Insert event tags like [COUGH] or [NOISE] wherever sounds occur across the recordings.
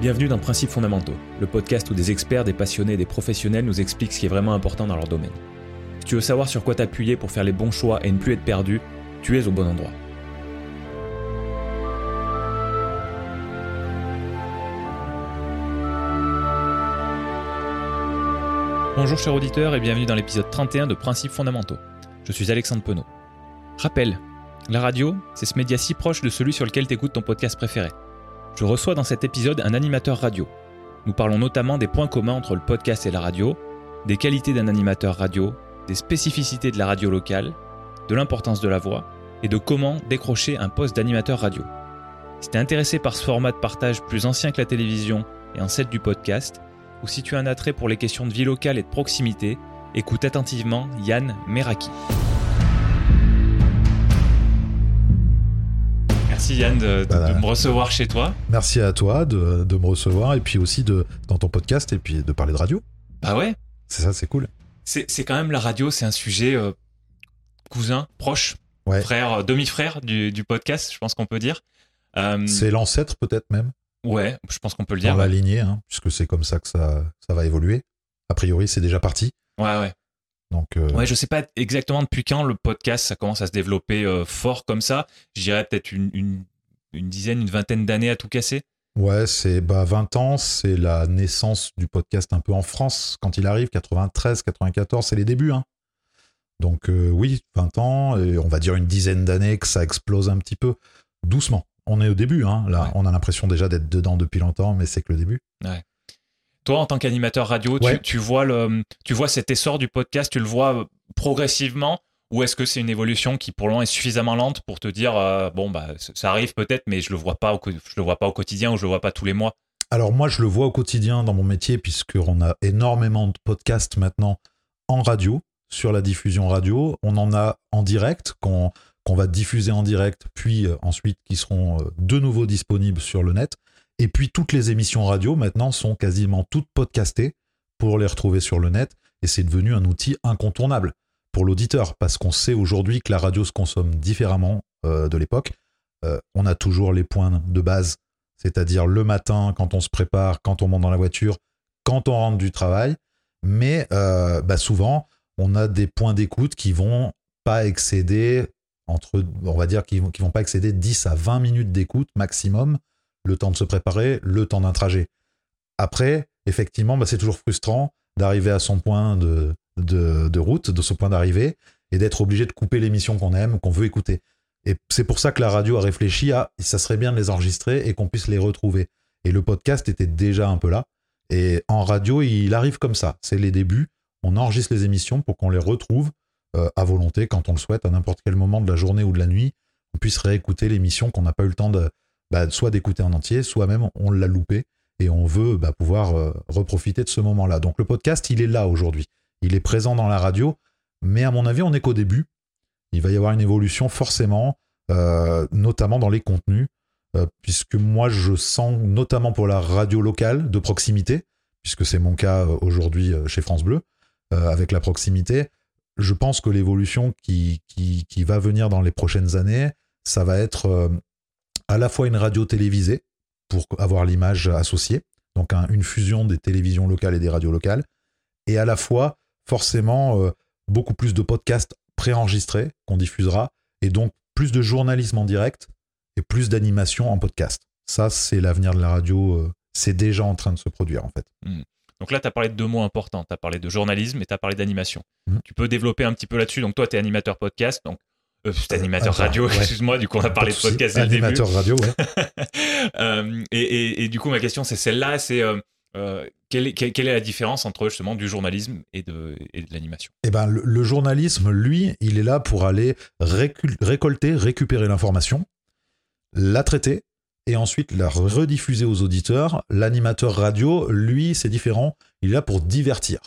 Bienvenue dans Principes fondamentaux, le podcast où des experts, des passionnés et des professionnels nous expliquent ce qui est vraiment important dans leur domaine. Si tu veux savoir sur quoi t'appuyer pour faire les bons choix et ne plus être perdu, tu es au bon endroit. Bonjour chers auditeurs et bienvenue dans l'épisode 31 de Principes fondamentaux. Je suis Alexandre Penaud. Rappel, la radio, c'est ce média si proche de celui sur lequel t'écoutes ton podcast préféré. Je reçois dans cet épisode un animateur radio. Nous parlons notamment des points communs entre le podcast et la radio, des qualités d'un animateur radio, des spécificités de la radio locale, de l'importance de la voix et de comment décrocher un poste d'animateur radio. Si tu es intéressé par ce format de partage plus ancien que la télévision et ancêtre du podcast, ou si tu as un attrait pour les questions de vie locale et de proximité, écoute attentivement Yann Meraki. Merci Yann de, de- de me recevoir chez toi. Merci à toi de, de me recevoir et puis aussi de, dans ton podcast et puis de parler de radio. Bah ouais, C'est ça, c'est cool. c'est quand même la radio, c'est un sujet euh, cousin, proche, Ouais. frère, euh, demi-frère du, du podcast, je pense qu'on peut dire. Euh, C'est l'ancêtre peut-être même ouais, je pense qu'on peut le dans dire. la Ouais, lignée, hein, puisque c'est comme ça que ça, ça va évoluer. A priori, c'est déjà parti. ouais. ouais. Donc, euh, Ouais, je sais pas exactement depuis quand le podcast ça commence à se développer euh, fort comme ça. Je dirais peut-être une, une, une dizaine, une vingtaine d'années à tout casser. ouais, c'est bah, 20 ans, c'est la naissance du podcast un peu en France quand il arrive, 93, 94, c'est les débuts. Hein. Donc euh, oui, 20 ans, et on va dire une dizaine d'années que ça explose un petit peu, doucement. On est au début, hein, là, Ouais. on a l'impression déjà d'être dedans depuis longtemps, mais c'est que le début. Toi, en tant qu'animateur radio, tu- Ouais. tu, vois le, tu vois cet essor du podcast, tu le vois euh, progressivement ou est-ce que c'est une évolution qui pour le moment est suffisamment lente pour te dire euh, bon bah ça arrive peut-être mais je le vois pas au, co- je le vois pas au quotidien ou je le vois pas tous les mois? Alors moi, je le vois au quotidien dans mon métier, puisqu'on a énormément de podcasts maintenant en radio, sur la diffusion radio. On en a en direct, qu'on va diffuser en direct, puis euh, ensuite qui seront de nouveau disponibles sur le net. Et puis toutes les émissions radio maintenant sont quasiment toutes podcastées pour les retrouver sur le net. Et c'est devenu un outil incontournable pour l'auditeur, parce qu'on sait aujourd'hui que la radio se consomme différemment euh, de l'époque. Euh, on a toujours les points de base c'est-à-dire le matin quand on se prépare, quand on monte dans la voiture, quand on rentre du travail. Mais euh, bah, souvent, on a des points d'écoute qui vont pas excéder entre, on va dire, qui vont, vont pas excéder 10 à 20 minutes d'écoute maximum, le temps de se préparer, le temps d'un trajet. Après, effectivement, bah, c'est toujours frustrant d'arriver à son point de, de, route, de ce point d'arrivée, et d'être obligé de couper l'émission qu'on aime, qu'on veut écouter. Et c'est pour ça que la radio a réfléchi à ça serait bien de les enregistrer et qu'on puisse les retrouver. Et le podcast était déjà un peu là. Et en radio, il arrive comme ça. C'est les débuts. On enregistre les émissions pour qu'on les retrouve euh, à volonté quand on le souhaite, à n'importe quel moment de la journée ou de la nuit. On puisse réécouter l'émission qu'on n'a pas eu le temps de bah, soit d'écouter en entier, soit même on l'a loupé et on veut bah, pouvoir euh, reprofiter de ce moment-là. Donc le podcast, il est là aujourd'hui. Il est présent dans la radio, mais à mon avis, on n'est qu'au début il va y avoir une évolution forcément, euh, notamment dans les contenus, euh, puisque moi je sens, notamment pour la radio locale de proximité, puisque c'est mon cas aujourd'hui chez France Bleu, avec la proximité, je pense que l'évolution qui, va venir dans les prochaines années, ça va être à la fois une radio télévisée, pour avoir l'image associée, donc un- une fusion des télévisions locales et des radios locales, et à la fois forcément euh, beaucoup plus de podcasts préenregistrés qu'on diffusera, et donc plus de journalisme en direct et plus d'animation en podcast. Ça, c'est l'avenir de la radio. euh, c'est déjà en train de se produire, en fait. Donc là tu as parlé de deux mots importants, tu as parlé de journalisme et tu as parlé d'animation. Mhm. Tu peux développer un petit peu là-dessus. Donc toi tu es animateur podcast donc euh, t'es animateur radio, ouais. excuse-moi, du coup on a parlé de podcast dès le début. Animateur radio, ouais. [LAUGHS] Euh, et, et- et du coup, ma question, c'est celle-là, c'est euh, quelle, est, quelle- quelle est la différence entre justement du journalisme et de, et de l'animation? Eh ben, le, le journalisme, lui, il est là pour aller récul- récolter, récupérer l'information, la traiter et ensuite la rediffuser aux auditeurs. L'animateur radio, lui, c'est différent. Il est là pour divertir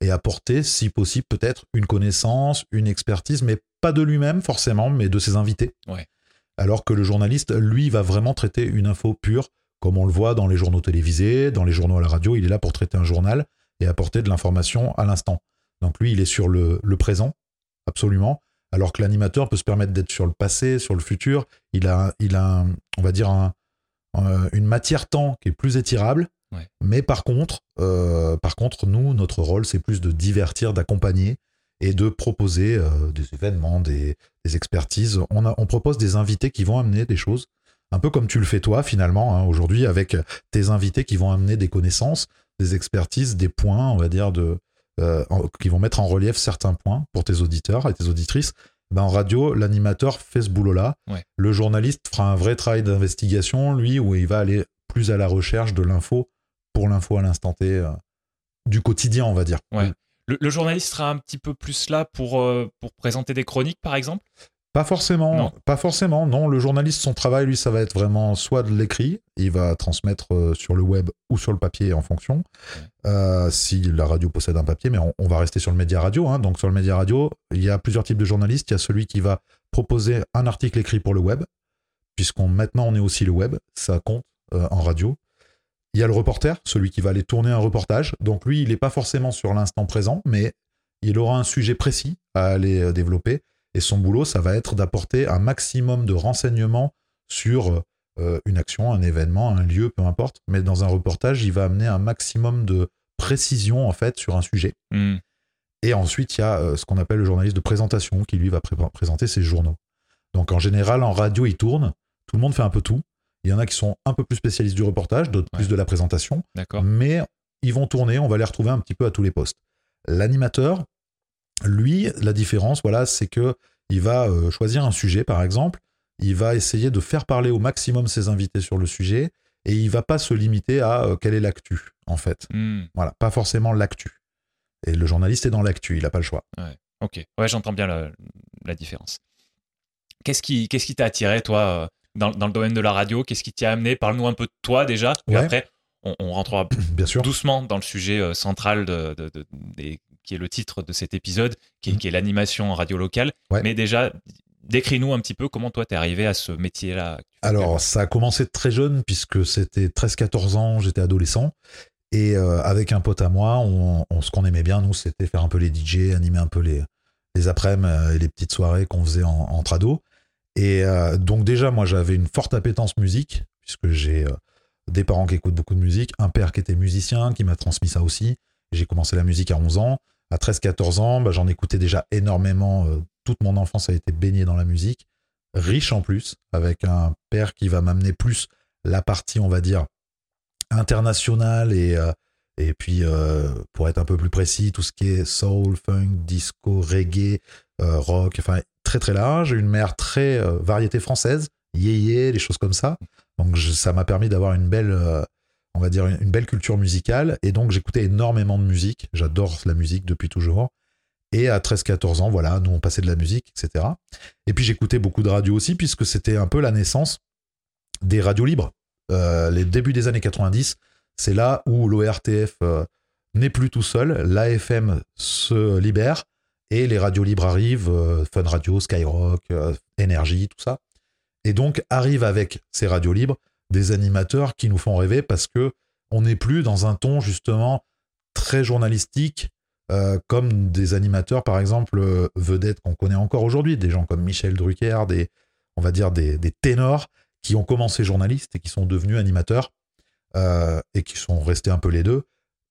et apporter, si possible, peut-être une connaissance, une expertise, mais pas de lui-même forcément, mais de ses invités. Ouais. Alors que le journaliste, lui, va vraiment traiter une info pure, comme on le voit dans les journaux télévisés, dans les journaux à la radio. Il est là pour traiter un journal et apporter de l'information à l'instant. Donc lui, il est sur le, le présent, absolument. Alors que l'animateur peut se permettre d'être sur le passé, sur le futur. Il a, il a un- on va dire, un, euh, une matière temps qui est plus étirable. Ouais. Mais par contre, euh, par contre, nous, notre rôle, c'est plus de divertir, d'accompagner et de proposer euh, des événements, des, des expertises. On, a, on propose des invités qui vont amener des choses, un peu comme tu le fais toi finalement hein, aujourd'hui avec tes invités qui vont amener des connaissances, des expertises, des points, on va dire, de, euh, en- qui vont mettre en relief certains points pour tes auditeurs et tes auditrices. Ben, en radio, l'animateur fait ce boulot-là. Ouais. Le journaliste fera un vrai travail d'investigation, lui, où il va aller plus à la recherche de l'info pour l'info à l'instant T, euh, du quotidien, on va dire. Ouais. Le, le journaliste sera un petit peu plus là pour, euh, pour présenter des chroniques, par exemple? Pas forcément, Non. pas forcément. Non, le journaliste, son travail, lui, ça va être vraiment soit de l'écrit, il va transmettre euh, sur le web ou sur le papier en fonction. Euh, si la radio possède un papier, mais on, on va rester sur le média radio. hein. Donc sur le média radio, il y a plusieurs types de journalistes. Il y a celui qui va proposer un article écrit pour le web, puisqu'on maintenant on est aussi le web, ça compte en radio. Il y a le reporter, celui qui va aller tourner un reportage. Donc lui, il n'est pas forcément sur l'instant présent, mais il aura un sujet précis à aller euh, développer. Et son boulot, ça va être d'apporter un maximum de renseignements sur euh, une action, un événement, un lieu, peu importe. Mais dans un reportage, il va amener un maximum de précision en fait sur un sujet. Hmm. Et ensuite, il y a euh, ce qu'on appelle le journaliste de présentation qui lui va pré- présenter ses journaux. Donc en général, en radio, il tourne. Tout le monde fait un peu tout. Il y en a qui sont un peu plus spécialistes du reportage, d'autres Ouais. plus de la présentation. Mais ils vont tourner, on va les retrouver un petit peu à tous les postes. L'animateur, lui, la différence, voilà, c'est que il va euh, choisir un sujet, par exemple. Il va essayer de faire parler au maximum ses invités sur le sujet et il va pas se limiter à euh, quelle est l'actu, en fait. Hmm. Voilà, pas forcément l'actu. Et le journaliste est dans l'actu, il n'a pas le choix. Ok, ouais, j'entends bien la, la différence. Qu'est-ce qui qu'est-ce qui t'a attiré, toi, euh, dans, dans le domaine de la radio Qu'est-ce qui t'y a amené? Parle-nous un peu de toi déjà, puis Ouais. après, on, on rentrera [CLEARS THROAT] Bien sûr. doucement dans le sujet euh, central de, de- de- des- qui est le titre de cet épisode, qui est, Mhm. qui est l'animation en radio locale. Ouais. Mais déjà, décris-nous un petit peu comment toi t'es arrivé à ce métier-là. Alors, ça a commencé très jeune, puisque c'était 13-14 ans, j'étais adolescent. Et euh, avec un pote à moi, on, on- ce qu'on aimait bien, nous, c'était faire un peu les DJ, animer un peu les, les après-midi euh, et les petites soirées qu'on faisait en, entre ados. Et euh, donc, déjà, moi, j'avais une forte appétence musique, puisque j'ai euh, des parents qui écoutent beaucoup de musique, un père qui était musicien, qui m'a transmis ça aussi. J'ai commencé la musique à 11 ans. À 13-14 ans, bah, j'en écoutais déjà énormément. euh, toute mon enfance a été baignée dans la musique riche en plus, avec un père qui va m'amener plus la partie, on va dire, internationale et, et puis, pour être un peu plus précis, tout ce qui est soul, funk, disco, reggae, rock, enfin, très très large. Une mère très euh, variété française, yéyé, les choses comme ça. Donc, ça m'a permis d'avoir une belle, euh, on va dire, une, belle culture musicale. Et donc, j'écoutais énormément de musique. J'adore la musique depuis toujours. Et à 13-14 ans, voilà, nous on passait de la musique, etc. Et puis j'écoutais beaucoup de radio aussi, puisque c'était un peu la naissance des radios libres. Euh, les débuts des années 90, c'est là où l'ORTF n'est plus tout seul, l'AFM se libère et les radios libres arrivent, euh, Fun Radio, Skyrock, euh, Énergie, tout ça. Et donc arrivent avec ces radios libres des animateurs qui nous font rêver parce que on n'est plus dans un ton justement très journalistique euh, comme des animateurs, par exemple, euh, vedettes qu'on connaît encore aujourd'hui, des gens comme Michel Drucker, des, on va dire des, des ténors qui ont commencé journalistes et qui sont devenus animateurs euh, et qui sont restés un peu les deux.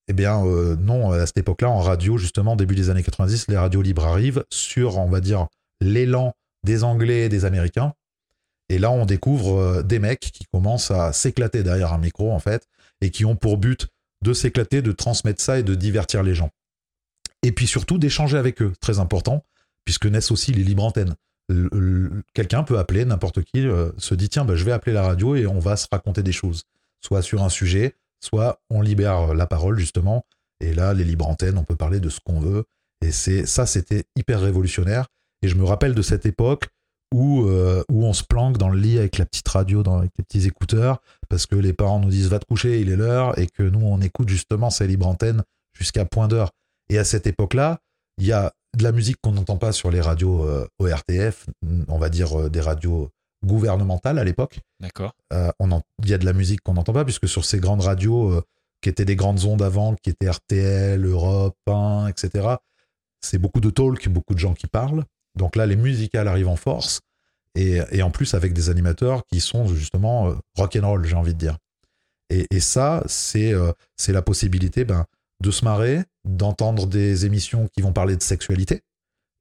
Eh bien, euh, non, à cette époque-là, en radio, justement, début des années 90, les radios libres arrivent sur, on va dire, l'élan des Anglais et des Américains. Et là, on découvre euh, des mecs qui commencent à s'éclater derrière un micro, en fait, et qui ont pour but de s'éclater, de transmettre ça et de divertir les gens et puis surtout d'échanger avec eux, très important, puisque naissent aussi les libres antennes. Quelqu'un peut appeler, n'importe qui euh, se dit tiens, bah, je vais appeler la radio et on va se raconter des choses, soit sur un sujet, soit on libère la parole justement, et là les libres antennes, on peut parler de ce qu'on veut, et c'est ça c'était hyper révolutionnaire, et je me rappelle de cette époque où, euh, où on se planque dans le lit avec la petite radio, dans, avec les petits écouteurs, parce que les parents nous disent va te coucher, il est l'heure, et que nous on écoute justement ces libres antennes jusqu'à point d'heure. Et à cette époque-là, il y a de la musique qu'on n'entend pas sur les radios euh, ORTF, on va dire euh, des radios gouvernementales à l'époque. D'accord. Euh, Il y a de la musique qu'on n'entend pas, puisque sur ces grandes radios euh, qui étaient des grandes ondes avant, qui étaient RTL, Europe 1, etc., c'est beaucoup de talk, beaucoup de gens qui parlent. Donc là, les musicales arrivent en force. Et, et en plus avec des animateurs qui sont justement euh, rock'n'roll, j'ai envie de dire. Et, et ça, c'est euh, c'est la possibilité ben, de se marrer, d'entendre des émissions qui vont parler de sexualité.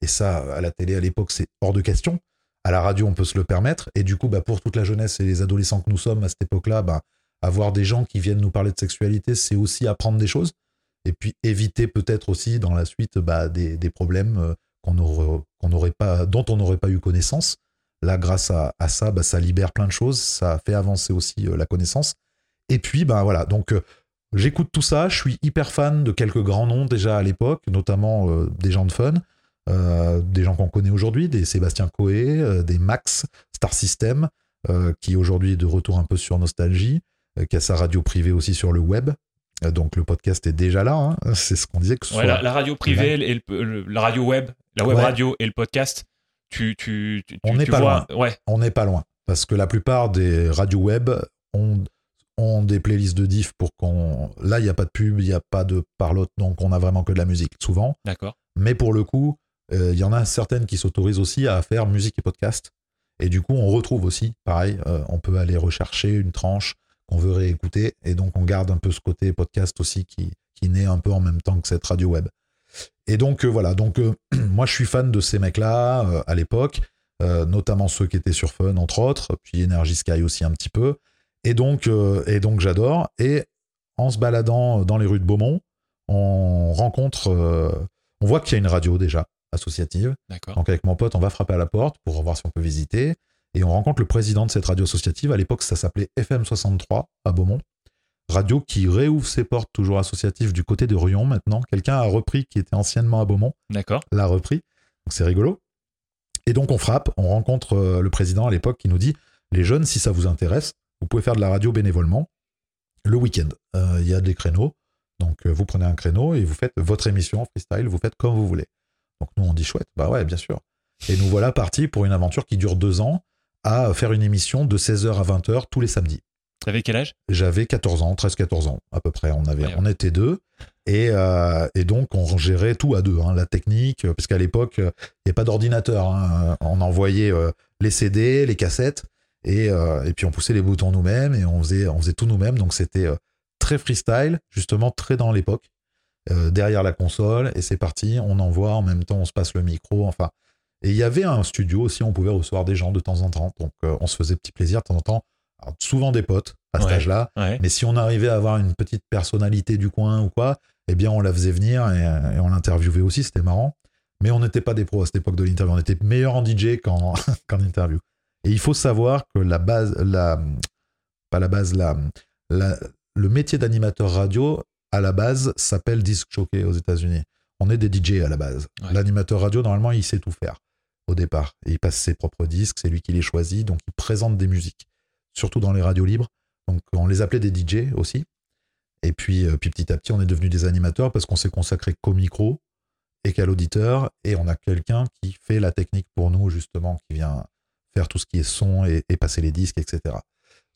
Et ça, à la télé à l'époque, c'est hors de question. À la radio, on peut se le permettre. Et du coup, bah, pour toute la jeunesse et les adolescents que nous sommes à cette époque-là, bah, avoir des gens qui viennent nous parler de sexualité, c'est aussi apprendre des choses. Et puis éviter peut-être aussi dans la suite bah, des, des problèmes euh, qu'on pas, dont on n'aurait pas eu connaissance. Là, grâce à, ça, bah, ça libère plein de choses, ça fait avancer aussi euh, la connaissance. Et puis, ben voilà, donc euh, j'écoute tout ça, je suis hyper fan de quelques grands noms déjà à l'époque, notamment des gens de fun, des gens qu'on connaît aujourd'hui, des Sébastien Coé, euh, des Max, Star System, euh, qui aujourd'hui est de retour un peu sur Nostalgie, euh, qui a sa radio privée aussi sur le web. Euh, donc le podcast est déjà là, hein. [LAUGHS] c'est ce qu'on disait que ce Ouais, soit- la, la radio privée et le- le- la radio web, la web Ouais. radio et le podcast, tu, tu, tu, On n'est pas vois, ouais, on n'est pas loin. Parce que la plupart des radios web ont, ont des playlists de diff pour qu'on. Là, il n'y a pas de pub, il n'y a pas de parlotte, donc on a vraiment que de la musique, souvent. d'accord. Mais pour le coup, euh, il y en a certaines qui s'autorisent aussi à faire musique et podcast. Et du coup, on retrouve aussi, pareil, euh, on peut aller rechercher une tranche qu'on veut réécouter. Et donc, on garde un peu ce côté podcast aussi qui, naît un peu en même temps que cette radio web. Et donc, euh, voilà. Donc, euh, [CLEARS THROAT] moi, je suis fan de ces mecs-là euh, à l'époque, euh, notamment ceux qui étaient sur Fun, entre autres, puis Energy Sky aussi un petit peu. Et donc, euh, donc j'adore. Et en se baladant dans les rues de Beaumont, on rencontre, euh, on voit qu'il y a une radio déjà associative. Donc avec mon pote, on va frapper à la porte pour voir si on peut visiter. Et on rencontre le président de cette radio associative. À l'époque, ça s'appelait FM63 à Beaumont. Radio qui réouvre ses portes, toujours associative, du côté de Rion maintenant. Quelqu'un a repris qui était anciennement à Beaumont, D'accord. l'a repris. Donc c'est rigolo. Et donc on frappe, on rencontre euh, le président à l'époque qui nous dit les jeunes, si ça vous intéresse, vous pouvez faire de la radio bénévolement le week-end. Euh, Il y a des créneaux. Donc euh, vous prenez un créneau et vous faites votre émission en freestyle, vous faites comme vous voulez. Donc nous on dit chouette, bah ouais, bien sûr. Et nous voilà partis pour une aventure qui dure deux ans à faire une émission de 16h à 20h tous les samedis. T'avais quel âge? J'avais 14 ans, 13-14 ans à peu près. On, avait, Ouais. on était deux. Et, euh, et donc, on gérait tout à deux. hein, la technique, parce qu'à l'époque, il n'y a pas d'ordinateur. hein. On envoyait euh, les CD, les cassettes, et, euh, et puis on poussait les boutons nous-mêmes, et on faisait, on faisait tout nous-mêmes. Donc, c'était très freestyle, justement très dans l'époque, euh, derrière la console, et c'est parti. On envoie, en même temps, on se passe le micro. Enfin, et il y avait un studio aussi, on pouvait recevoir des gens de temps en temps. Donc, euh, on se faisait petit plaisir de temps en temps. Alors, souvent des potes à cet Ouais. âge-là. Ouais. Mais si on arrivait à avoir une petite personnalité du coin ou quoi, eh bien, on la faisait venir et, et on l'interviewait aussi, c'était marrant. Mais on n'était pas des pros à cette époque de l'interview. On était meilleur en DJ qu'en [LAUGHS] qu'en interview. Et il faut savoir que la base, la, pas la base, la, la- le métier d'animateur radio, à la base, s'appelle disc jockey aux États-Unis. On est des DJ à la base. Ouais. L'animateur radio, normalement, il sait tout faire au départ. Et il passe ses propres disques, c'est lui qui les choisit, donc il présente des musiques, surtout dans les radios libres. Donc on les appelait des DJ aussi. Et puis, euh, puis petit à petit, on est devenus des animateurs parce qu'on s'est consacré qu'au micro et qu'à l'auditeur. Et on a quelqu'un qui fait la technique pour nous, justement, qui vient faire tout ce qui est son et, et passer les disques, etc.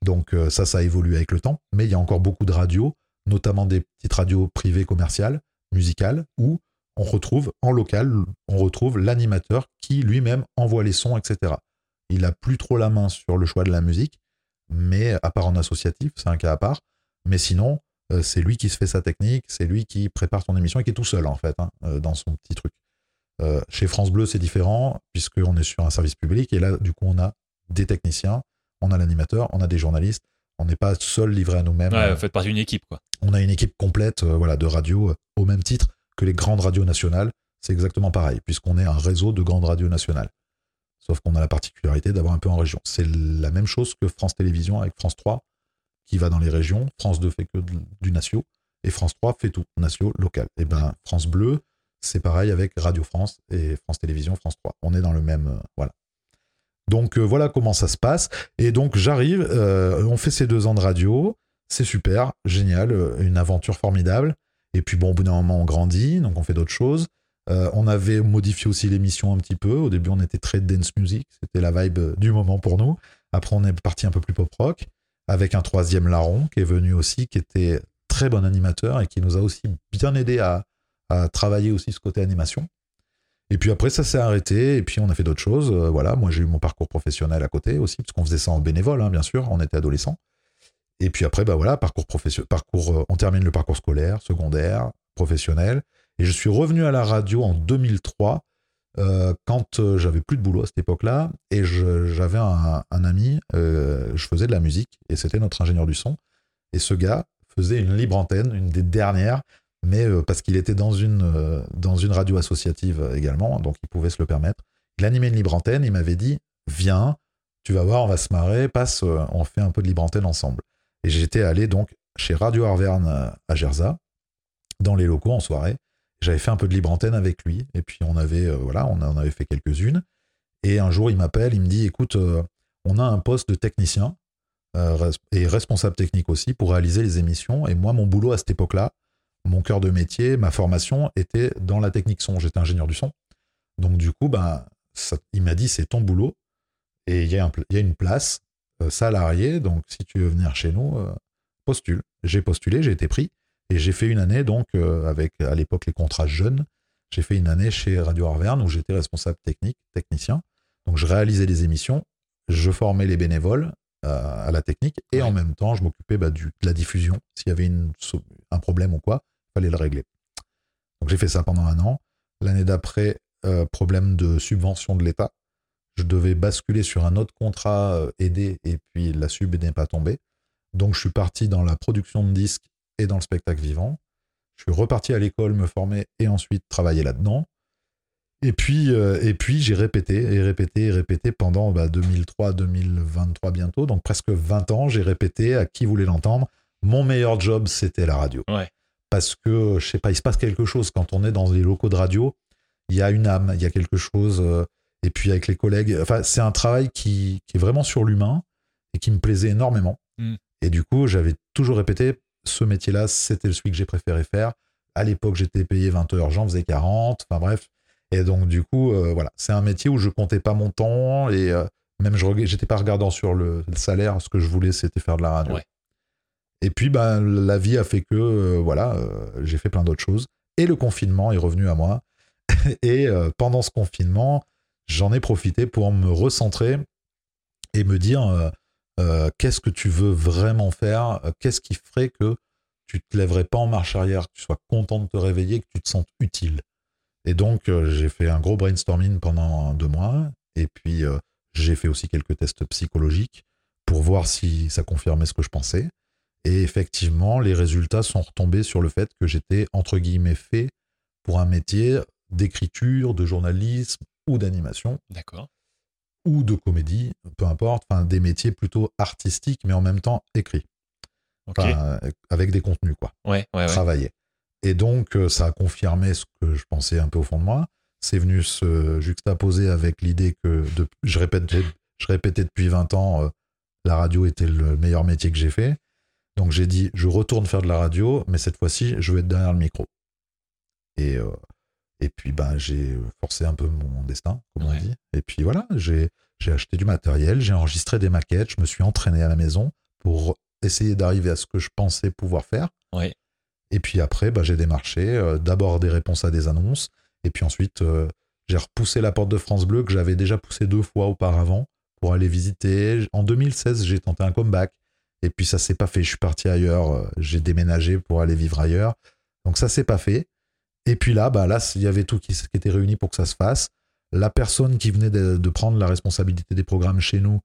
Donc euh, ça, ça a évolué avec le temps. Mais il y a encore beaucoup de radios, notamment des petites radios privées commerciales, musicales, où on retrouve en local, on retrouve l'animateur qui lui-même envoie les sons, etc. Il a plus trop la main sur le choix de la musique, mais à part en associatif, c'est un cas à part. Mais sinon, euh, c'est lui qui se fait sa technique, c'est lui qui prépare son émission et qui est tout seul en fait hein, euh, dans son petit truc. Euh, chez France Bleu, c'est différent puisqu'on est sur un service public et là, du coup, on a des techniciens, on a l'animateur, on a des journalistes. On n'est pas seul livré à nous-mêmes. Ouais, vous faites partie d'une équipe, quoi. On a une équipe complète euh, voilà, de radio euh, au même titre que les grandes radios nationales. C'est exactement pareil, puisqu'on est un réseau de grandes radios nationales. Sauf qu'on a la particularité d'avoir un peu en région. C'est la même chose que France Télévisions avec France 3, qui va dans les régions. France 2 fait que du natio, et France 3 fait tout, natio, local. Et ben France Bleu, c'est pareil avec Radio France et France Télévisions, France 3. On est dans le même. euh, voilà. Donc euh, voilà comment ça se passe. Et donc j'arrive, euh, on fait ces deux ans de radio, c'est super, génial, euh, une aventure formidable. Et puis bon, au bout d'un moment, on grandit, donc on fait d'autres choses. On avait modifié aussi l'émission un petit peu. Au début, on était très dance music, c'était la vibe du moment pour nous. Après, on est parti un peu plus pop rock, avec un troisième larron qui est venu aussi, qui était très bon animateur et qui nous a aussi bien aidé à travailler aussi ce côté animation. Et puis après, ça s'est arrêté, et puis on a fait d'autres choses. Euh, voilà, moi j'ai eu mon parcours professionnel à côté aussi, parce qu'on faisait ça en bénévole, hein, bien sûr, on était adolescents. Et puis après, bah voilà, parcours professionnel, parcours, euh, on termine le parcours scolaire, secondaire, professionnel. Et je suis revenu à la radio en 2003, euh, quand j'avais plus de boulot à cette époque-là, et j'avais un, ami, je faisais de la musique, et c'était notre ingénieur du son. Et ce gars faisait une libre antenne, une des dernières, mais euh, parce qu'il était dans une, euh, dans une radio associative également, donc il pouvait se le permettre. Il animait une libre antenne, il m'avait dit Viens, tu vas voir, on va se marrer, passe, euh, on fait un peu de libre antenne ensemble. Et j'étais allé donc chez Radio Arverne à Gerza, dans les locaux en soirée. J'avais fait un peu de libre antenne avec lui, et puis on avait, voilà, on en avait fait quelques-unes. Et un jour, il m'appelle, il me dit Écoute, on a un poste de technicien et responsable technique aussi pour réaliser les émissions. Et moi, mon boulot à cette époque-là, mon cœur de métier, ma formation était dans la technique son. J'étais ingénieur du son. Donc, du coup, ben, ça- il m'a dit c'est ton boulot et il y, a un pl- il y a une place euh, salariée. Donc, si tu veux venir chez nous, euh, postule. J'ai postulé, j'ai été pris et j'ai fait une année, donc, euh, avec à l'époque les contrats jeunes. J'ai fait une année chez Radio Arverne où j'étais responsable technique, technicien. Donc, je réalisais les émissions, je formais les bénévoles à la technique et Ouais. en même temps, je m'occupais bah, de la diffusion. S'il y avait une, un problème ou quoi, fallait le régler. Donc j'ai fait ça pendant un an. L'année d'après, euh, problème de subvention de l'État. Je devais basculer sur un autre contrat euh, aidé et puis la sub n'est pas tombée. Donc je suis parti dans la production de disques et dans le spectacle vivant. Je suis reparti à l'école me former et ensuite travailler là-dedans. Et puis, euh, et puis j'ai répété et répété et répété pendant bah, 2003-2023 bientôt, donc presque 20 ans, j'ai répété à qui voulait l'entendre. Mon meilleur job, c'était la radio. Ouais. Parce que, je sais pas, il se passe quelque chose quand on est dans les locaux de radio. Il y a une âme, il y a quelque chose. euh, et puis avec les collègues, enfin, c'est un travail qui, qui est vraiment sur l'humain et qui me plaisait énormément. Mm. Et du coup, j'avais toujours répété, ce métier-là, c'était celui que j'ai préféré faire. À l'époque, j'étais payé 20 heures, j'en faisais 40. Enfin bref. Et donc, du coup, euh, voilà, c'est un métier où je comptais pas mon temps et euh, même je j'étais pas regardant sur le, le salaire. Ce que je voulais, c'était faire de la radio. Ouais. Et puis, ben, la vie a fait que, euh, voilà, euh, j'ai fait plein d'autres choses. Et le confinement est revenu à moi. [LAUGHS] et euh, pendant ce confinement, j'en ai profité pour me recentrer et me dire qu'est-ce que tu veux vraiment faire? Qu'est-ce qui ferait que tu te lèverais pas en marche arrière, que tu sois content de te réveiller, que tu te sentes utile? Et donc, j'ai fait un gros brainstorming pendant deux mois. Et puis, j'ai fait aussi quelques tests psychologiques pour voir si ça confirmait ce que je pensais. Et effectivement, les résultats sont retombés sur le fait que j'étais, entre guillemets, fait pour un métier d'écriture, de journalisme ou d'animation D'accord. ou de comédie, peu importe, enfin des métiers plutôt artistiques, mais en même temps écrits. Enfin, avec des contenus, quoi, ouais, ouais, ouais. travaillés. Et donc, euh, ça a confirmé ce que je pensais un peu au fond de moi. C'est venu se juxtaposer avec l'idée que, de, je, répétais, je répétais depuis 20 ans, euh, la radio était le meilleur métier que j'ai fait. Donc j'ai dit, je retourne faire de la radio, mais cette fois-ci, je vais être derrière le micro. Et, euh, et puis, ben, j'ai forcé un peu mon destin, comme Ouais. on dit. Et puis voilà, j'ai acheté du matériel, j'ai enregistré des maquettes, je me suis entraîné à la maison pour essayer d'arriver à ce que je pensais pouvoir faire. Ouais. Et puis après, ben, j'ai démarché, euh, d'abord des réponses à des annonces, et puis ensuite, euh, j'ai repoussé la porte de France Bleu que j'avais déjà poussé deux fois auparavant pour aller visiter. En 2016, j'ai tenté un comeback. Et puis ça s'est pas fait. Je suis parti ailleurs. euh, J'ai déménagé pour aller vivre ailleurs. Donc ça s'est pas fait. Et puis là, bah là, il y avait tout qui, était réuni pour que ça se fasse. La personne qui venait de, prendre la responsabilité des programmes chez nous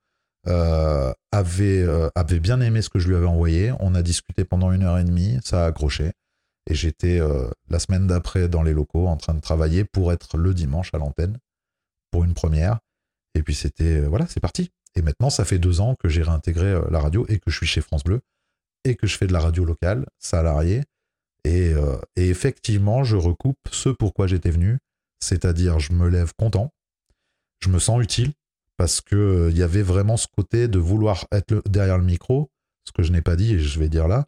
euh, avait, euh, avait bien aimé ce que je lui avais envoyé. On a discuté pendant une heure et demie. Ça a accroché. Et j'étais la semaine d'après dans les locaux en train de travailler pour être le dimanche à l'antenne pour une première. Et puis c'était, voilà, c'est parti. Et maintenant, ça fait deux ans que j'ai réintégré euh, la radio et que je suis chez France Bleu et que je fais de la radio locale, salarié. Et, euh, effectivement, je recoupe ce pourquoi j'étais venu, c'est-à-dire je me lève content, je me sens utile, parce que euh, il y avait vraiment ce côté de vouloir être derrière le micro, ce que je n'ai pas dit et je vais dire là.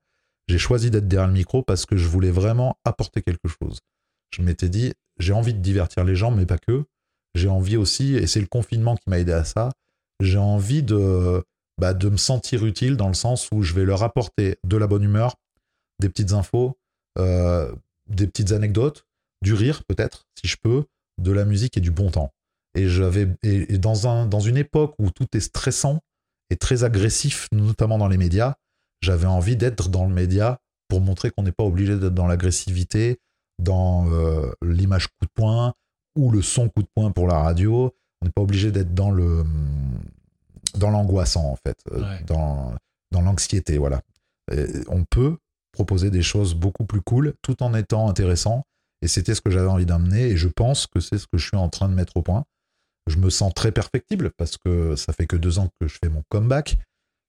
J'ai choisi d'être derrière le micro parce que je voulais vraiment apporter quelque chose. Je m'étais dit, j'ai envie de divertir les gens, mais pas que. J'ai envie aussi, et c'est le confinement qui m'a aidé à ça, j'ai envie de, bah, de me sentir utile dans le sens où je vais leur apporter de la bonne humeur, des petites infos, euh, des petites anecdotes, du rire peut-être, si je peux, de la musique et du bon temps. Et j'avais et, dans un dans une époque où tout est stressant et très agressif, notamment dans les médias, j'avais envie d'être dans le média pour montrer qu'on n'est pas obligé d'être dans l'agressivité, dans euh, l'image coup de poing ou le son coup de poing pour la radio. On n'est pas obligé d'être dans le dans l'angoissant en fait, euh, dans dans l'anxiété. Voilà, on peut proposer des choses beaucoup plus cool tout en étant intéressant. Et c'était ce que j'avais envie d'amener. Et je pense que c'est ce que je suis en train de mettre au point. Je me sens très perfectible parce que ça fait que deux ans que je fais mon comeback.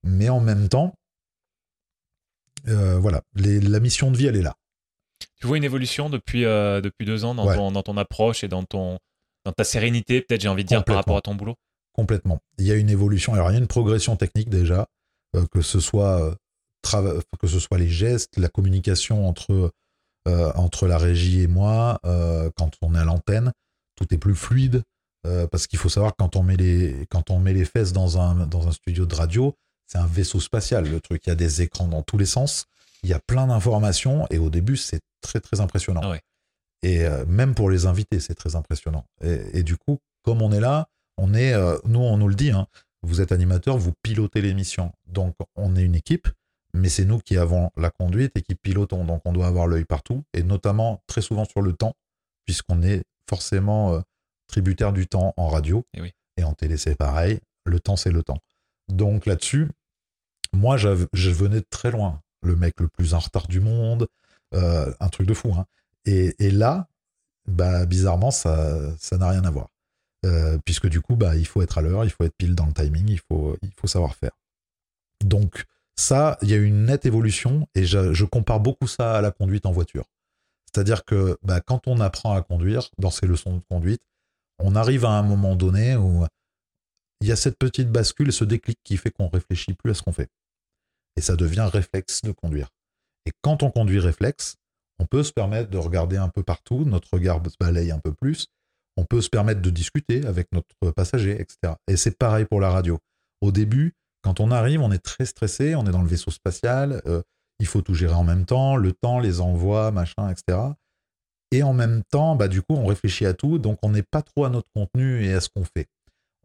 Mais en même temps, euh, voilà, la mission de vie, elle est là. Tu vois une évolution depuis, euh, depuis deux ans dans, ton, dans ton approche et dans, ton, dans ta sérénité, peut-être, j'ai envie de dire, par rapport à ton boulot Complètement. Il y a une évolution. Alors, il y a une progression technique déjà, euh, que, ce soit, que ce soit les gestes, la communication entre, entre la régie et moi, quand on est à l'antenne, tout est plus fluide. parce qu'il faut savoir quand on met les quand on met les fesses dans un dans un studio de radio, c'est un vaisseau spatial, le truc. Il y a des écrans dans tous les sens. Il y a plein d'informations. Et au début, c'est très, très impressionnant. Ah et euh, même pour les invités, c'est très impressionnant. Et, du coup, comme on est là, on est, euh, nous, on nous le dit, hein, vous êtes animateur, vous pilotez l'émission. Donc, on est une équipe, mais c'est nous qui avons la conduite et qui pilotons. Donc, on doit avoir l'œil partout, et notamment très souvent sur le temps, puisqu'on est forcément euh, tributaire du temps en radio. Et, oui. et en télé, c'est pareil. Le temps, c'est le temps. Donc là-dessus, moi, je venais de très loin. Le mec le plus en retard du monde, un truc de fou. Hein. Et, là, bah, bizarrement, ça n'a rien à voir. Euh, puisque du coup, bah, il faut être à l'heure, il faut être pile dans le timing, il faut, il faut savoir faire. Donc ça, il y a une nette évolution et je, compare beaucoup ça à la conduite en voiture. C'est-à-dire que bah, quand on apprend à conduire, dans ces leçons de conduite, on arrive à un moment donné où il y a cette petite bascule, ce déclic qui fait qu'on réfléchit plus à ce qu'on fait. Et ça devient réflexe de conduire. Et quand on conduit réflexe, on peut se permettre de regarder un peu partout, notre regard se balaye un peu plus, on peut se permettre de discuter avec notre passager, etc. Et c'est pareil pour la radio. Au début, quand on arrive, on est très stressé, on est dans le vaisseau spatial, euh, il faut tout gérer en même temps, le temps, les envois, machin, etc. Et en même temps, bah, du coup, on réfléchit à tout, donc on n'est pas trop à notre contenu et à ce qu'on fait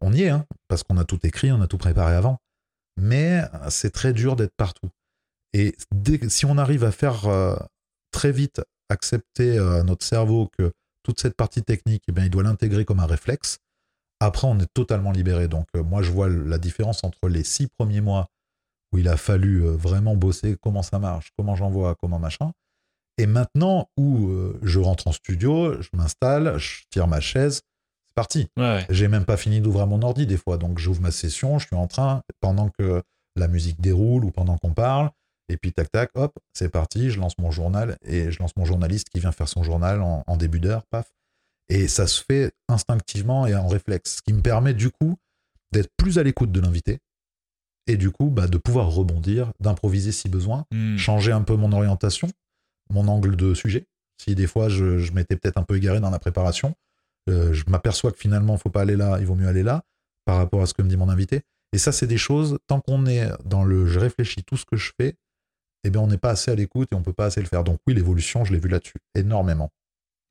on y est, hein, parce qu'on a tout écrit, on a tout préparé avant. Mais c'est très dur d'être partout. Et si on arrive à faire euh, très vite accepter euh, notre cerveau que toute cette partie technique, eh bien, il doit l'intégrer comme un réflexe, après, on est totalement libéré. Donc, euh, moi, je vois la différence entre les six premiers mois où il a fallu vraiment bosser comment ça marche, comment j'envoie, comment machin, et maintenant où je rentre en studio, je m'installe, je tire ma chaise, c'est parti. J'ai même pas fini d'ouvrir mon ordi des fois. Donc j'ouvre ma session, je suis en train, pendant que la musique déroule ou pendant qu'on parle, et puis tac tac, hop, c'est parti, je lance mon journal et je lance mon journaliste qui vient faire son journal en, début d'heure, paf. Et ça se fait instinctivement et en réflexe, ce qui me permet du coup d'être plus à l'écoute de l'invité et du coup bah, de pouvoir rebondir, d'improviser si besoin, hmm. changer un peu mon orientation, mon angle de sujet. Si des fois je, je m'étais peut-être un peu égaré dans la préparation, euh, je m'aperçois que finalement, il faut pas aller là, il vaut mieux aller là, par rapport à ce que me dit mon invité. Et ça, c'est des choses, tant qu'on est dans le je réfléchis tout ce que je fais, eh bien, on n'est pas assez à l'écoute et on peut pas assez le faire. Donc oui, l'évolution, je l'ai vu là-dessus, énormément.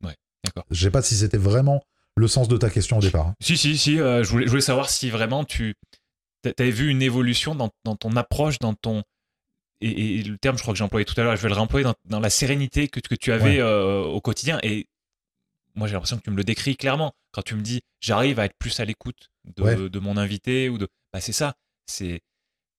Ouais, d'accord. Je sais pas si c'était vraiment le sens de ta question au départ. Hein. Si, si, si. Euh, je, voulais, je, voulais, savoir si vraiment tu avais vu une évolution dans, dans, ton approche, dans ton... Et, le terme, je crois que j'ai employé tout à l'heure, je vais le réemployer dans, dans la sérénité que, que tu avais euh, au quotidien. Et moi j'ai l'impression que tu me le décris clairement quand tu me dis j'arrive à être plus à l'écoute de, mon invité ou de bah c'est ça c'est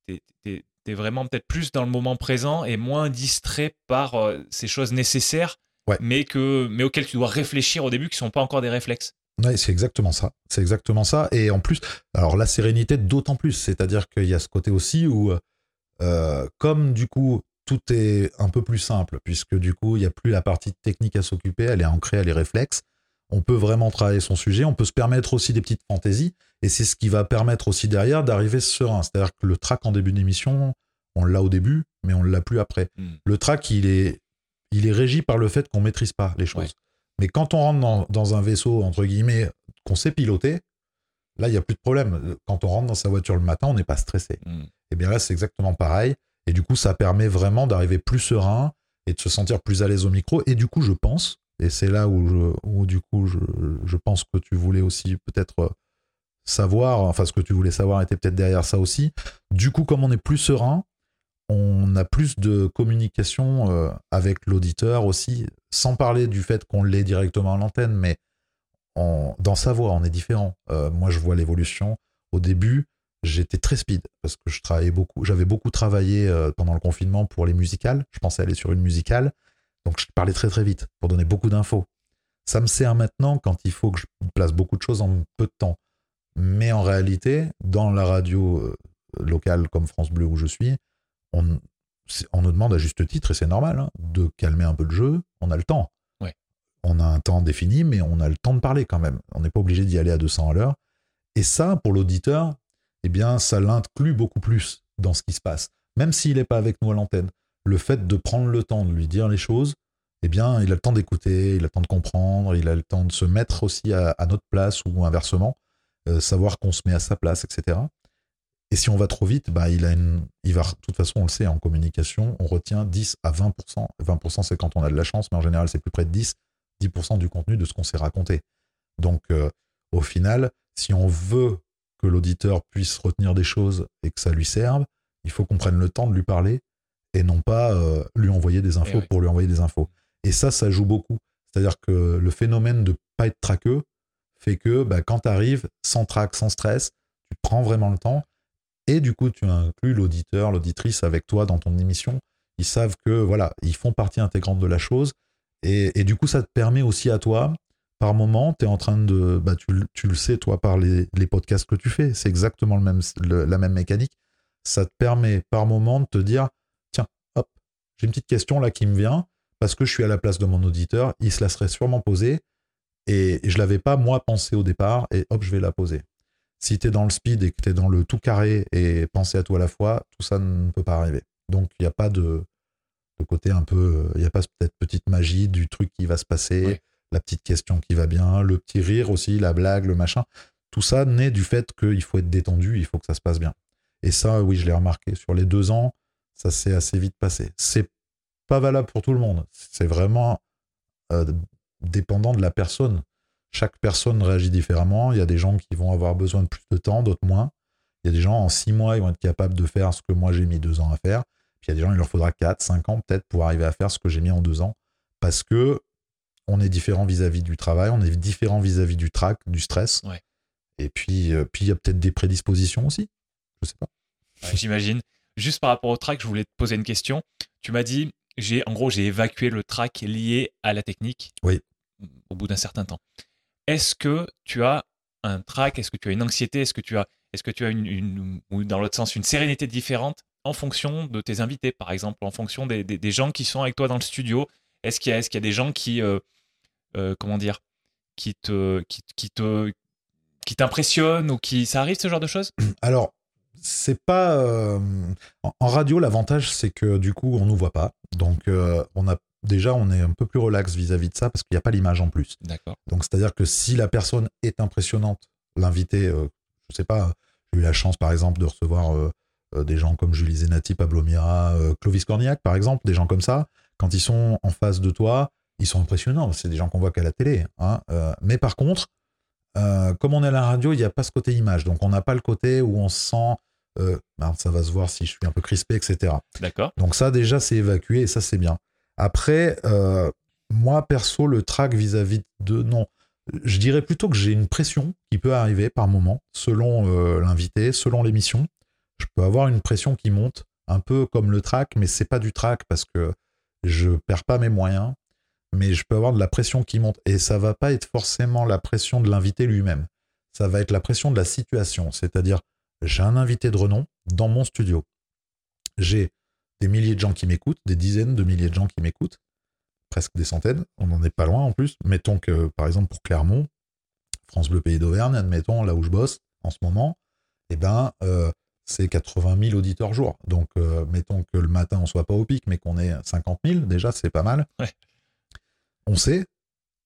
t'es, es, vraiment peut-être plus dans le moment présent et moins distrait par euh, ces choses nécessaires mais que mais auxquelles tu dois réfléchir au début qui sont pas encore des réflexes Ouais, c'est exactement ça. C'est exactement ça. Et en plus, alors la sérénité d'autant plus. C'est-à-dire qu'il y a ce côté aussi où, euh, comme du coup, tout est un peu plus simple, puisque du coup, il n'y a plus la partie technique à s'occuper, elle est ancrée, elle est réflexe on peut vraiment travailler son sujet, on peut se permettre aussi des petites fantaisies, et c'est ce qui va permettre aussi derrière d'arriver serein. C'est-à-dire que le track en début d'émission, on l'a au début, mais on ne l'a plus après. Hmm. Le track, il est, il est régi par le fait qu'on maîtrise pas les choses. Mais quand on rentre dans, un vaisseau, entre guillemets, qu'on sait piloter, là, il n'y a plus de problème. Quand on rentre dans sa voiture le matin, on n'est pas stressé. Hmm. Et eh bien là, c'est exactement pareil. Et du coup, ça permet vraiment d'arriver plus serein et de se sentir plus à l'aise au micro. Et du coup, je pense et c'est là où, du coup je, pense que tu voulais aussi peut-être savoir, enfin ce que tu voulais savoir était peut-être derrière ça aussi. Du coup, comme on est plus serein, on a plus de communication euh, avec l'auditeur aussi, sans parler du fait qu'on l'ait directement à l'antenne, mais dans sa voix, on est différent. Euh, moi, je vois l'évolution. Au début, j'étais très speed parce que je travaillais beaucoup. J'avais beaucoup travaillé euh, pendant le confinement pour les musicales. Je pensais aller sur une musicale, donc je parlais très très vite pour donner beaucoup d'infos. Ça me sert maintenant quand il faut que je place beaucoup de choses en peu de temps. Mais en réalité, dans la radio locale comme France Bleu où je suis, on, nous demande à juste titre, et c'est normal, hein, de calmer un peu le jeu. On a le temps. On a un temps défini, mais on a le temps de parler quand même. On n'est pas obligé d'y aller à 200 à l'heure. Et ça, pour l'auditeur, eh bien, ça l'inclut beaucoup plus dans ce qui se passe. Même s'il n'est pas avec nous à l'antenne, le fait de prendre le temps de lui dire les choses, eh bien, il a le temps d'écouter, il a le temps de comprendre, il a le temps de se mettre aussi à, notre place ou inversement, euh, savoir qu'on se met à sa place, etc. Et si on va trop vite, bah, il, a va, de toute façon, on le sait, en communication, on retient 10 à 20%. 20%, c'est quand on a de la chance, mais en général, c'est plus près de 10, 10% du contenu de ce qu'on s'est raconté. Donc, euh, au final, si on veut que l'auditeur puisse retenir des choses et que ça lui serve, il faut qu'on prenne le temps de lui parler et non pas euh, lui envoyer des infos eh pour lui envoyer des infos. Et ça, ça joue beaucoup. C'est-à-dire que le phénomène de pas être traqueux fait que bah, quand tu arrives sans trac, sans stress, tu prends vraiment le temps et du coup, tu inclus l'auditeur, l'auditrice avec toi dans ton émission. Ils savent que, voilà, ils font partie intégrante de la chose. Et, du coup, ça te permet aussi à toi, par moment, tu es en train de. Bah, tu, le sais, toi, par les, podcasts que tu fais. C'est exactement le même, la même mécanique. Ça te permet, par moment, de te dire j'ai une petite question là qui me vient, parce que je suis à la place de mon auditeur. Il se la serait sûrement posée. Et, je l'avais pas, moi, pensé au départ. Et hop, je vais la poser. Si tu es dans le speed et que tu es dans le tout carré et penser à tout à la fois, tout ça ne peut pas arriver. Donc il n'y a pas de, côté un peu, il n'y a pas cette petite magie du truc qui va se passer, la petite question qui va bien, le petit rire aussi, la blague, le machin. Tout ça naît du fait qu'il faut être détendu, il faut que ça se passe bien. Et ça, oui, je l'ai remarqué. Sur les deux ans, ça s'est assez vite passé. C'est pas valable pour tout le monde. C'est vraiment euh, dépendant de la personne. Chaque personne réagit différemment. Il y a des gens qui vont avoir besoin de plus de temps, d'autres moins. Il y a des gens en six mois, ils vont être capables de faire ce que moi j'ai mis deux ans à faire. Puis il y a des gens, il leur faudra quatre, cinq ans peut-être pour arriver à faire ce que j'ai mis en deux ans. Parce que on est différent vis-à-vis du travail, on est différent vis-à-vis du trac, du stress. Et puis, euh, puis il y a peut-être des prédispositions aussi. Je sais pas. J'imagine. Juste par rapport au track, je voulais te poser une question. Tu m'as dit, j'ai, en gros, j'ai évacué le track lié à la technique. Oui. Au bout d'un certain temps. Est-ce que tu as un trac Est-ce que tu as une anxiété Est-ce que tu as, est-ce que tu as une, ou dans l'autre sens, une sérénité différente en fonction de tes invités, par exemple, en fonction des, gens qui sont avec toi dans le studio? Est-ce qu'il y a, est-ce qu'il y a des gens qui, euh, euh, comment dire, qui te, qui, te, qui t'impressionnent ou qui, ça arrive ce genre de choses? Alors, c'est pas euh, en radio l'avantage c'est que du coup on nous voit pas donc on a déjà, on est un peu plus relax vis-à-vis de ça parce qu'il n'y a pas l'image en plus. D'accord. Donc, c'est-à-dire que si la personne est impressionnante, l'invité, euh, je sais pas, j'ai eu la chance, par exemple, de recevoir euh, euh, des gens comme Julie Zenati, Pablo Mira, Clovis Cornillac, par exemple, des gens comme ça. Quand ils sont en face de toi, ils sont impressionnants. C'est des gens qu'on voit qu'à la télé. Hein. mais par contre, comme on est à la radio, il n'y a pas ce côté image. Donc, on n'a pas le côté où on se sent. Ben, ça va se voir si je suis un peu crispé, etc. D'accord. Donc ça déjà c'est évacué et ça c'est bien. Après, euh, moi, perso, le track vis-à-vis de. Non. Je dirais plutôt que j'ai une pression qui peut arriver par moment, selon euh, l'invité, selon l'émission. Je peux avoir une pression qui monte, un peu comme le track, mais c'est pas du track parce que je perds pas mes moyens, mais je peux avoir de la pression qui monte. Et ça va pas être forcément la pression de l'invité lui-même. Ça va être la pression de la situation. C'est-à-dire, j'ai un invité de renom dans mon studio. J'ai des milliers de gens qui m'écoutent, des dizaines de milliers de gens qui m'écoutent, presque des centaines, on n'en est pas loin en plus. Mettons que, par exemple, pour Clermont, France Bleu Pays d'Auvergne, admettons, là où je bosse en ce moment, eh ben, euh, c'est 80 000 auditeurs jour. Donc, euh, mettons que le matin, on soit pas au pic, mais qu'on ait 50 000, déjà, c'est pas mal. On sait.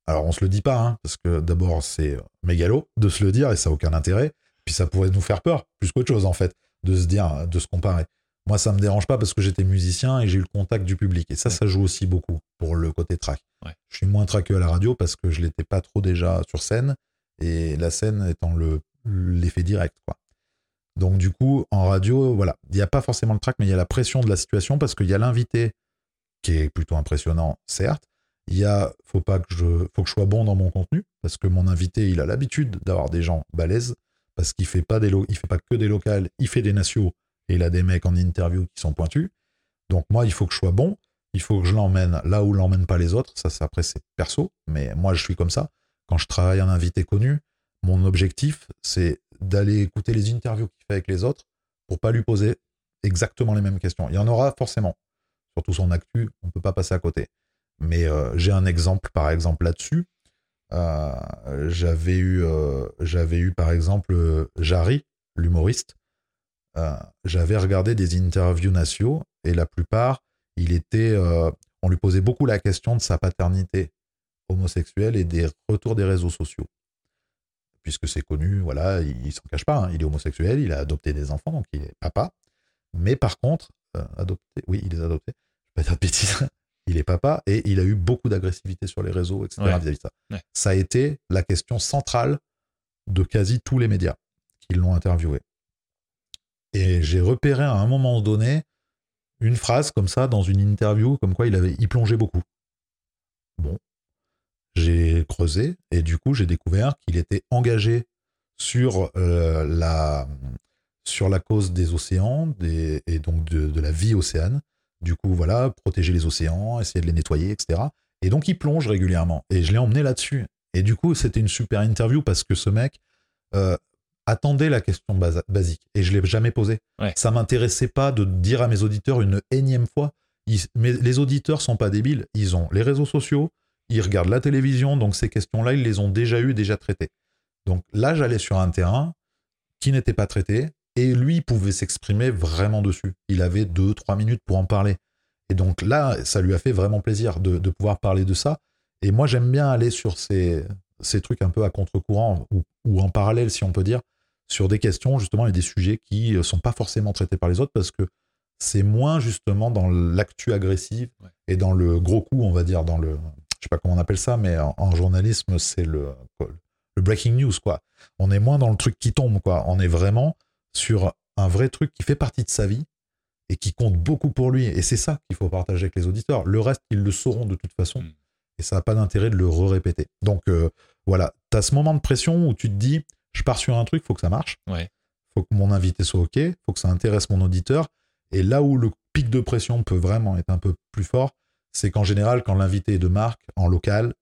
Alors, on se le dit pas, hein, parce que d'abord, c'est mégalo de se le dire et ça n'a aucun intérêt. Puis ça pourrait nous faire peur, plus qu'autre chose, en fait, de se dire, de se comparer. Moi, ça me dérange pas parce que j'étais musicien et j'ai eu le contact du public. Et ça, ça joue aussi beaucoup pour le côté track. Ouais. Je suis moins traqueux à la radio parce que je l'étais pas trop déjà sur scène et la scène étant le l'effet direct, quoi. Donc du coup, en radio, voilà, il n'y a pas forcément le track, mais il y a la pression de la situation parce qu'il y a l'invité qui est plutôt impressionnant, certes. Il y a, faut pas que je, faut que je sois bon dans mon contenu parce que mon invité, il a l'habitude d'avoir des gens balèzes parce qu'il fait pas des, fait pas que des locales, il fait des nationaux et il a des mecs en interview qui sont pointus. Donc moi, il faut que je sois bon, il faut que je l'emmène là où l'emmènent pas les autres. Ça, c'est après c'est perso, mais moi je suis comme ça. Quand je travaille un invité connu, mon objectif c'est d'aller écouter les interviews qu'il fait avec les autres pour pas lui poser exactement les mêmes questions. Il y en aura forcément, surtout son actu, on peut pas passer à côté. Mais euh, j'ai un exemple, par exemple là-dessus. Euh, j'avais eu, euh, j'avais eu par exemple Jarry, l'humoriste. Euh, j'avais regardé des interviews nationaux et la plupart, il était, on lui posait beaucoup la question de sa paternité homosexuelle et des retours des réseaux sociaux. Puisque c'est connu, voilà, il, il s'en cache pas, hein, il est homosexuel, il a adopté des enfants, donc il est papa. Mais par contre, adopté, oui, il les a adoptés, je vais pas dire de bêtises, il est papa et il a eu beaucoup d'agressivité sur les réseaux, etc. Ouais. de ça. Ouais. Ça a été la question centrale de quasi tous les médias qui l'ont interviewé. Et j'ai repéré à un moment donné une phrase comme ça dans une interview, comme quoi il avait, il plongeait beaucoup. Bon, j'ai creusé et du coup j'ai découvert qu'il était engagé sur euh, la sur la cause des océans des, et donc de, de la vie océane. Du coup, voilà, protéger les océans, essayer de les nettoyer, etc. Et donc il plonge régulièrement. Et je l'ai emmené là-dessus. Et du coup, c'était une super interview parce que ce mec euh, attendait la question basique et je l'ai jamais posée. Ouais. Ça m'intéressait pas de dire à mes auditeurs une énième fois. Ils- mais les auditeurs sont pas débiles. Ils ont les réseaux sociaux, ils regardent la télévision, donc ces questions-là, ils les ont déjà eues, déjà traitées. Donc là, j'allais sur un terrain qui n'était pas traité et lui pouvait s'exprimer vraiment dessus. Il avait deux, trois minutes pour en parler. Et donc là, ça lui a fait vraiment plaisir de, de pouvoir parler de ça. Et moi, j'aime bien aller sur ces, ces trucs un peu à contre-courant ou, ou en parallèle, si on peut dire, sur des questions justement et des sujets qui ne sont pas forcément traités par les autres parce que c'est moins justement dans l'actu agressive Ouais. et dans le gros coup, on va dire, dans le, je sais pas comment on appelle ça, mais en, en journalisme, c'est le, le breaking news, quoi. On est moins dans le truc qui tombe, quoi. On est vraiment sur un vrai truc qui fait partie de sa vie et qui compte beaucoup pour lui. Et c'est ça qu'il faut partager avec les auditeurs. Le reste, ils le sauront de toute façon. Mm. Et ça n'a pas d'intérêt de le répéter. Donc euh, voilà, tu as ce moment de pression où tu te dis, je pars sur un truc, faut que ça marche. Ouais. faut que mon invité soit OK, faut que ça intéresse mon auditeur. Et là où le pic de pression peut vraiment être un peu plus fort, c'est qu'en général, quand l'invité est de marque, en local,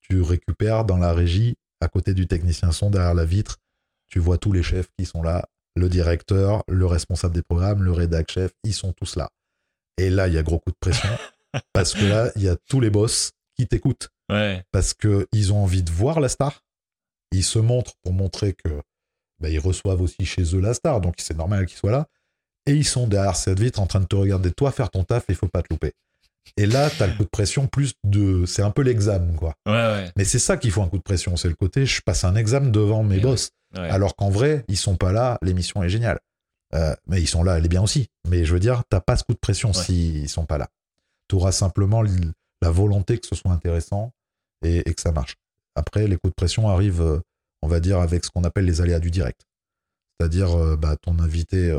tu récupères dans la régie, à côté du technicien son, derrière la vitre, tu vois tous les chefs qui sont là, le directeur, le responsable des programmes, le rédac chef, ils sont tous là. Et là, il y a gros coup de pression, [LAUGHS] parce que là, il y a tous les boss qui t'écoutent Ouais. parce qu'ils ont envie de voir la star. Ils se montrent pour montrer que bah, ils reçoivent aussi chez eux la star, donc c'est normal qu'ils soient là. Et ils sont derrière cette vitre en train de te regarder toi faire ton taf et il faut pas te louper. Et là, tu as le coup de pression plus de. C'est un peu l'examen, quoi. Ouais, ouais. Mais c'est ça qu'il faut un coup de pression. C'est le côté, je passe un examen devant mes boss. Ouais. Alors qu'en vrai, ils sont pas là, l'émission est géniale. Euh, mais ils sont là, elle est bien aussi. Mais je veux dire, t'as pas ce coup de pression Ouais. s'ils sont pas là. Tu auras simplement la volonté que ce soit intéressant et, et que ça marche. Après, les coups de pression arrivent, euh, on va dire, avec ce qu'on appelle les aléas du direct. C'est-à-dire, euh, bah, ton invité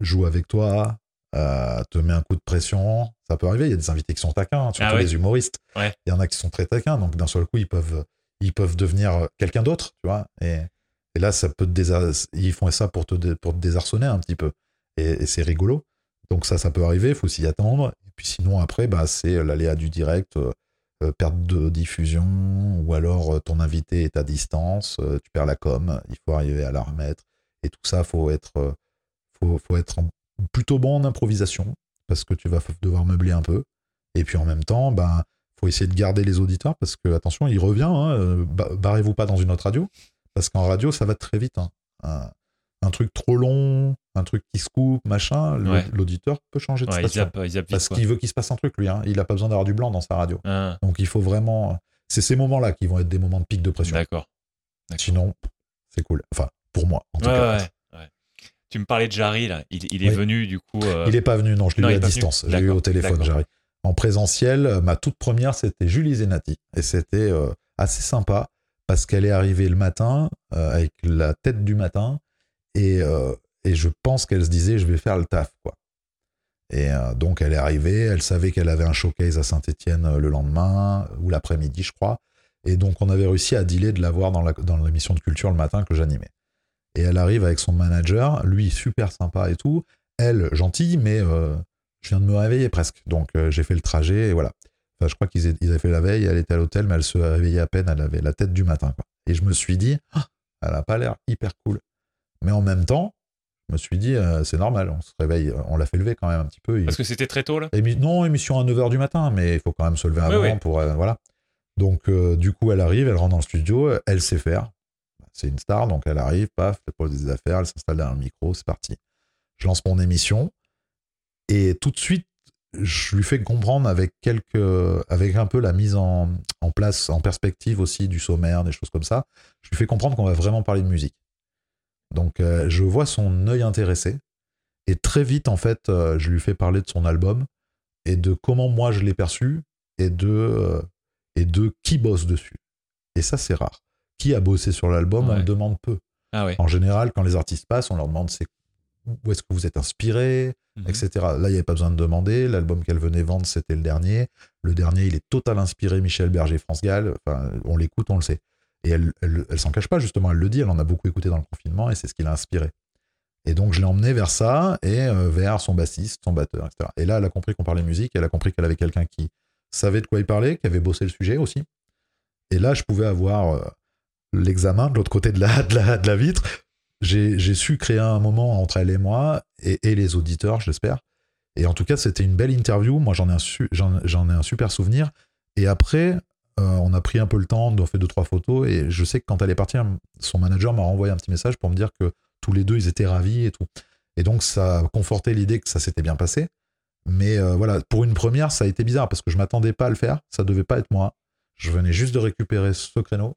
joue avec toi, euh, te met un coup de pression. Ça peut arriver. Il y a des invités qui sont taquins, hein, surtout Ah ouais. les humoristes. Ouais. Il y en a qui sont très taquins. Donc, d'un seul coup, ils peuvent, ils peuvent devenir quelqu'un d'autre, tu vois. Et, et là, ça peut ils font ça pour te, pour désarçonner un petit peu. Et, c'est rigolo. Donc ça, ça peut arriver, il faut s'y attendre. Et puis sinon, après, bah, c'est l'aléa du direct, euh, euh, perte de diffusion, ou alors euh, ton invité est à distance, tu perds la com, il faut arriver à la remettre. Et tout ça, faut être, faut, être plutôt bon en improvisation, parce que tu vas devoir meubler un peu. Et puis en même temps, ben, faut essayer de garder les auditeurs, parce que, attention, il revient, hein, ba- barrez-vous pas dans une autre radio, parce qu'en radio, ça va très vite. hein. Un, un truc trop long, un truc qui se coupe, machin, Ouais. l'auditeur peut changer de Ouais, station. vite, Parce qu'il veut qu'il se passe un truc, lui. Hein. Il a pas besoin d'avoir du blanc dans sa radio. Ah, Donc il faut vraiment. C'est ces moments-là qui vont être des moments de pic de pression. D'accord. Sinon, c'est cool. Enfin, pour moi, en tout cas. tu me parlais de Jarry, là. Il, il est Oui. venu, du coup. euh, Il n'est pas venu, non, je l'ai eu à distance. J'ai eu au téléphone, j'arrive. En présentiel, ma toute première, c'était Julie Zenati. Et c'était euh, assez sympa parce qu'elle est arrivée le matin euh, avec la tête du matin. Et, euh, et je pense qu'elle se disait, je vais faire le taf, quoi. Et euh, donc, elle est arrivée. Elle savait qu'elle avait un showcase à Saint-Etienne le lendemain ou l'après-midi, je crois. Et donc, on avait réussi à dealer de la voir dans la- dans l'émission de culture le matin que j'animais. Et elle arrive avec son manager, lui super sympa et tout. Elle, gentille, mais je viens de me réveiller presque. Donc j'ai fait le trajet et voilà. Enfin, je crois qu'ils aient- ils avaient fait la veille, elle était à l'hôtel, mais elle se réveillait à peine, elle avait la tête du matin. quoi. Et je me suis dit, Ah, elle a pas l'air hyper cool. Mais en même temps, je me suis dit, euh, c'est normal, on se réveille, on l'a fait lever quand même un petit peu. Il- Parce que c'était très tôt, là? Émi- non, émission à 9h du matin, mais il faut quand même se lever Oui, oui. pour. euh, voilà. Donc, euh, du coup, elle arrive, elle rentre dans le studio, euh, elle sait faire. C'est une star, donc elle arrive, paf, elle pose des affaires, elle s'installe derrière le micro, c'est parti. Je lance mon émission et tout de suite, je lui fais comprendre avec quelques. avec un peu la mise en, en place, en perspective aussi du sommaire, des choses comme ça, je lui fais comprendre qu'on va vraiment parler de musique. Donc, euh, je vois son œil intéressé. Et très vite, en fait, euh, je lui fais parler de son album et de comment moi je l'ai perçu et de, euh, et de qui bosse dessus. Et ça, c'est rare. Qui a bossé sur l'album, on le demande peu. Ah ouais. En général, quand les artistes passent, on leur demande c'est où est-ce que vous êtes inspiré, Mhm. etc. Là, il n'y avait pas besoin de demander. L'album qu'elle venait vendre, c'était le dernier. Le dernier, il est total inspiré Michel Berger, France Gall. Enfin, on l'écoute, on le sait. Et elle, elle, elle s'en cache pas, justement. Elle le dit, elle en a beaucoup écouté dans le confinement et c'est ce qui l'a inspiré. Et donc, je l'ai emmené vers ça et euh, vers son bassiste, son batteur, etc. Et là, elle a compris qu'on parlait musique. Elle a compris qu'elle avait quelqu'un qui savait de quoi il parlait, qui avait bossé le sujet aussi. Et là, je pouvais avoir euh, l'examen de l'autre côté de la, de la, de la vitre. J'ai su créer un moment entre elle et moi et, les auditeurs, j'espère. Et en tout cas, c'était une belle interview. Moi, j'en ai, un super souvenir. Et après, euh, on a pris un peu le temps, on a fait deux, trois photos. Et je sais que quand elle est partie, son manager m'a renvoyé un petit message pour me dire que tous les deux, ils étaient ravis et tout. Et donc, ça a conforté l'idée que ça s'était bien passé. Mais euh, voilà, pour une première, ça a été bizarre parce que je m'attendais pas à le faire. Ça devait pas être moi. Je venais juste de récupérer ce créneau.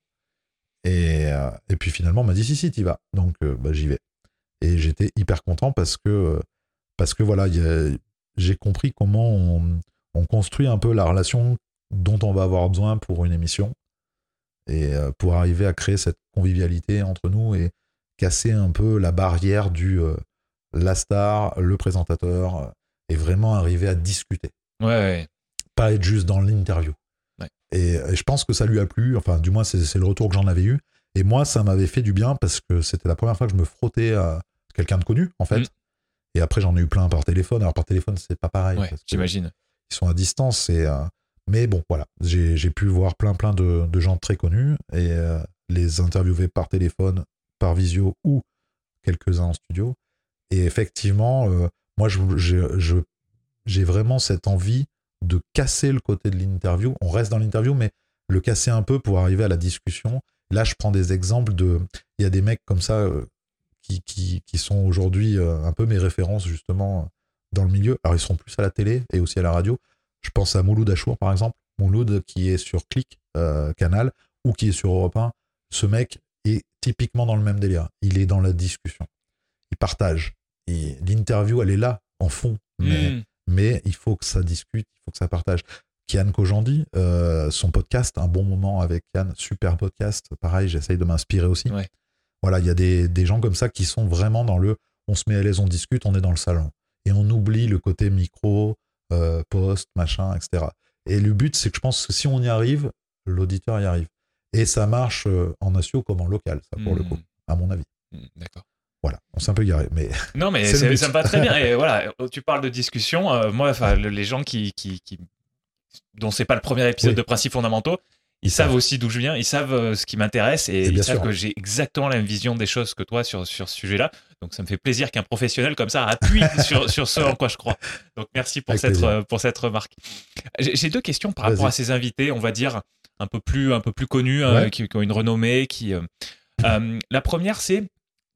Et, euh, et puis finalement, on m'a dit si, si, t'y vas. Donc, euh, bah, j'y vais. Et j'étais hyper content parce que, euh, parce que voilà, j'ai compris comment on, on construit un peu la relation dont on va avoir besoin pour une émission et pour arriver à créer cette convivialité entre nous et casser un peu la barrière du la star, le présentateur et vraiment arriver à discuter Ouais, ouais. pas être juste dans l'interview. Ouais. Et, et je pense que ça lui a plu, enfin du moins c'est le retour que j'en avais eu. Et moi ça m'avait fait du bien parce que c'était la première fois que je me frottais à quelqu'un de connu en fait. Mm. Et après j'en ai eu plein par téléphone. Alors par téléphone c'est pas pareil. Ouais, j'imagine. Ils sont à distance. Et, euh, mais bon voilà, j'ai j'ai pu voir plein plein de, de gens très connus et euh, les interviewer par téléphone, par visio ou quelques-uns en studio. Et effectivement, euh, moi je- je- je- j'ai vraiment cette envie de casser le côté de l'interview. On reste dans l'interview, mais le casser un peu pour arriver à la discussion. Là, je prends des exemples de. Il y a des mecs comme ça euh, qui, qui, sont aujourd'hui euh, un peu mes références, justement, euh, dans le milieu. Alors, ils seront plus à la télé et aussi à la radio. Je pense à Mouloud Achour, par exemple. Mouloud, qui est sur Click Canal ou qui est sur Europe 1. Ce mec est typiquement dans le même délire. Il est dans la discussion. Il partage. L'interview, elle est là, en fond. Hmm. Mais il faut que ça discute, il faut que ça partage. Kian Kojandi, euh, son podcast, un bon moment avec Kian, super podcast. Pareil, j'essaye de m'inspirer aussi. Ouais. Voilà, il y a des, des gens comme ça qui sont vraiment dans le on se met à l'aise, on discute, on est dans le salon. Et on oublie le côté micro, euh, poste, machin, etc. Et le but, c'est que je pense que si on y arrive, l'auditeur y arrive. Et ça marche euh, en national comme en local, ça, pour le Hmm. coup, à mon avis. Hmm, D'accord. Voilà, on s'est un peu garé, mais Non, mais [LAUGHS] C'est ça me va très bien. Et voilà, [LAUGHS] tu parles de discussion. euh, moi, enfin, les gens qui, qui, qui dont c'est pas le premier épisode Oui. de Principes fondamentaux, ils, Ils savent savent. aussi d'où je viens, ils savent euh, ce qui m'intéresse et, Et ils savent sûr. que j'ai exactement la même vision des choses que toi sur, sur ce sujet-là. Donc, ça me fait plaisir qu'un professionnel comme ça appuie [LAUGHS] sur, sur ce en quoi je crois. Donc, merci pour, Avec cette, plaisir. pour cette remarque. J'ai deux questions par rapport à ces invités, on va dire un peu plus, un peu plus connus, Ouais. qui, qui ont une renommée. Qui, euh, la première, c'est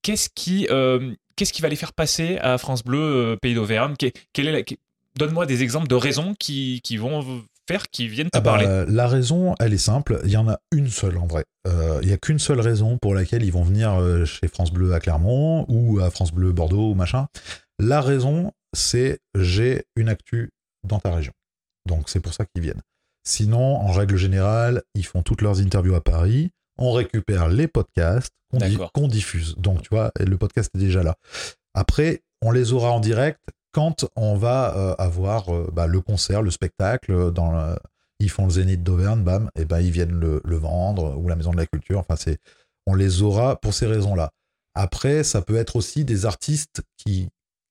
qu'est-ce qui, euh, qu'est-ce qui va les faire passer à France Bleu euh, Pays d'Auvergne? Que- que- Donne-moi des exemples de raisons qui, qui vont experts qui viennent te Ah bah, parler. La raison, elle est simple. Il y en a une seule en vrai. Euh, Il y a qu'une seule raison pour laquelle ils vont venir chez France Bleu à Clermont ou à France Bleu Bordeaux ou machin. La raison, c'est j'ai une actu dans ta région. Donc c'est pour ça qu'ils viennent. Sinon, en règle générale, ils font toutes leurs interviews à Paris. On récupère les podcasts qu'on di- D'accord. qu'on diffuse. Donc tu vois, le podcast est déjà là. Après, on les aura en direct quand on va euh, avoir euh, bah, le concert, le spectacle. euh, Dans le- ils font le Zénith d'Auvergne, bam, et ben ils viennent le, le vendre ou la Maison de la Culture. Enfin, c'est, on les aura pour ces raisons-là. Après, ça peut être aussi des artistes qui,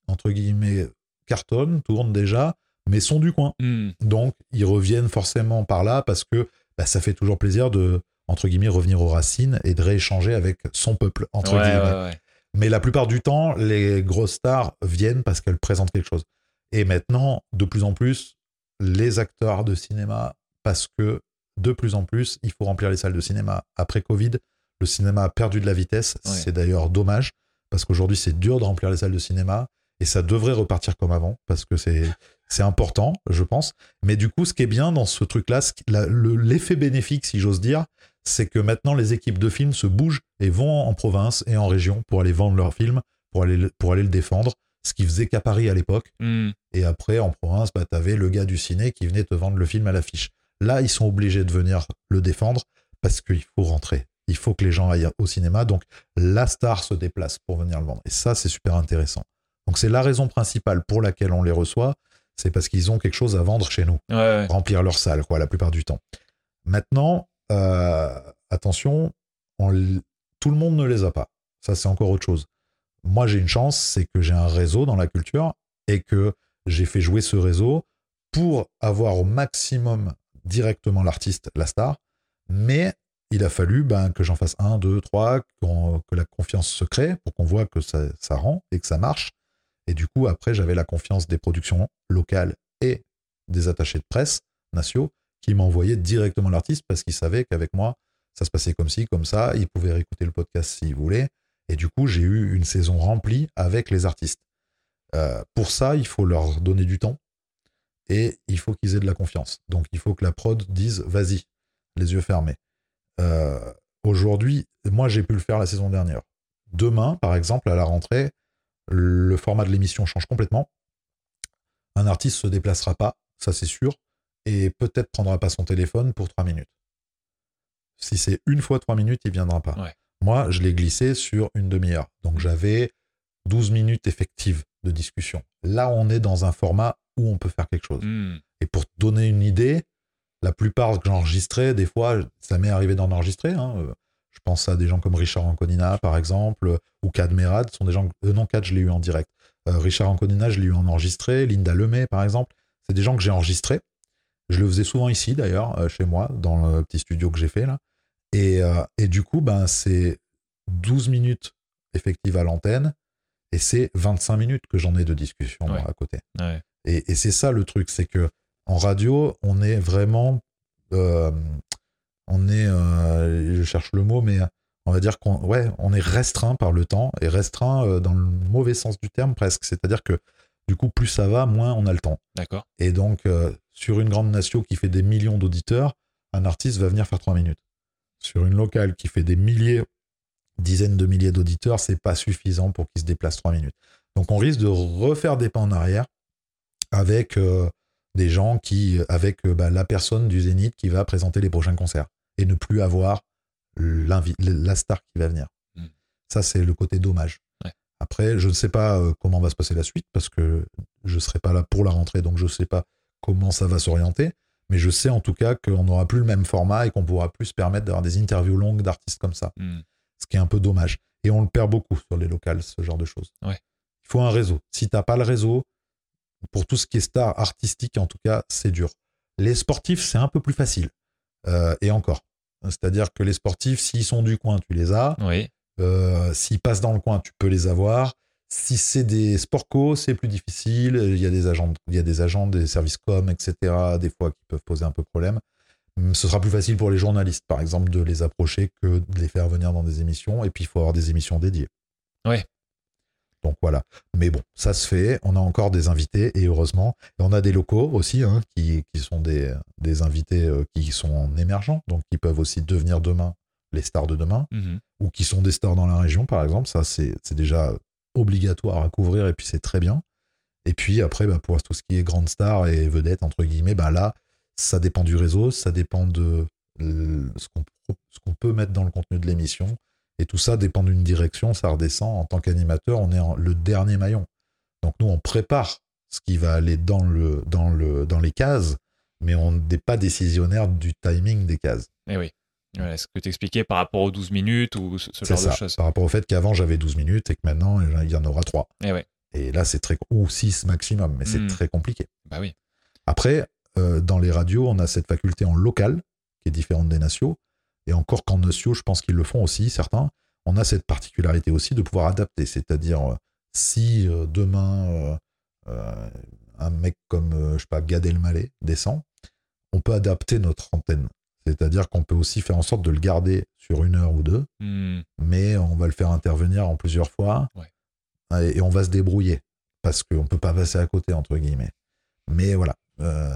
entre guillemets, cartonnent, tournent déjà, mais sont du coin. Hmm. Donc, ils reviennent forcément par là parce que bah, ça fait toujours plaisir de, entre guillemets, revenir aux racines et de rééchanger avec son peuple, entre Ouais, guillemets. ouais. Mais la plupart du temps, les grosses stars viennent parce qu'elles présentent quelque chose. Et maintenant, de plus en plus, les acteurs de cinéma, parce que de plus en plus, il faut remplir les salles de cinéma. Après Covid, le cinéma a perdu de la vitesse. Ouais. C'est d'ailleurs dommage, parce qu'aujourd'hui, c'est dur de remplir les salles de cinéma. Et ça devrait repartir comme avant, parce que c'est c'est important, je pense. Mais du coup, ce qui est bien dans ce truc-là, l'effet bénéfique, si j'ose dire, c'est que maintenant les équipes de films se bougent et vont en province et en région pour aller vendre leurs films, pour aller, le- pour aller le défendre, ce qui faisait qu'à Paris à l'époque. Hmm. Et après, en province, bah, tu avais le gars du ciné qui venait te vendre le film à l'affiche. Là, ils sont obligés de venir le défendre parce qu'il faut rentrer. Il faut que les gens aillent au cinéma. Donc, la star se déplace pour venir le vendre. Et ça, c'est super intéressant. Donc, c'est la raison principale pour laquelle on les reçoit. C'est parce qu'ils ont quelque chose à vendre chez nous Ouais, ouais. remplir leur salle, quoi, la plupart du temps. Maintenant, euh, attention, on tout le monde ne les a pas. Ça, c'est encore autre chose. Moi, j'ai une chance, c'est que j'ai un réseau dans la culture et que j'ai fait jouer ce réseau pour avoir au maximum directement l'artiste, la star. Mais il a fallu ben, que j'en fasse un, deux, trois, que la confiance se crée pour qu'on voit que ça, ça rend et que ça marche. Et du coup, après, j'avais la confiance des productions locales et des attachés de presse nationaux qui m'envoyaient directement l'artiste parce qu'ils savaient qu'avec moi, ça se passait comme ci, comme ça. Ils pouvaient réécouter le podcast s'ils voulaient. Et du coup, j'ai eu une saison remplie avec les artistes. Euh, pour ça, il faut leur donner du temps et il faut qu'ils aient de la confiance. Donc, il faut que la prod dise vas-y, les yeux fermés. Euh, Aujourd'hui, moi, j'ai pu le faire la saison dernière. Demain, par exemple, à la rentrée, le format de l'émission change complètement. Un artiste se déplacera pas, ça c'est sûr, et peut-être prendra pas son téléphone pour trois minutes. Si c'est une fois trois minutes, il viendra pas. Ouais. Moi, je l'ai glissé sur une demi-heure. Donc j'avais 12 minutes effectives de discussion. Là, on est dans un format où on peut faire quelque chose. Hmm. Et pour te donner une idée, la plupart que j'enregistrais, des fois, ça m'est arrivé d'en enregistrer. hein. Je pense à des gens comme Richard Anconina, par exemple, ou Kad Merad. Ce sont des gens. euh, non, Kad, je l'ai eu en direct. Euh, Richard Anconina, je l'ai eu en enregistré. Linda Lemay, par exemple. C'est des gens que j'ai enregistrés. Je le faisais souvent ici, d'ailleurs, euh, chez moi, dans le petit studio que j'ai fait là. Et, euh, et du coup, ben, c'est 12 minutes effectives à l'antenne et c'est 25 minutes que j'en ai de discussion Ouais. à côté. Ouais. Et, et c'est ça le truc, c'est que en radio, on est vraiment, euh, on est, euh, je cherche le mot, mais on va dire qu'on, ouais, on est restreint par le temps et restreint dans le mauvais sens du terme presque. C'est-à-dire que du coup, plus ça va, moins on a le temps. D'accord. Et donc, euh, sur une grande nation qui fait des millions d'auditeurs, un artiste va venir faire trois minutes. Sur une locale qui fait des milliers, dizaines de milliers d'auditeurs, c'est pas suffisant pour qu'il se déplace trois minutes. Donc, on risque de refaire des pas en arrière avec euh, des gens qui, avec euh, bah, la personne du Zénith qui va présenter les prochains concerts et ne plus avoir la star qui va venir. Mm. Ça, c'est le côté dommage. Après, je ne sais pas euh, comment va se passer la suite parce que je ne serai pas là pour la rentrée, donc je ne sais pas comment ça va s'orienter. Mais je sais en tout cas qu'on n'aura plus le même format et qu'on pourra plus se permettre d'avoir des interviews longues d'artistes comme ça, Hmm. ce qui est un peu dommage. Et on le perd beaucoup sur les locales, ce genre de choses. Ouais. Il faut un réseau. Si tu n'as pas le réseau, pour tout ce qui est star artistique, en tout cas, c'est dur. Les sportifs, c'est un peu plus facile. Euh, et encore. C'est-à-dire que les sportifs, s'ils sont du coin, tu les as. Oui. Euh, S'ils passent dans le coin, tu peux les avoir. Si c'est des sport co, c'est plus difficile. Il y a des agents, il y a des agents, des services com, etc. Des fois qui peuvent poser un peu problème. Hum, Ce sera plus facile pour les journalistes, par exemple, de les approcher que de les faire venir dans des émissions. Et puis il faut avoir des émissions dédiées. Ouais. Donc voilà. Mais bon, ça se fait. On a encore des invités et heureusement. Et on a des locaux aussi hein, qui, qui, sont des, des invités euh, qui sont émergents, donc qui peuvent aussi devenir demain les stars de demain, Mhm. ou qui sont des stars dans la région, par exemple. Ça, c'est déjà obligatoire à couvrir et puis c'est très bien. Et puis après, bah, pour tout ce qui est grande star et vedette, entre guillemets, bah, là, ça dépend du réseau, ça dépend de ce qu'on peut mettre dans le contenu de l'émission. Et tout ça dépend d'une direction, ça redescend. En tant qu'animateur, on est en- le dernier maillon. Donc nous, on prépare ce qui va aller dans, le, dans, le, dans les cases, mais on n'est pas décisionnaire du timing des cases. Eh oui. Voilà, ce que tu expliquais par rapport aux 12 minutes ou ce, genre de choses. par rapport au fait qu'avant j'avais 12 minutes et que maintenant il y en aura 3. Eh ouais. Et là, c'est très. ou 6 maximum, mais c'est Mm. très compliqué. Bah oui. Après, euh, dans les radios, on a cette faculté en local, qui est différente des nationaux. Et encore qu'en nationaux, je pense qu'ils le font aussi, certains. On a cette particularité aussi de pouvoir adapter. C'est-à-dire, euh, si euh, demain, euh, un mec comme, je sais pas, Gad Elmaleh descend, on peut adapter notre antenne. C'est-à-dire qu'on peut aussi faire en sorte de le garder sur une heure ou deux, Hmm. mais on va le faire intervenir en plusieurs fois Ouais. et, on va se débrouiller parce qu'on ne peut pas passer à côté, entre guillemets. Mais voilà. Euh,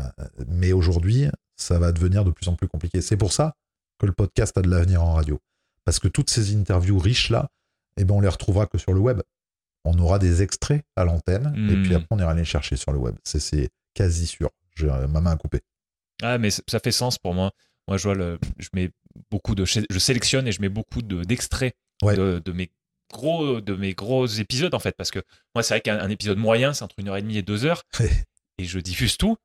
mais aujourd'hui, ça va devenir de plus en plus compliqué. C'est pour ça que le podcast a de l'avenir en radio. Parce que toutes ces interviews riches-là, eh ben, on les retrouvera que sur le web. On aura des extraits à l'antenne et puis après, on ira les chercher sur le web. C'est- quasi sûr. J'ai ma main à couper. Ah, mais ça fait sens pour moi. Moi, je vois le, je mets beaucoup de, je sélectionne et je mets beaucoup de- d'extraits Ouais. de, de mes gros, de mes gros épisodes en fait, parce que moi, c'est vrai qu'un un épisode moyen, c'est entre une heure et demie et deux heures, [LAUGHS] et je diffuse tout.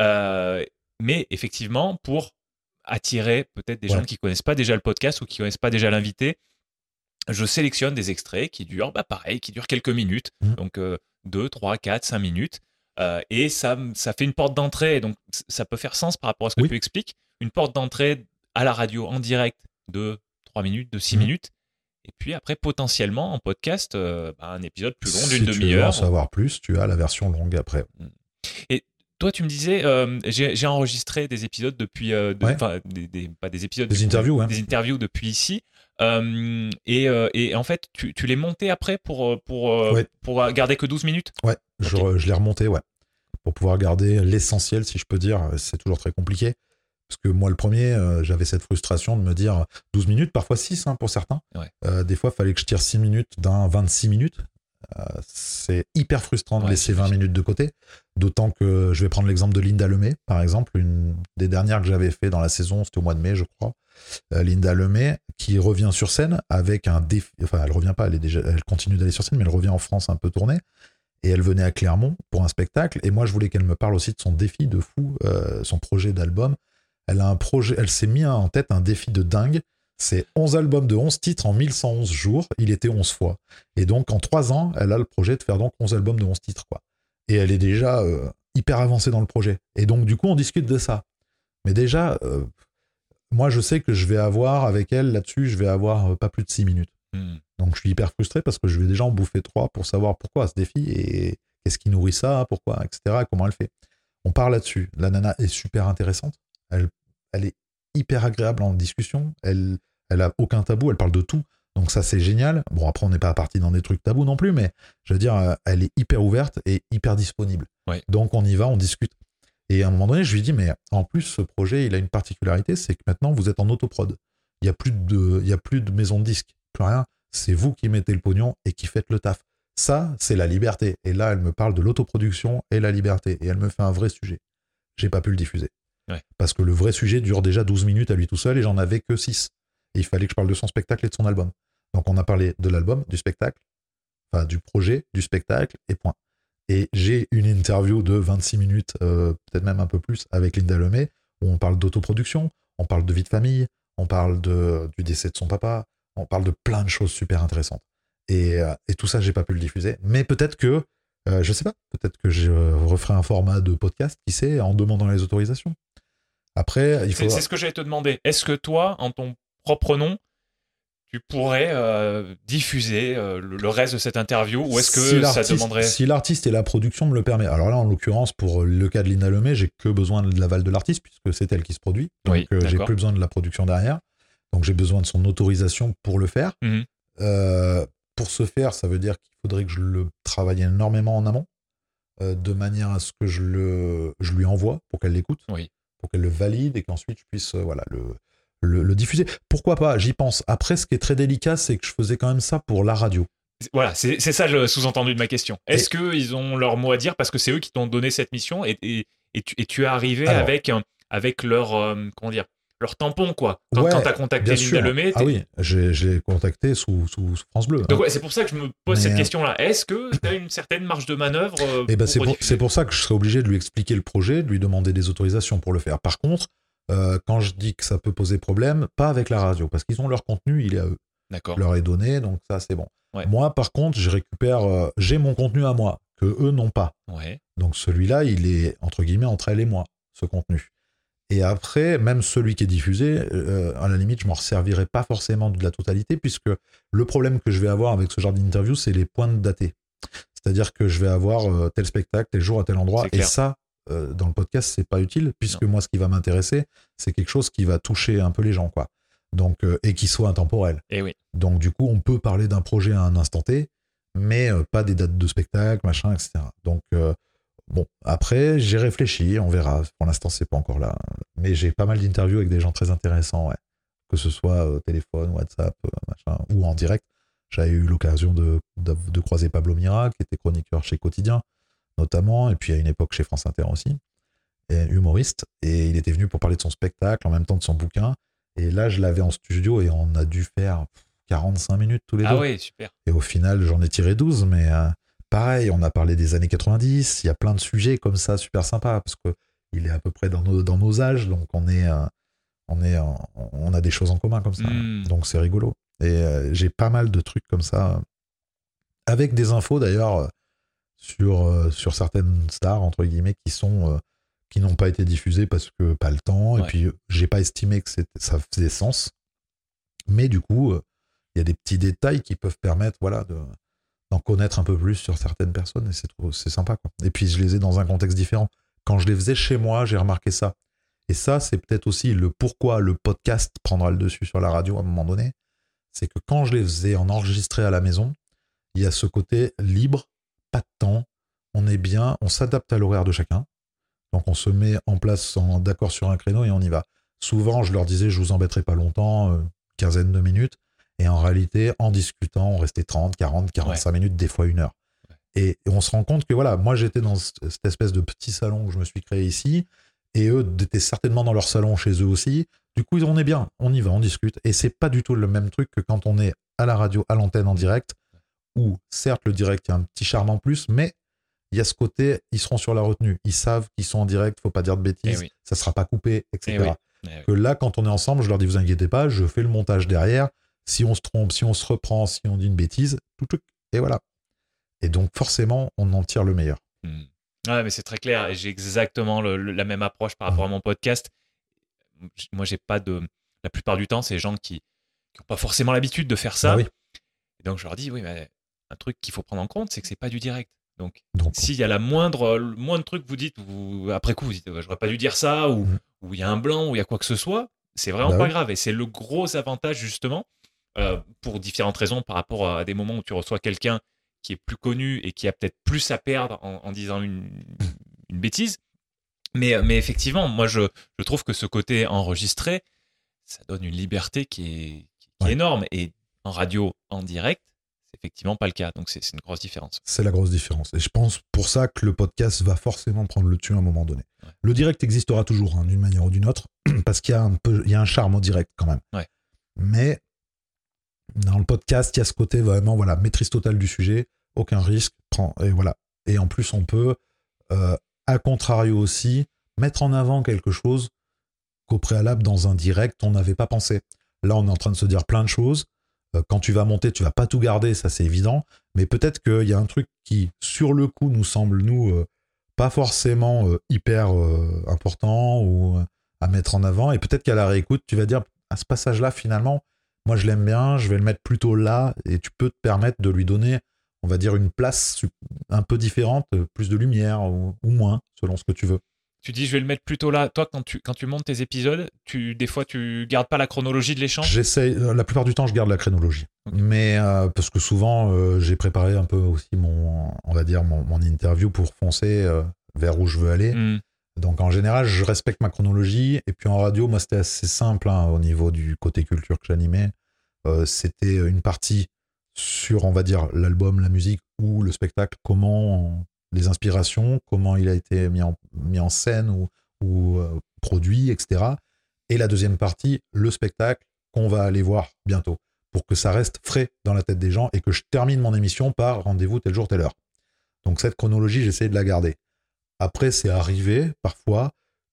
Euh, mais effectivement, pour attirer peut-être des Ouais. gens qui connaissent pas déjà le podcast ou qui connaissent pas déjà l'invité, je sélectionne des extraits qui durent, bah pareil, qui durent quelques minutes, Mhm. donc 2, 3, 4, 5 minutes. Euh, et ça, ça fait une porte d'entrée. Donc, ça peut faire sens par rapport à ce que Oui. tu expliques. Une porte d'entrée à la radio en direct de 3 minutes, de 6 Mhm. minutes. Et puis après, potentiellement, en podcast, euh, bah, un épisode plus long Si d'une tu veux en demi-heure. savoir plus, tu as la version longue après. Toi, tu me disais, euh, j'ai enregistré des épisodes depuis, euh, de- Ouais. enfin, des, des- pas des épisodes, Des coup, interviews, hein. des interviews depuis ici. Euh, et, et en fait, tu, tu les montais après pour, pour, Ouais. pour garder que 12 minutes? Ouais, je, je l'ai remonté, ouais. Pour pouvoir garder l'essentiel, si je peux dire. C'est toujours très compliqué. Parce que moi, le premier, euh, j'avais cette frustration de me dire 12 minutes, parfois 6 hein, pour certains. Ouais. Euh, des fois, il fallait que je tire 6 minutes d'un 26 minutes. Euh, c'est hyper frustrant de Ouais, laisser c'est 20 difficile. minutes de côté. D'autant que je vais prendre l'exemple de Linda Lemay, par exemple, une des dernières que j'avais fait dans la saison, c'était au mois de mai, je crois. Linda Lemay, qui revient sur scène avec un défi. Enfin, elle revient pas, elle, est déjà, elle continue d'aller sur scène, mais elle revient en France un peu tournée. Et elle venait à Clermont pour un spectacle. Et moi, je voulais qu'elle me parle aussi de son défi de fou, euh, son projet d'album. Elle a un projet, elle s'est mis en tête un défi de dingue. C'est 11 albums de 11 titres en 1111 jours. Il était 11 fois. Et donc, en 3 ans, elle a le projet de faire donc 11 albums de 11 titres, quoi. Et elle est déjà euh, hyper avancée dans le projet. Et donc, du coup, on discute de ça. Mais déjà, euh, moi, je sais que je vais avoir, avec elle, là-dessus, je vais avoir euh, pas plus de 6 minutes. Hmm. Donc je suis hyper frustré parce que je vais déjà en bouffer trois pour savoir pourquoi ce défi et qu'est-ce qui nourrit ça, pourquoi, etc. et comment elle fait. On part là-dessus. La nana est super intéressante. Elle, elle est hyper agréable en discussion. Elle, elle a aucun tabou. Elle parle de tout. Donc ça c'est génial. Bon après on n'est pas parti dans des trucs tabous non plus, mais je veux dire euh, elle est hyper ouverte et hyper disponible. Ouais. Donc on y va, on discute. Et à un moment donné je lui dis mais en plus ce projet il a une particularité, c'est que maintenant vous êtes en autoprod. Il y a plus de, il y a plus de maison de disques, plus rien c'est vous qui mettez le pognon et qui faites le taf. Ça, c'est la liberté. Et là, elle me parle de l'autoproduction et la liberté. Et elle me fait un vrai sujet. J'ai pas pu le diffuser. Parce que le vrai sujet dure déjà 12 minutes à lui tout seul et j'en avais que 6. Et il fallait que je parle de son spectacle et de son album. Donc on a parlé de l'album, du spectacle, enfin du projet, du spectacle et point. Et j'ai une interview de 26 minutes, euh, peut-être même un peu plus, avec Linda Lemay, où on parle d'autoproduction, on parle de vie de famille, on parle de, du décès de son papa, on parle de plein de choses super intéressantes. Et, euh, tout ça, j'ai pas pu le diffuser. Mais peut-être que, euh, je sais pas, peut-être que je referai un format de podcast, qui sait, en demandant les autorisations. Après, il faut. C'est ce que j'allais te demander. Est-ce que toi, en ton propre nom, tu pourrais euh, diffuser euh, le, reste de cette interview ou est-ce que si ça l'artiste- demanderait Si l'artiste et la production me le permet. Alors là, en l'occurrence, pour le cas de Lina Lemay, j'ai que besoin de l'aval de l'artiste, puisque c'est elle qui se produit. Donc Oui, euh, j'ai plus besoin de la production derrière. Donc j'ai besoin de son autorisation pour le faire. Mhm. Euh, pour ce faire, ça veut dire qu'il faudrait que je le travaille énormément en amont, euh, de manière à ce que je, le, je lui envoie pour qu'elle l'écoute, Oui. Pour qu'elle le valide et qu'ensuite je puisse euh, voilà, le, le, le diffuser. Pourquoi pas J'y pense. Après, ce qui est très délicat, c'est que je faisais quand même ça pour la radio. Voilà, c'est ça le sous-entendu de ma question. Est-ce qu'ils ont leur mot à dire parce que c'est eux qui t'ont donné cette mission et, et, et tu, et tu es arrivé Alors. avec, un- avec leur, euh, comment dire, leur tampon, quoi. Quand, Ouais, quand t'as contacté Linda. Lemay, Ah oui, j'ai j'ai contacté sous, sous, sous France Bleu. hein. Ouais, c'est pour ça que je me pose Mais, cette euh, question-là. Est-ce que tu as une certaine marge de manœuvre euh, Et ben c'est pour, rediffuser c'est pour ça que je serais obligé de lui expliquer le projet, de lui demander des autorisations pour le faire. Par contre, euh, quand je dis que ça peut poser problème, pas avec la radio, parce qu'ils ont leur contenu, il est à eux, D'accord. leur est donné, donc ça c'est bon. Ouais. Moi, par contre, je récupère, euh, j'ai mon contenu à moi que eux n'ont pas. Ouais. Donc celui-là, il est entre guillemets entre elle et moi, ce contenu. Et après, même celui qui est diffusé, euh, à la limite, je m'en resservirai pas forcément de la totalité, puisque le problème que je vais avoir avec ce genre d'interview, c'est les points datés. C'est-à-dire que je vais avoir euh, tel spectacle, tel jour, à tel endroit, et ça, euh, dans le podcast, c'est pas utile, puisque moi, ce qui va m'intéresser, c'est quelque chose qui va toucher un peu les gens, quoi. Donc, et qui soit intemporel. Et oui. Donc, du coup, on peut parler d'un projet à un instant T, mais pas des dates de spectacle, machin, etc. Donc, bon, après, j'ai réfléchi, on verra. Pour l'instant, c'est pas encore là. Mais j'ai pas mal d'interviews avec des gens très intéressants, ouais. Que ce soit euh, téléphone, WhatsApp, euh, machin, ou en direct. J'avais eu l'occasion de, de, de croiser Pablo Mira, qui était chroniqueur chez Quotidien, notamment, et puis à une époque chez France Inter aussi, et humoriste. Et il était venu pour parler de son spectacle, en même temps de son bouquin. Et là, je l'avais en studio et on a dû faire 45 minutes tous les Ah deux. oui, super. Et au final, j'en ai tiré 12, mais euh, pareil, on a parlé des années 90, il y a plein de sujets comme ça, super sympa, parce que il est à peu près dans nos, dans nos âges, donc on est, euh, on est, on a des choses en commun comme ça. Mm. Donc c'est rigolo. Et euh, j'ai pas mal de trucs comme ça, euh, avec des infos d'ailleurs sur, sur certaines stars, entre guillemets, qui sont... qui n'ont pas été diffusées parce que pas le temps, et puis j'ai pas estimé que c'était- ça faisait sens. Mais du coup, il y a des petits détails qui peuvent permettre voilà, de, d'en connaître un peu plus sur certaines personnes et c'est sympa. Quoi. Et puis je les ai dans un contexte différent. Quand je les faisais chez moi, j'ai remarqué ça. Et ça, c'est peut-être aussi le pourquoi le podcast prendra le dessus sur la radio à un moment donné. C'est que quand je les faisais en enregistré à la maison, il y a ce côté libre, pas de temps, on est bien, on s'adapte à l'horaire de chacun. Donc on se met en place en- d'accord sur un créneau et on y va. Souvent, je leur disais, je vous embêterai pas longtemps, euh, quinzaine de minutes. Et en réalité, en discutant, on restait 30, 40, 45 minutes, des fois une heure. Et, et on se rend compte que voilà, moi j'étais dans cette espèce de petit salon que je me suis créé ici, et eux étaient certainement dans leur salon chez eux aussi. Du coup, on est bien, on y va, on discute. Et c'est pas du tout le même truc que quand on est à la radio, à l'antenne en direct, où certes le direct il y a un petit charme en plus, mais il y a ce côté, ils seront sur la retenue, ils savent qu'ils sont en direct, faut pas dire de bêtises, Eh oui. ça sera pas coupé, etc. Eh oui. Eh oui. Que là, quand on est ensemble, je leur dis, vous inquiétez pas, je fais le montage derrière. Si on se trompe, si on se reprend, si on dit une bêtise, tout, tout, et voilà. Et donc, forcément, on en tire le meilleur. Hmm. Ouais, mais c'est très clair. J'ai exactement le- le- la même approche par rapport à mon podcast. Moi, j'ai pas de. La plupart du temps, c'est des gens qui n'ont pas forcément l'habitude de faire ça. Bah oui. Et donc, je leur dis, oui, mais un truc qu'il faut prendre en compte, c'est que c'est pas du direct. Donc, Donc, s'il y a la moindre, le moindre truc que vous dites, vous, après coup, vous dites, j'aurais pas dû dire ça, ou Mhm. ou il y a un blanc, ou il y a quoi que ce soit, c'est vraiment Bah pas oui. grave. Et c'est le gros avantage, justement, euh, pour différentes raisons, par rapport à des moments où tu reçois quelqu'un qui est plus connu et qui a peut-être plus à perdre en, en disant une, une bêtise. Mais, mais effectivement, moi, je, je trouve que ce côté enregistré, ça donne une liberté qui est, qui est Ouais. énorme. Et en radio, en direct, c'est effectivement pas le cas. Donc, c'est une grosse différence. c'est la grosse différence. Et je pense pour ça que le podcast va forcément prendre le dessus à un moment donné. Ouais. Le direct existera toujours, hein, d'une manière ou d'une autre, [CLEARS THROAT] parce qu'il y, a un peu- il y a un charme au direct quand même. Ouais. Mais dans le podcast, il y a ce côté vraiment, voilà, maîtrise totale du sujet, aucun risque, prend, et voilà. Et en plus, on peut, euh, à contrario aussi, mettre en avant quelque chose qu'au préalable, dans un direct, on n'avait pas pensé. Là, on est en train de se dire plein de choses. Euh, Quand tu vas monter, tu vas pas tout garder, ça c'est évident. Mais peut-être qu'il y a un truc qui, sur le coup, nous semble, nous, euh, pas forcément hyper important ou à mettre en avant. Et peut-être qu'à la réécoute, tu vas dire, à ce passage-là, finalement, moi je l'aime bien, je vais le mettre plutôt là, et tu peux te permettre de lui donner, on va dire, une place un peu différente, plus de lumière ou, ou moins, selon ce que tu veux. Tu dis, je vais le mettre plutôt là. Toi, quand tu, quand tu montes tes épisodes, tu, des fois, tu gardes pas la chronologie de l'échange? J'essaie, euh, la plupart du temps, je garde la chronologie. Mais euh, parce que souvent, euh, j'ai préparé un peu aussi mon, on va dire, mon, mon interview pour foncer euh, vers où je veux aller. Hmm. Donc en général, je respecte ma chronologie. Et puis en radio, moi, c'était assez simple hein, au niveau du côté culture que j'animais. Euh, c'était une partie sur, on va dire, l'album, la musique ou le spectacle, comment les inspirations, comment il a été mis en, scène ou, ou euh, produit, etc. Et la deuxième partie, le spectacle qu'on va aller voir bientôt, pour que ça reste frais dans la tête des gens et que je termine mon émission par rendez-vous tel jour, telle heure. Donc cette chronologie, j'essaie de la garder. Après, c'est arrivé parfois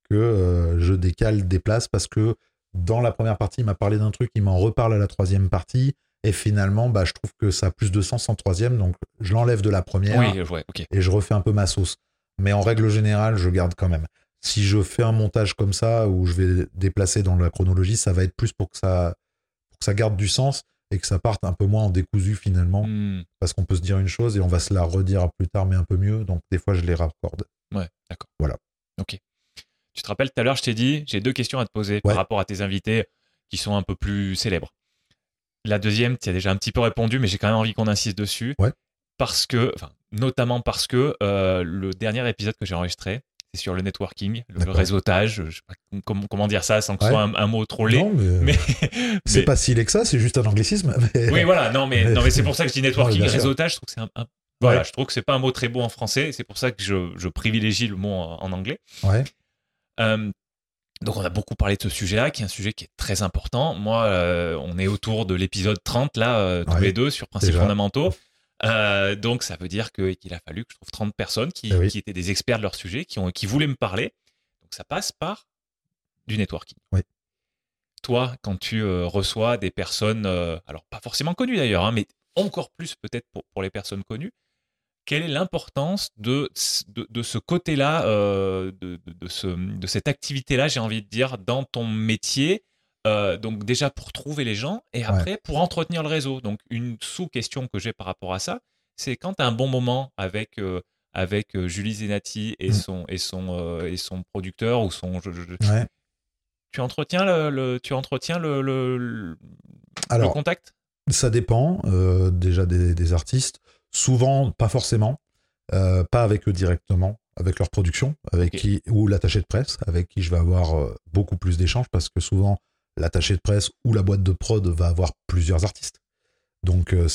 que euh, je décale, déplace parce que dans la première partie, il m'a parlé d'un truc, il m'en reparle à la troisième partie. Et finalement, bah, je trouve que ça a plus de sens en troisième, donc je l'enlève de la première Oui, ouais, ok. et je refais un peu ma sauce. Mais en règle générale, je garde quand même. Si je fais un montage comme ça, où je vais déplacer dans la chronologie, ça va être plus pour que ça, pour que ça garde du sens et que ça parte un peu moins en décousu finalement. Hmm. Parce qu'on peut se dire une chose et on va se la redire plus tard, mais un peu mieux. Donc des fois, je les raccorde. Ouais, d'accord. Voilà. Ok. Tu te rappelles tout à l'heure, je t'ai dit, j'ai deux questions à te poser Ouais. par rapport à tes invités qui sont un peu plus célèbres. La deuxième, tu as déjà un petit peu répondu, mais j'ai quand même envie qu'on insiste dessus. Ouais. Parce que, enfin, notamment parce que euh, le dernier épisode que j'ai enregistré, c'est sur le networking, le réseautage, je sais pas comment, comment dire ça sans que ce Ouais. soit un, un mot trop laid. Non, mais, Mais, [LAUGHS] c'est mais- pas si laid que ça, c'est juste un anglicisme. [LAUGHS] mais- Oui, voilà, non, mais, non, mais c'est pour ça que je dis [LAUGHS] networking, sûr. réseautage, je trouve que c'est un, un- Voilà, Ouais. je trouve que c'est pas un mot très beau en français, c'est pour ça que je, je privilégie le mot en, en anglais. Ouais. Euh, donc on a beaucoup parlé de ce sujet-là, qui est un sujet qui est très important. Moi, euh, on est autour de l'épisode 30, là, euh, tous Ouais, les deux, sur principes déjà. fondamentaux. Euh, donc ça veut dire qu'il a fallu que je trouve 30 personnes qui, Eh oui. qui étaient des experts de leur sujet, qui, ont, qui voulaient me parler. Donc ça passe par du networking. Oui. Toi, quand tu reçois des personnes, alors pas forcément connues d'ailleurs, hein, mais encore plus peut-être pour, pour les personnes connues, quelle est l'importance de, de, de ce côté-là, euh, de, de, de ce, de cette activité-là, j'ai envie de dire, dans ton métier euh, Donc déjà pour trouver les gens et après pour entretenir le réseau. Donc une sous-question que j'ai par rapport à ça, c'est quand tu as un bon moment avec, euh, avec Julie Zenati et, Mm. son, et, son, et son producteur ou son... je- je- Ouais. tu entretiens le, le- tu entretiens le, le, le- le Alors, contact? Ça dépend déjà des, des artistes. Souvent, pas forcément. Euh, pas avec eux directement, avec leur production, avec qui ou l'attaché de presse, avec qui je vais avoir euh, beaucoup plus d'échanges parce que souvent l'attaché de presse ou la boîte de prod va avoir plusieurs artistes. Donc euh,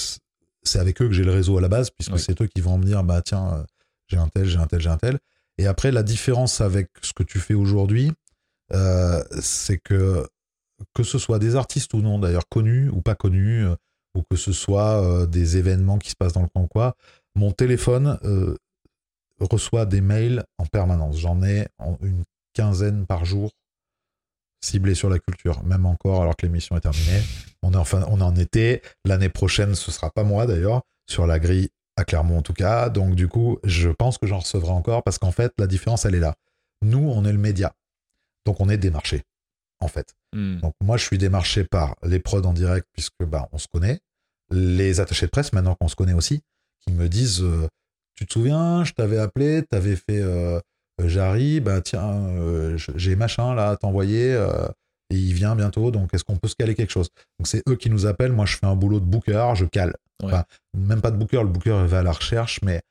c'est avec eux que j'ai le réseau à la base puisque Oui. c'est eux qui vont me dire bah tiens j'ai un tel, j'ai un tel, j'ai un tel. Et après la différence avec ce que tu fais aujourd'hui, euh, c'est que que ce soit des artistes ou non d'ailleurs connus ou pas connus, ou que ce soit euh, des événements qui se passent dans le ou quoi, mon téléphone euh, reçoit des mails en permanence. J'en ai une quinzaine par jour ciblés sur la culture, même encore alors que l'émission est terminée. On est enfin, on est en été. L'année prochaine, ce sera pas moi d'ailleurs, sur la grille à Clermont en tout cas. Donc du coup, je pense que j'en recevrai encore parce qu'en fait, la différence, elle est là. Nous, on est le média. Donc on est démarché, en fait. Hmm. Donc moi, je suis démarché par les prods en direct puisque bah, on se connaît, les attachés de presse maintenant qu'on se connaît aussi, qui me disent euh, tu te souviens, je t'avais appelé, t'avais fait euh, euh, Jarry, bah tiens, euh, j'ai machin là à t'envoyer, et il vient bientôt, donc est-ce qu'on peut se caler quelque chose? Donc c'est eux qui nous appellent, moi je fais un boulot de booker, je cale. Ouais. Enfin, même pas de booker, le booker va à la recherche, mais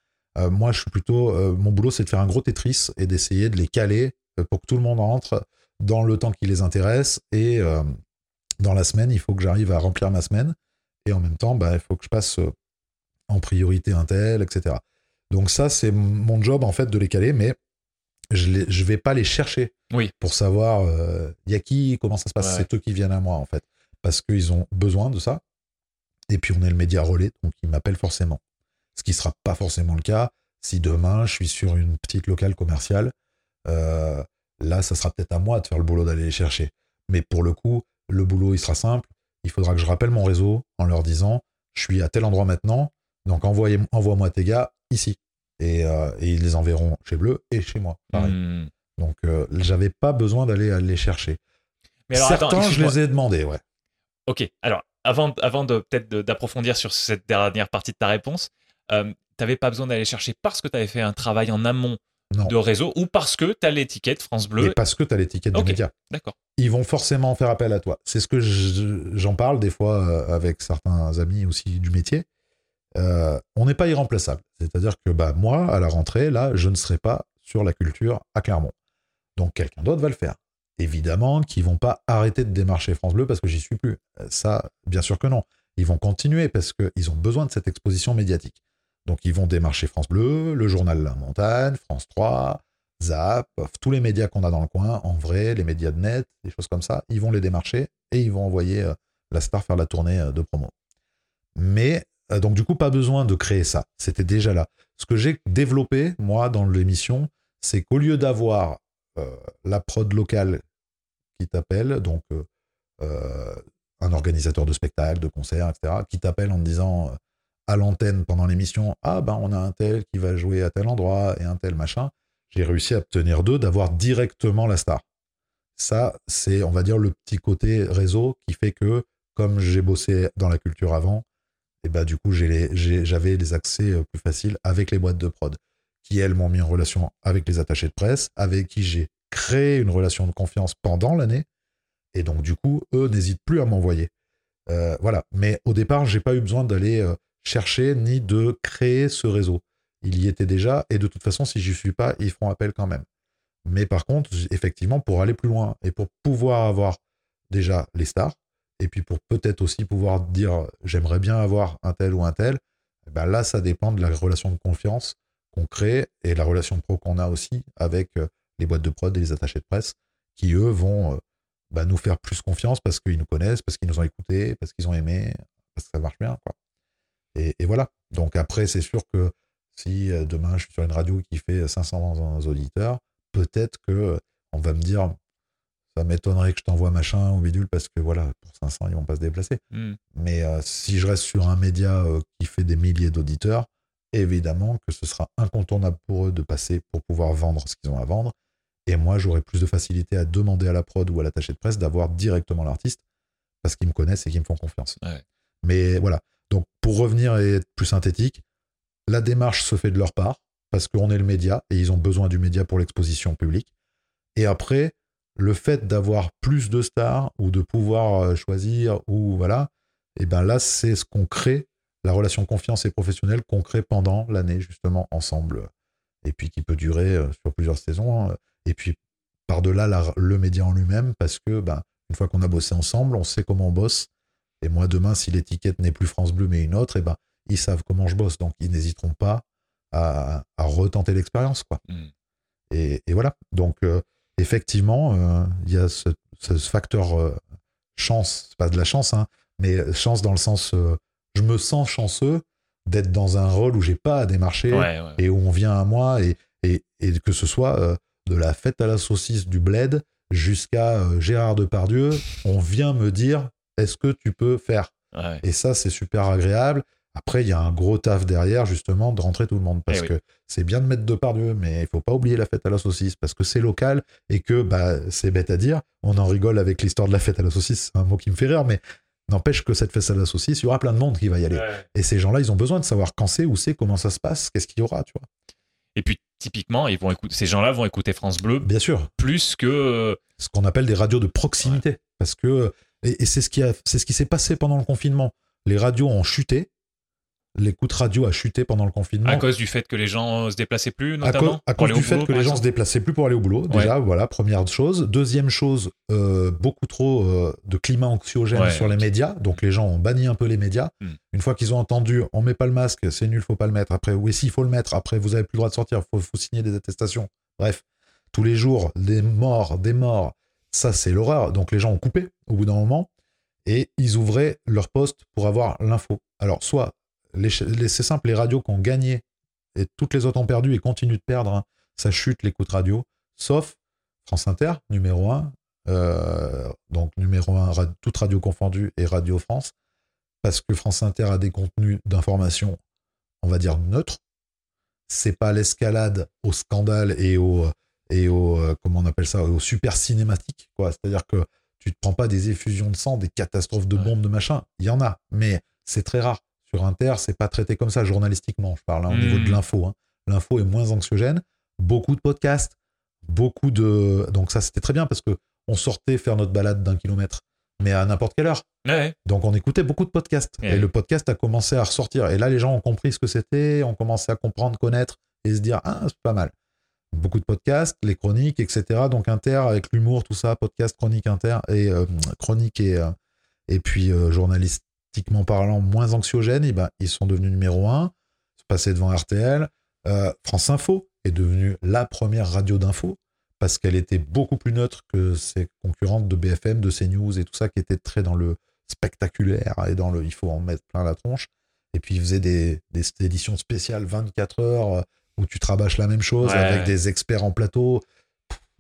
moi je suis plutôt, mon boulot c'est de faire un gros Tetris et d'essayer de les caler pour que tout le monde rentre dans le temps qui les intéresse et euh, dans la semaine, il faut que j'arrive à remplir ma semaine et en même temps, bah, il faut que je passe euh, en priorité un tel, etc. Donc ça, c'est mon job en fait de les caler, mais je ne vais pas les chercher Oui. pour savoir euh, y a qui, comment ça se passe. Ouais. C'est eux qui viennent à moi en fait, parce qu'ils ont besoin de ça. Et puis on est le média relais, donc ils m'appellent forcément. Ce qui sera pas forcément le cas si demain je suis sur une petite locale commerciale. euh, là, ça sera peut-être à moi de faire le boulot d'aller les chercher. Mais pour le coup, le boulot, il sera simple. Il faudra que je rappelle mon réseau en leur disant je suis à tel endroit maintenant, donc envoie-moi tes gars ici. Et, euh, et ils les enverront chez Bleu et chez moi. Pareil. Hmm. Donc, euh, j'avais pas besoin d'aller les chercher. Mais alors, Certains, attends, je les ai demandés, ouais. Ok, alors avant, avant de peut-être d'approfondir sur cette dernière partie de ta réponse, euh, tu n'avais pas besoin d'aller chercher parce que tu avais fait un travail en amont Non. de réseau ou parce que tu as l'étiquette France Bleu. Et parce que tu as l'étiquette médias. D'accord. Ils vont forcément faire appel à toi. C'est ce que je- j'en parle des fois euh, avec certains amis aussi du métier. Euh, on n'est pas irremplaçable. C'est-à-dire que bah, moi, à la rentrée, là, je ne serai pas sur la culture à Clermont. Donc quelqu'un d'autre va le faire. Évidemment qu'ils vont pas arrêter de démarcher France Bleu parce que j'y suis plus. Euh, Ça, bien sûr que non. Ils vont continuer parce qu'ils ont besoin de cette exposition médiatique. Donc ils vont démarcher France Bleu, le journal La Montagne, France 3, Zap, tous les médias qu'on a dans le coin, en vrai, les médias de net, des choses comme ça, ils vont les démarcher et ils vont envoyer euh, la star faire la tournée euh, de promo. Mais euh, donc du coup, pas besoin de créer ça. C'était déjà là. Ce que j'ai développé, moi, dans l'émission, c'est qu'au lieu d'avoir la prod locale qui t'appelle, donc un organisateur de spectacles, de concerts, etc., qui t'appelle en te disant à l'antenne pendant l'émission, ah ben on a un tel qui va jouer à tel endroit et un tel machin, j'ai réussi à obtenir d'eux d'avoir directement la star. Ça, c'est, on va dire, le petit côté réseau qui fait que, comme j'ai bossé dans la culture avant, et bah du coup, j'avais les accès euh, plus faciles avec les boîtes de prod, qui elles m'ont mis en relation avec les attachés de presse, avec qui j'ai créé une relation de confiance pendant l'année, et donc du coup, eux n'hésitent plus à m'envoyer. Euh, voilà. Mais au départ, j'ai pas eu besoin d'aller euh, chercher ni de créer ce réseau. Il y était déjà, et de toute façon, si j'y suis pas, ils feront appel quand même. Mais par contre, effectivement, pour aller plus loin et pour pouvoir avoir déjà les stars, et puis pour peut-être aussi pouvoir dire j'aimerais bien avoir un tel ou un tel, eh ben là, ça dépend de la relation de confiance qu'on crée et la relation pro qu'on a aussi avec euh, les boîtes de prod et les attachés de presse qui, eux, vont bah, nous faire plus confiance parce qu'ils nous connaissent, parce qu'ils nous ont écoutés, parce qu'ils ont aimé, parce que ça marche bien. Et, et voilà. Donc après, c'est sûr que si euh, demain je suis sur une radio qui fait 500 auditeurs, peut-être que euh, on va me dire ça m'étonnerait que je t'envoie machin ou bidule parce que voilà, pour 500, ils vont pas se déplacer. Hmm. Mais euh, si je reste sur un média euh, qui fait des milliers d'auditeurs, évidemment que ce sera incontournable pour eux de passer pour pouvoir vendre ce qu'ils ont à vendre. Et moi, j'aurai plus de facilité à demander à la prod ou à l'attaché de presse d'avoir directement l'artiste parce qu'ils me connaissent et qu'ils me font confiance. Ouais. Mais voilà. Donc, pour revenir et être plus synthétique, la démarche se fait de leur part parce qu'on est le média et ils ont besoin du média pour l'exposition publique. Et après, le fait d'avoir plus de stars ou de pouvoir euh, choisir ou voilà, et ben là, c'est ce qu'on crée, la relation confiance et professionnelle qu'on crée pendant l'année, justement, ensemble. Et puis qui peut durer euh, sur plusieurs saisons. hein. Et puis, par-delà le média en lui-même, parce que ben, une fois qu'on a bossé ensemble, on sait comment on bosse. Et moi, demain, si l'étiquette n'est plus France Bleu, mais une autre, et ben, ils savent comment je bosse. Donc, ils n'hésiteront pas à, à retenter l'expérience. quoi. Hmm. Et, et voilà. Donc, euh, effectivement, euh, il y a ce, ce facteur euh, chance, pas de la chance, hein, mais chance dans le sens, euh, je me sens chanceux d'être dans un rôle où j'ai pas à démarcher Ouais, ouais. et où on vient à moi et, et, et que ce soit de la fête à la saucisse du bled jusqu'à Gérard Depardieu, on vient me dire est-ce que tu peux faire Ouais. et ça, c'est super agréable. Après, il y a un gros taf derrière, justement, de rentrer tout le monde. Parce Eh oui. que c'est bien de mettre deux par deux, mais il faut pas oublier la fête à la saucisse, parce que c'est local et que bah, c'est bête à dire. On en rigole avec l'histoire de la fête à la saucisse, c'est un mot qui me fait rire, mais n'empêche que cette fête à la saucisse, il y aura plein de monde qui va y aller. Ouais. Et ces gens-là, ils ont besoin de savoir quand c'est, où c'est, comment ça se passe, qu'est-ce qu'il y aura, tu vois. Et puis, typiquement, ils vont écouter, ces gens-là vont écouter France Bleu Bien sûr, plus que. euh, ce qu'on appelle des radios de proximité. Parce que, et, et c'est ce qui a, c'est ce qui s'est passé pendant le confinement. Les radios ont chuté, l'écoute radio a chuté pendant le confinement. à cause du fait que les gens se déplaçaient plus, à notamment. à cause du fait boulot, que les gens se déplaçaient plus pour aller au boulot. Déjà, voilà, première chose. Deuxième chose, euh, beaucoup trop euh, de climat anxiogène Ouais, sur les médias. Donc les gens ont banni un peu les médias. Hmm. Une fois qu'ils ont entendu, on met pas le masque, c'est nul, faut pas le mettre. Après, oui, si, il faut le mettre. Après, vous avez plus le droit de sortir, faut, faut signer des attestations. Bref, tous les jours, des morts, des morts. Ça, c'est l'horreur. Donc les gens ont coupé au bout d'un moment et ils ouvraient leur poste pour avoir l'info. Alors, soit, c'est simple, les radios qui ont gagné et toutes les autres ont perdu et continuent de perdre, hein, ça chute l'écoute radio, sauf France Inter, numéro 1, donc numéro 1, toute radio confondue, et Radio France, parce que France Inter a des contenus d'information, on va dire, neutres. C'est pas l'escalade au scandale et au, et au euh, comment on appelle ça, au super cinématique, quoi. C'est-à-dire que tu te prends pas des effusions de sang, des catastrophes de Ouais. bombes, de machin. Il y en a, mais c'est très rare. Sur Inter, c'est pas traité comme ça journalistiquement, je parle, hein, au Hmm. niveau de l'info. hein. L'info est moins anxiogène. beaucoup de podcasts, beaucoup de. Donc ça, c'était très bien parce que on sortait faire notre balade d'un kilomètre, mais à n'importe quelle heure. Ouais. Donc on écoutait beaucoup de podcasts. Ouais. Et le podcast a commencé à ressortir. Et là, les gens ont compris ce que c'était, ont commencé à comprendre, connaître et se dire Ah, c'est pas mal. Beaucoup de podcasts, les chroniques, etc. Donc Inter avec l'humour, tout ça, podcast, chronique Inter et euh, chronique et, euh, et puis euh, journalistiquement parlant, moins anxiogène, et ben, ils sont devenus numéro un, se passer devant RTL. France Info est devenue la première radio d'info parce qu'elle était beaucoup plus neutre que ses concurrentes de BFM, de CNews et tout ça qui étaient très dans le spectaculaire et dans le il faut en mettre plein la tronche. Et puis ils faisaient des, éditions spéciales 24 heures où tu travailles la même chose Ouais. avec des experts en plateau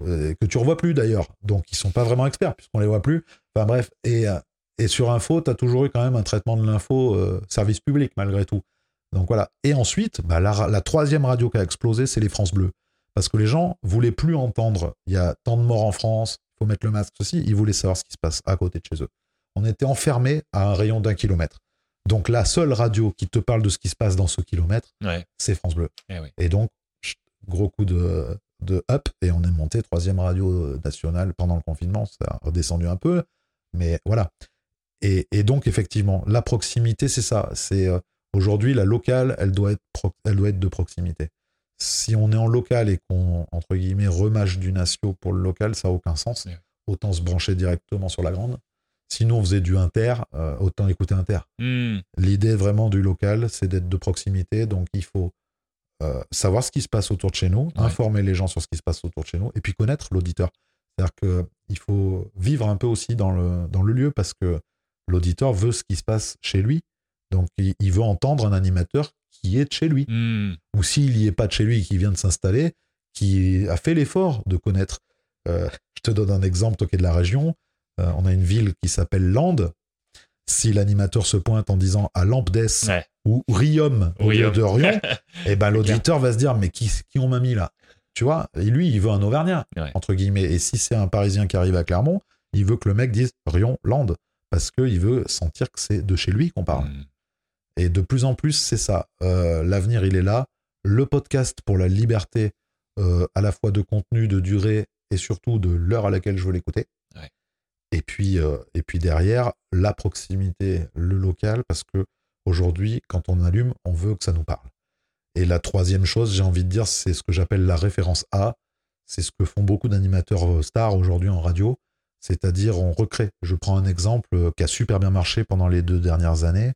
euh, que tu revois plus d'ailleurs. Donc ils sont pas vraiment experts puisqu'on les voit plus. Enfin bref, et, euh, et sur info, tu as toujours eu quand même un traitement de l'info euh, service public malgré tout. Donc voilà. Et ensuite, bah, la, la troisième radio qui a explosé, c'est les France Bleues. Parce que les gens voulaient plus entendre il y a tant de morts en France, il faut mettre le masque, ceci. Ils voulaient savoir ce qui se passe à côté de chez eux. On était enfermés à un rayon d'un kilomètre. Donc la seule radio qui te parle de ce qui se passe dans ce kilomètre, Ouais. c'est France Bleu. Eh oui. Et donc, gros coup de, de up, et on est monté troisième radio nationale pendant le confinement. Ça a redescendu un peu, mais voilà. Et, et donc, effectivement, la proximité, c'est ça. C'est euh, aujourd'hui la locale, elle doit être, pro- elle doit être de proximité. Si on est en local et qu'on entre guillemets remâche du natio pour le local, ça a aucun sens. Autant se brancher directement sur la grande. Sinon, on faisait du inter, euh, autant écouter inter. Hmm. L'idée vraiment du local, c'est d'être de proximité. Donc, il faut euh, savoir ce qui se passe autour de chez nous, Ouais. informer les gens sur ce qui se passe autour de chez nous, et puis connaître l'auditeur. C'est-à-dire qu'il faut vivre un peu aussi dans le, dans le lieu parce que l'auditeur veut ce qui se passe chez lui. Donc, il, il veut entendre un animateur qui est de chez lui. Hmm. Ou s'il n'y est pas de chez lui et qui vient de s'installer, qui a fait l'effort de connaître. Euh, je te donne un exemple, toi qui es de la région. Euh, on a une ville qui s'appelle Landes. Si l'animateur se pointe en disant à Lampdes Ouais. ou Riom au lieu Riom. de Rion, [LAUGHS] et ben l'auditeur va se dire mais qui, qui on m'a mis là? Tu vois Et lui, il veut un Auvergnat, Ouais. entre guillemets. Et si c'est un Parisien qui arrive à Clermont, il veut que le mec dise Rion, Landes. Parce qu'il veut sentir que c'est de chez lui qu'on parle. Hmm. Et de plus en plus, c'est ça. Euh, L'avenir, il est là. Le podcast pour la liberté, euh, à la fois de contenu, de durée et surtout de l'heure à laquelle je veux l'écouter. Et puis, euh, et puis derrière, la proximité, le local, parce que aujourd'hui, quand on allume, on veut que ça nous parle. Et la troisième chose, j'ai envie de dire, c'est ce que j'appelle la référence A. C'est ce que font beaucoup d'animateurs euh, stars aujourd'hui en radio. C'est-à-dire, on recrée. Je prends un exemple euh, qui a super bien marché pendant les deux dernières années.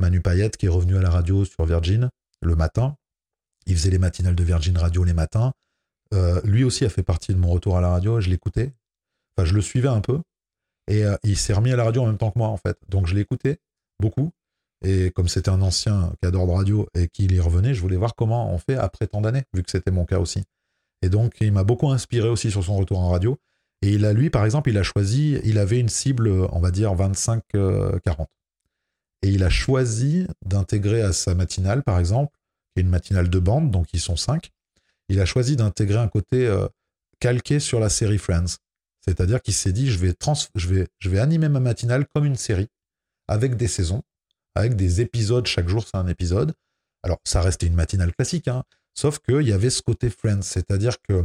Manu Payette qui est revenu à la radio sur Virgin le matin. Il faisait les matinales de Virgin Radio les matins. Lui aussi a fait partie de mon retour à la radio. Je l'écoutais. Enfin, je le suivais un peu. Et euh, il s'est remis à la radio en même temps que moi, en fait. Donc, je l'écoutais beaucoup. Et comme c'était un ancien cadre de radio et qu'il y revenait, je voulais voir comment on fait après tant d'années, vu que c'était mon cas aussi. Et donc, il m'a beaucoup inspiré aussi sur son retour en radio. Et il a, lui, par exemple, il a choisi, il avait une cible, on va dire, 25-40. Et il a choisi d'intégrer à sa matinale, par exemple, qui est une matinale de bande, donc ils sont cinq, il a choisi d'intégrer un côté euh, calqué sur la série Friends. C'est-à-dire qu'il s'est dit, je vais, animer ma matinale comme une série, avec des saisons, avec des épisodes, chaque jour c'est un épisode. Alors, ça restait une matinale classique, hein, sauf qu'il y avait ce côté Friends, c'est-à-dire que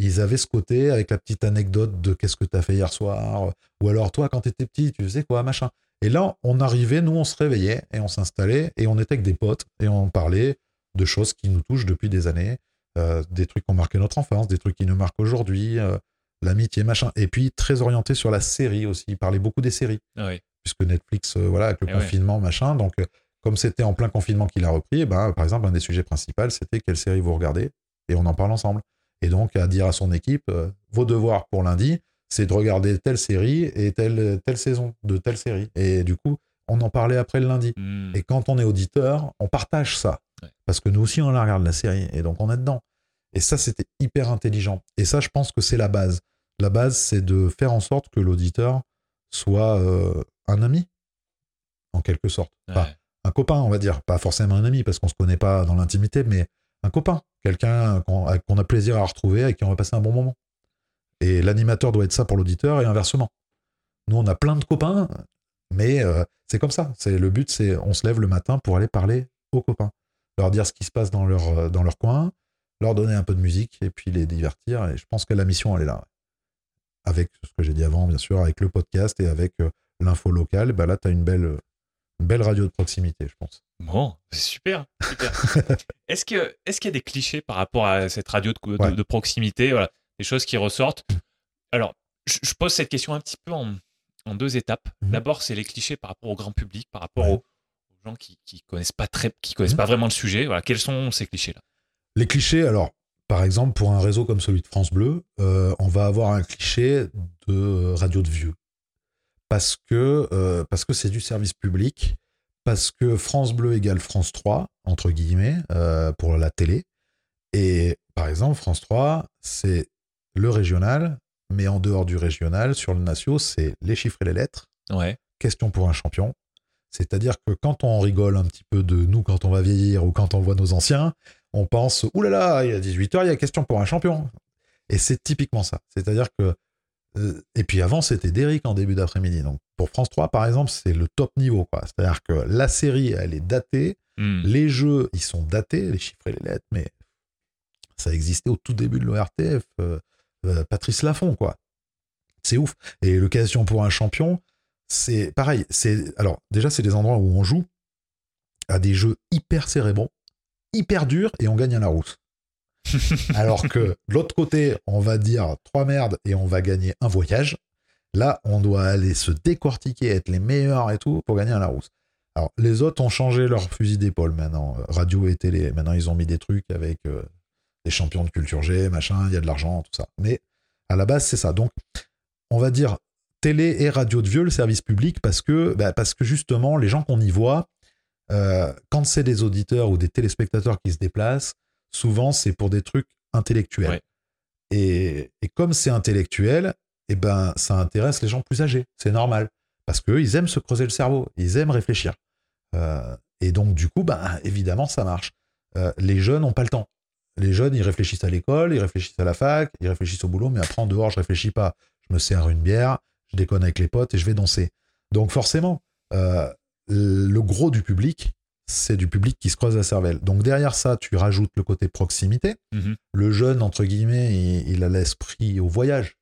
ils avaient ce côté avec la petite anecdote de qu'est-ce que tu as fait hier soir, ou alors toi, quand tu étais petit, tu faisais quoi, machin. Et là, on arrivait, nous, on se réveillait et on s'installait et on était avec des potes et on parlait de choses qui nous touchent depuis des années, euh, des trucs qui ont marqué notre enfance, des trucs qui nous marquent aujourd'hui, euh, l'amitié, machin. Et puis, très orienté sur la série aussi. Il parlait beaucoup des séries, Ouais. puisque Netflix, euh, voilà, avec le Eh ouais. confinement, machin. Donc, euh, comme c'était en plein confinement qu'il a repris, eh ben, par exemple, un des sujets principaux, c'était quelle série vous regardez et on en parle ensemble. Et donc, à dire à son équipe, euh, vos devoirs pour lundi, c'est de regarder telle série et telle, telle saison de telle série. Et du coup, on en parlait après le lundi. Hmm. Et quand on est auditeur, on partage ça. Ouais. Parce que nous aussi, on la regarde, la série. Et donc, on est dedans. Et ça, c'était hyper intelligent. Et ça, je pense que c'est la base. La base, c'est de faire en sorte que l'auditeur soit euh, un ami, en quelque sorte. Enfin, un copain, on va dire. Pas forcément un ami, parce qu'on se connaît pas dans l'intimité, mais un copain. Quelqu'un qu'on a plaisir à retrouver, avec qui on va passer un bon moment. Et l'animateur doit être ça pour l'auditeur et inversement. Nous, on a plein de copains, mais euh, c'est comme ça. C'est le but, c'est on se lève le matin pour aller parler aux copains, leur dire ce qui se passe dans leur euh, dans leur coin, leur donner un peu de musique et puis les divertir. Et je pense que la mission, elle est là. Avec ce que j'ai dit avant, bien sûr, avec le podcast et avec euh, l'info locale, bah là, tu as une belle, une belle radio de proximité, je pense. Bon, c'est super. super. [LAUGHS] est-ce qu'il est y a des clichés par rapport à cette radio de, de, proximité voilà, Des choses qui ressortent? Alors, je, pose cette question un petit peu en, en deux étapes. Mhm. D'abord, c'est les clichés par rapport au grand public, par rapport aux, gens qui, qui connaissent pas très, qui connaissent mhm. pas vraiment le sujet. Voilà, quels sont ces clichés-là? Les clichés, alors, par exemple, pour un réseau comme celui de France Bleu, euh, on va avoir un cliché de radio de vieux. Parce que euh, parce que c'est du service public, parce que France Bleu égale France 3, entre guillemets, euh, pour la télé. Et par exemple, France 3, c'est le régional, mais en dehors du régional, sur le national, c'est les chiffres et les lettres. Ouais. Question pour un champion. C'est-à-dire que quand on rigole un petit peu de nous quand on va vieillir ou quand on voit nos anciens, on pense là là, il y a 18h, il y a question pour un champion. Et c'est typiquement ça. C'est-à-dire que. Euh, et puis avant, c'était Derrick en début d'après-midi. Donc pour France 3, par exemple, c'est le top niveau. C'est-à-dire que la série, elle est datée. Hmm. Les jeux, ils sont datés, les chiffres et les lettres, mais ça existait au tout début de l'ORTF. Euh, euh, Patrice Laffont, quoi. C'est ouf. Et l'occasion pour un champion, c'est pareil. C'est alors déjà c'est des endroits où on joue à des jeux hyper cérébraux, hyper durs et on gagne à la rousse. [LAUGHS] alors que de l'autre côté, on va dire trois merdes et on va gagner un voyage. Là, on doit aller se décortiquer, être les meilleurs et tout pour gagner à la rousse. Alors, les autres ont changé leur fusil d'épaule maintenant, euh, radio et télé. Maintenant, ils ont mis des trucs avec euh, des champions de culture G, machin, il y a de l'argent, tout ça. Mais à la base, c'est ça. Donc, on va dire télé et radio de vieux, le service public, parce que, bah, parce que justement, les gens qu'on y voit, euh, quand c'est des auditeurs ou des téléspectateurs qui se déplacent, souvent c'est pour des trucs intellectuels. Et, comme c'est intellectuel, et eh ben, ça intéresse les gens plus âgés. C'est normal. Parce qu'ils aiment se creuser le cerveau, ils aiment réfléchir. Euh, et donc, du coup, bah, évidemment, ça marche. Euh, les jeunes n'ont pas le temps. Les jeunes, ils réfléchissent à l'école, ils réfléchissent à la fac, ils réfléchissent au boulot, mais après, en dehors, je réfléchis pas. Je me sers une bière, je déconne avec les potes et je vais danser. Donc, forcément, euh, le gros du public, c'est du public qui se creuse la cervelle. Donc, derrière ça, tu rajoutes le côté proximité. Mhm. Le jeune, entre guillemets, il, a l'esprit au voyage.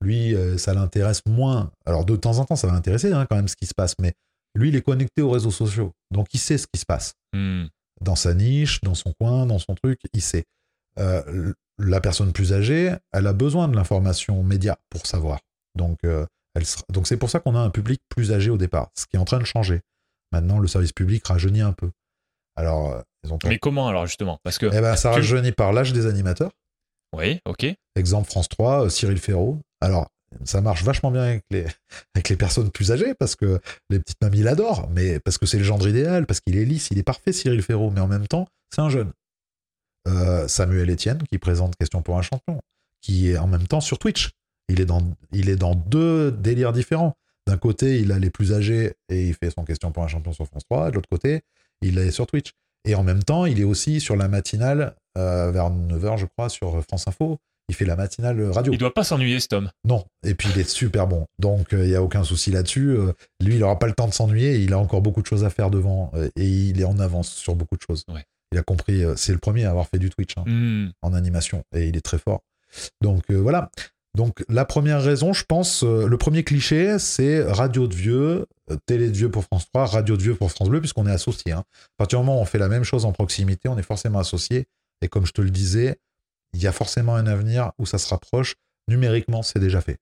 Lui, euh, ça l'intéresse moins. Alors, de temps en temps, ça va l'intéresser hein, quand même ce qui se passe, mais lui, il est connecté aux réseaux sociaux. Donc, il sait ce qui se passe. Hmm dans sa niche, dans son coin, dans son truc, il sait. Euh, la personne plus âgée, elle a besoin de l'information média pour savoir. Donc, euh, elle donc c'est pour ça qu'on a un public plus âgé au départ, ce qui est en train de changer. Maintenant, le service public rajeunit un peu. Alors, euh, ils ont Mais comment alors justement? Parce que eh ben, ça rajeunit par l'âge des animateurs. Oui, ok. Exemple France 3, Cyril Ferraud. Alors, ça marche vachement bien avec les, [LAUGHS] avec les personnes plus âgées parce que les petites mamies l'adorent, mais parce que c'est le gendre idéal, parce qu'il est lisse, il est parfait, Cyril Ferraud, mais en même temps, c'est un jeune. Euh, Samuel Etienne, qui présente Question pour un champion, qui est en même temps sur Twitch. Il est dans, il est dans deux délires différents. D'un côté, il a les plus âgés et il fait son Question pour un champion sur France 3. De l'autre côté, il est sur Twitch. Et en même temps, il est aussi sur la matinale, euh, vers 9h, je crois, sur France Info il fait la matinale radio. Il doit pas s'ennuyer, cet homme. Non, et puis il est super bon. Donc euh, il n'y a aucun souci là-dessus. Euh, lui, il n'aura pas le temps de s'ennuyer. Il a encore beaucoup de choses à faire devant euh, et il est en avance sur beaucoup de choses. Il a compris. c'est le premier à avoir fait du Twitch hein, hmm. en animation et il est très fort. Donc voilà. Donc la première raison, je pense, le premier cliché, c'est radio de vieux, télé de vieux pour France 3, radio de vieux pour France Bleu, puisqu'on est associé. Hein. À partir du moment où on fait la même chose en proximité, on est forcément associé. Et comme je te le disais, il y a forcément un avenir où ça se rapproche. Numériquement, c'est déjà fait.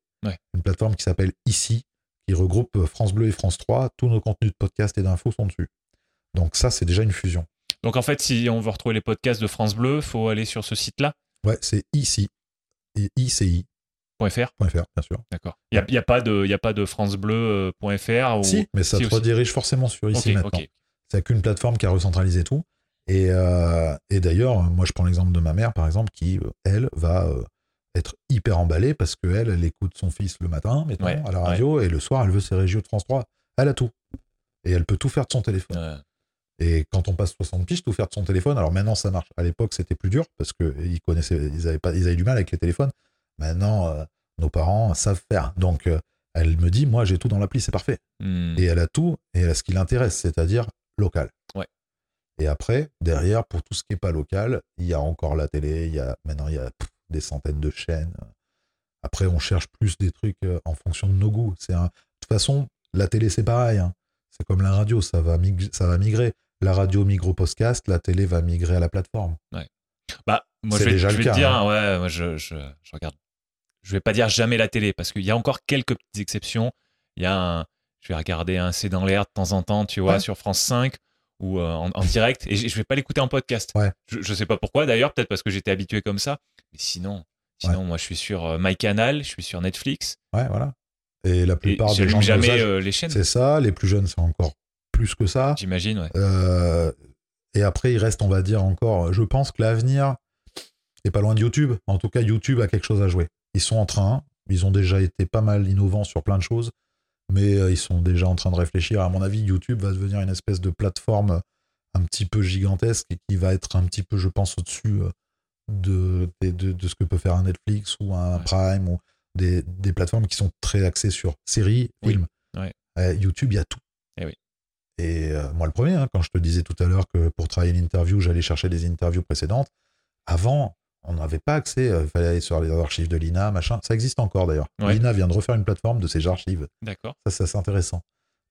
Une plateforme qui s'appelle Ici, qui regroupe France Bleu et France 3. Tous nos contenus de podcast et d'infos sont dessus. Donc ça, c'est déjà une fusion. Donc en fait, si on veut retrouver les podcasts de France Bleu, il faut aller sur ce site-là? Ouais, c'est ici. ICI. .fr .fr, bien sûr. D'accord. Il n'y a, a, pas de, y a pas de francebleu.fr ou... Si, mais ça te redirige forcément sur ici maintenant. C'est qu'une plateforme qui a recentralisé tout. Euh, et, d'ailleurs, moi, je prends l'exemple de ma mère, par exemple, qui, euh, elle, va euh, être hyper emballée parce qu'elle, elle écoute son fils le matin, mettons, à la radio, et le soir, elle veut ses régios de France 3. Elle a tout. Et elle peut tout faire de son téléphone. Et quand on passe 60 piges, tout faire de son téléphone. Alors maintenant, ça marche. À l'époque, c'était plus dur parce qu'ils connaissaient, ils avaient, pas, ils avaient du mal avec les téléphones. Maintenant, nos parents savent faire. Donc, elle me dit, moi, j'ai tout dans l'appli, c'est parfait. Hmm. Et elle a tout, et elle a ce qui l'intéresse, c'est-à-dire local. Et après, derrière, pour tout ce qui n'est pas local, il y a encore la télé, il y a, maintenant il y a pff, des centaines de chaînes. Après, on cherche plus des trucs euh, en fonction de nos goûts. C'est un... De toute façon, la télé, c'est pareil. hein. C'est comme la radio, ça va, ça va migrer. La radio migre au podcast, la télé va migrer à la plateforme. Bah, moi, je vais, déjà je le vais cas, te dire, hein. ouais, moi, je, je, je regarde. Je vais pas dire jamais la télé parce qu'il y a encore quelques petites exceptions. Il y a un, je vais regarder un C'est dans l'air de temps en temps, tu vois, Ouais. sur France 5 ou euh, en, en direct et je vais pas l'écouter en podcast. Ouais. Je, je sais pas pourquoi d'ailleurs, peut-être parce que j'étais habitué comme ça. Mais sinon, sinon, moi, je suis sur euh, MyCanal, je suis sur Netflix Ouais, voilà. Et la et plupart des gens jamais âges, euh, les chaînes. c'est ça. Les plus jeunes, c'est encore plus que ça. J'imagine, ouais. Euh, et après, il reste, on va dire encore, je pense que l'avenir est pas loin de YouTube. En tout cas, YouTube a quelque chose à jouer. Ils sont en train, ils ont déjà été pas mal innovants sur plein de choses, mais euh, ils sont déjà en train de réfléchir. À mon avis, YouTube va devenir une espèce de plateforme un petit peu gigantesque et qui va être un petit peu, je pense, au-dessus euh, de, de, de- de ce que peut faire un Netflix ou un Ouais. Prime ou des, des plateformes qui sont très axées sur séries, Oui. films. Ouais. Euh, YouTube, il y a tout. Eh oui. Et euh, moi, le premier, hein, quand je te disais tout à l'heure que pour travailler une interview, j'allais chercher des interviews précédentes, avant, on n'avait pas accès, il fallait aller sur les archives de l'INA, machin. Ça existe encore d'ailleurs. Ouais. L'INA vient de refaire une plateforme de ses archives. D'accord. Ça, c'est intéressant.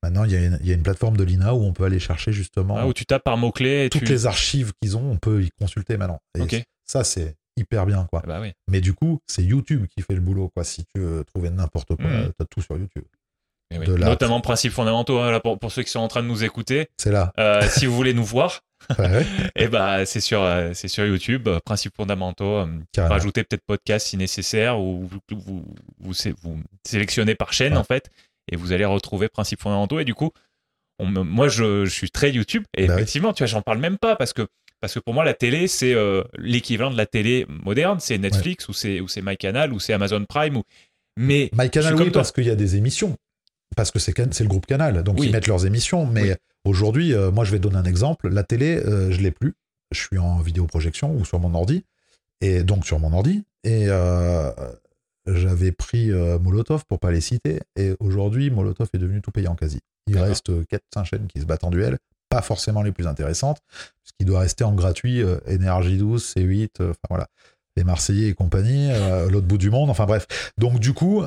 Maintenant, il y, a une- il y a une plateforme de l'INA où on peut aller chercher justement Ah, où tu tapes par mots-clés et toutes tu. les archives qu'ils ont, on peut y consulter maintenant. Et ça, c'est hyper bien, quoi. Ah Bah oui. Mais du coup, c'est YouTube qui fait le boulot, quoi. Si tu veux trouver n'importe quoi, Mhm. t'as tout sur YouTube. Eh oui. Notamment principes fondamentaux hein, là, pour, pour ceux qui sont en train de nous écouter. C'est là. Euh, si vous voulez nous voir, Ouais, ouais, eh ben, c'est sur, euh, c'est sur YouTube, euh, principes fondamentaux. euh, carrément. rajoutez peut-être podcast si nécessaire ou vous, vous, vous, sé- vous sélectionnez par chaîne Ouais. en fait et vous allez retrouver principes fondamentaux. Et du coup, on moi je, je suis très YouTube et Bah oui. effectivement, tu vois, j'en parle même pas parce que parce que pour moi la télé c'est euh, l'équivalent de la télé moderne, c'est Netflix ou c'est ou c'est MyCanal ou c'est Amazon Prime ou mais My je Canal, suis oui, toi. parce qu'il y a des émissions. Parce que c'est le groupe Canal. Donc, Oui. ils mettent leurs émissions. Mais Oui. aujourd'hui, euh, moi, je vais donner un exemple. La télé, euh, je l'ai plus. Je suis en vidéoprojection ou sur mon ordi. Et donc, sur mon ordi. Et euh, j'avais pris euh, Molotov pour pas les citer. Et aujourd'hui, Molotov est devenu tout payant quasi. Il reste 4-5 chaînes qui se battent en duel. Pas forcément les plus intéressantes. Puisqu'il doit rester en gratuit Énergie 12, C8, euh, enfin voilà. Les Marseillais et compagnie, euh, l'autre bout du monde. Enfin bref. Donc, du coup,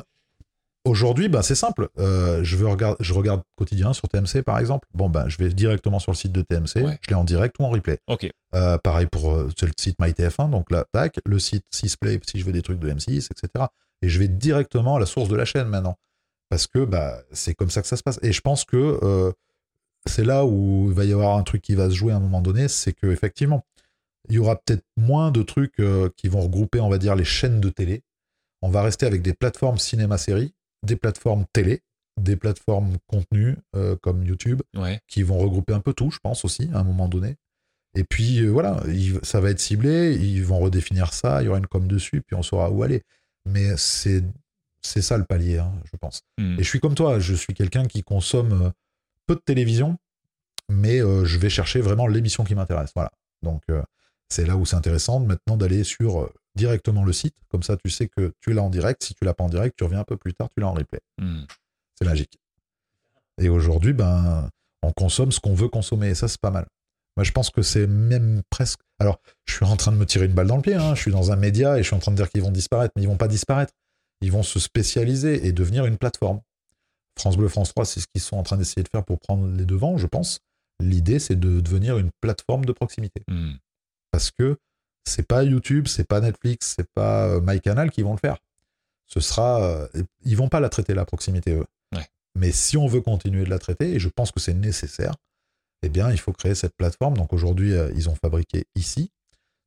Aujourd'hui, ben, c'est simple. Euh, je, veux regarder, je regarde quotidien sur TMC, par exemple. Bon, ben, je vais directement sur le site de TMC. Ouais. Je l'ai en direct ou en replay. Ok. Euh, pareil pour euh, le site MyTF1. Donc là, tac, le site 6play si je veux des trucs de M6, etc. Et je vais directement à la source de la chaîne maintenant. Parce que bah, c'est comme ça que ça se passe. Et je pense que c'est là où il va y avoir un truc qui va se jouer à un moment donné. C'est que effectivement, il y aura peut-être moins de trucs qui vont regrouper, on va dire, les chaînes de télé. On va rester avec des plateformes cinéma-série, des plateformes télé, des plateformes contenu euh, comme YouTube, Ouais. qui vont regrouper un peu tout, je pense aussi, à un moment donné. Et puis euh, voilà, il- ça va être ciblé, ils vont redéfinir ça, il y aura une com dessus, puis on saura où aller. Mais c'est c'est ça le palier, hein, je pense. Hmm. Et je suis comme toi, je suis quelqu'un qui consomme euh, peu de télévision, mais euh, je vais chercher vraiment l'émission qui m'intéresse. Voilà. Donc c'est là où c'est intéressant maintenant d'aller sur directement le site. Comme ça, tu sais que tu l'as en direct. Si tu l'as pas en direct, tu reviens un peu plus tard, tu l'as en replay. Hmm. C'est magique. Et aujourd'hui, ben, on consomme ce qu'on veut consommer. Et ça, c'est pas mal. Moi, je pense que c'est même presque. Alors, je suis en train de me tirer une balle dans le pied. hein. Je suis dans un média et je suis en train de dire qu'ils vont disparaître, mais ils vont pas disparaître. Ils vont se spécialiser et devenir une plateforme. France Bleu, France 3, c'est ce qu'ils sont en train d'essayer de faire pour prendre les devants, je pense. L'idée, c'est de devenir une plateforme de proximité. Hmm. Parce que c'est pas YouTube, c'est pas Netflix, c'est pas euh, MyCanal qui vont le faire. Ce sera. euh, ils vont pas la traiter la proximité, eux. Ouais. Mais si on veut continuer de la traiter, et je pense que c'est nécessaire, eh bien, il faut créer cette plateforme. Donc aujourd'hui, euh, ils ont fabriqué ici.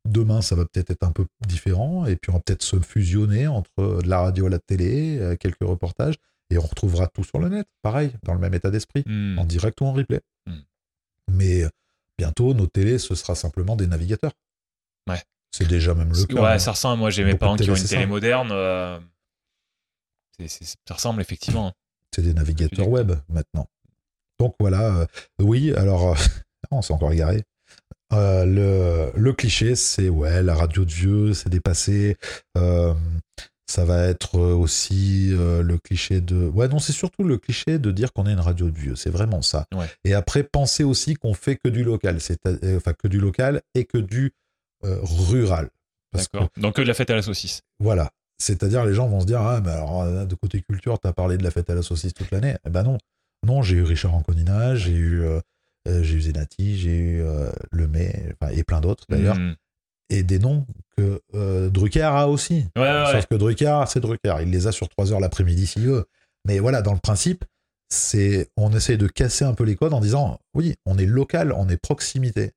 Demain, ça va peut-être être un peu différent, et puis on va peut-être se fusionner entre de la radio, la télé, quelques reportages, et on retrouvera tout sur le net, pareil, dans le même état d'esprit, Hmm. en direct ou en replay. Mm. Mais bientôt, nos télés, ce sera simplement des navigateurs. Ouais. C'est déjà même le cas. Ouais, hein. ça ressemble. Moi, j'ai mes parents qui ont une télé ça. moderne. euh, ça ressemble effectivement. C'est des navigateurs web maintenant. Donc voilà, euh, oui, alors, euh, [LAUGHS] on s'est encore égaré. Euh, le, le cliché, c'est ouais, la radio de vieux, c'est dépassé. Ça va être aussi le cliché de. Ouais, non, c'est surtout le cliché de dire qu'on est une radio de vieux. C'est vraiment ça. Ouais. Et après, penser aussi qu'on fait que du local. C'est enfin que du local et que du euh, rural. Parce que, D'accord. Donc que de la fête à la saucisse. voilà. C'est-à-dire, les gens vont se dire Ah, mais alors, euh, de côté culture, t'as parlé de la fête à la saucisse toute l'année. Eh ben non. Non, j'ai eu Richard Anconina, j'ai eu, euh, j'ai eu Zenati, j'ai eu euh, Lemay, et plein d'autres d'ailleurs. Hmm. Et des noms que euh, Drucker a aussi. Ouais, ouais, ouais. Sauf que Drucker, c'est Drucker. Il les a sur 3 heures l'après-midi s'il veut. Mais voilà, dans le principe, c'est on essaie de casser un peu les codes en disant oui, on est local, on est proximité.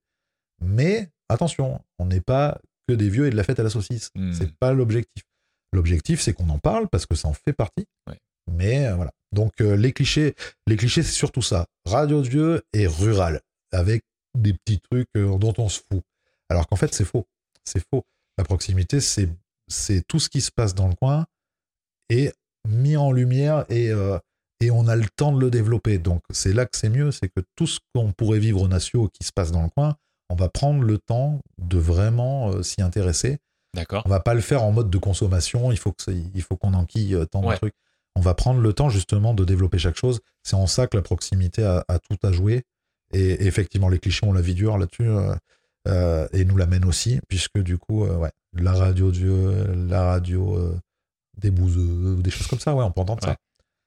Mais attention, on n'est pas que des vieux et de la fête à la saucisse. Hmm. C'est pas l'objectif. L'objectif, c'est qu'on en parle parce que ça en fait partie. Ouais. Mais euh, voilà. Donc euh, les clichés, les clichés, c'est surtout ça. Radio de vieux et rural, avec des petits trucs euh, dont on se fout. Alors qu'en fait, c'est faux. C'est faux. La proximité, c'est c'est tout ce qui se passe dans le coin et mis en lumière et, et on a le temps de le développer. Donc c'est là que c'est mieux, c'est que tout ce qu'on pourrait vivre au Natio qui se passe dans le coin, on va prendre le temps de vraiment euh, s'y intéresser. D'accord. On va pas le faire en mode de consommation, il faut que c'est- il faut qu'on enquille euh, tant Ouais. de trucs. On va prendre le temps justement de développer chaque chose. C'est en ça que la proximité a, a tout à jouer. Et effectivement, les clichés ont la vie dure là-dessus euh, et nous l'amènent aussi, puisque du coup, euh, ouais, la radio Dieu, la radio euh, des bouseux, des choses comme ça, ouais, on peut entendre Ouais.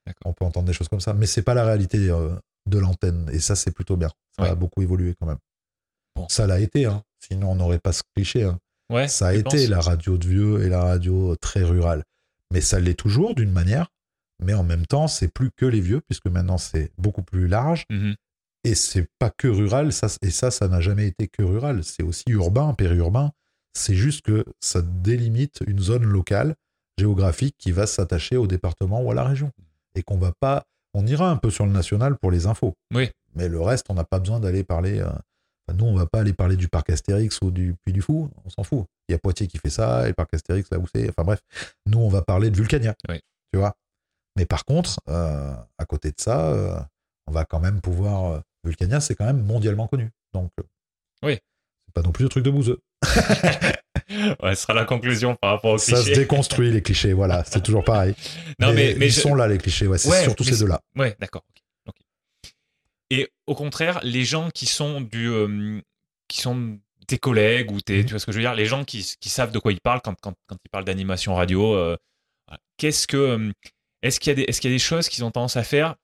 ça. On peut entendre des choses comme ça, mais c'est pas la réalité de l'antenne. Et ça, c'est plutôt bien. Ça Ouais. a beaucoup évolué quand même. Bon. Ça l'a été, hein. sinon on n'aurait pas ce cliché. hein. Ouais. Ça a été la radio de vieux et la radio très rurale. Mais ça l'est toujours d'une manière. Mais en même temps, c'est plus que les vieux, puisque maintenant c'est beaucoup plus large. Mhm. Et c'est pas que rural. Ça, et ça, ça n'a jamais été que rural. C'est aussi urbain, périurbain. C'est juste que ça délimite une zone locale, géographique, qui va s'attacher au département ou à la région. Et qu'on va pas. On ira un peu sur le national pour les infos. Oui. Mais le reste, on n'a pas besoin d'aller parler. euh, enfin, nous, on va pas aller parler du parc Astérix ou du Puy du Fou. On s'en fout. Il y a Poitiers qui fait ça, et le parc Astérix, là où c'est. Enfin bref. Nous, on va parler de Vulcania. Oui. Tu vois? Mais par contre, euh, à côté de ça, euh, on va quand même pouvoir. euh, Vulcania, c'est quand même mondialement connu. Donc. Oui. C'est pas non plus le truc de bouseux. [LAUGHS] Ouais, ce sera la conclusion par rapport au Ça se cliché. déconstruit, les clichés. Voilà. C'est toujours pareil. Non, mais, mais ils je- sont là, les clichés. Ouais, c'est Ouais, surtout ces deux-là. Ouais, d'accord. Et au contraire, les gens qui sont du, euh, qui sont tes collègues ou tes, Mhm. tu vois ce que je veux dire, les gens qui, qui savent de quoi ils parlent quand, quand, quand ils parlent d'animation radio, euh, qu'est-ce que, est-ce qu'il y a des, est-ce qu'il y a des choses qu'ils ont tendance à faire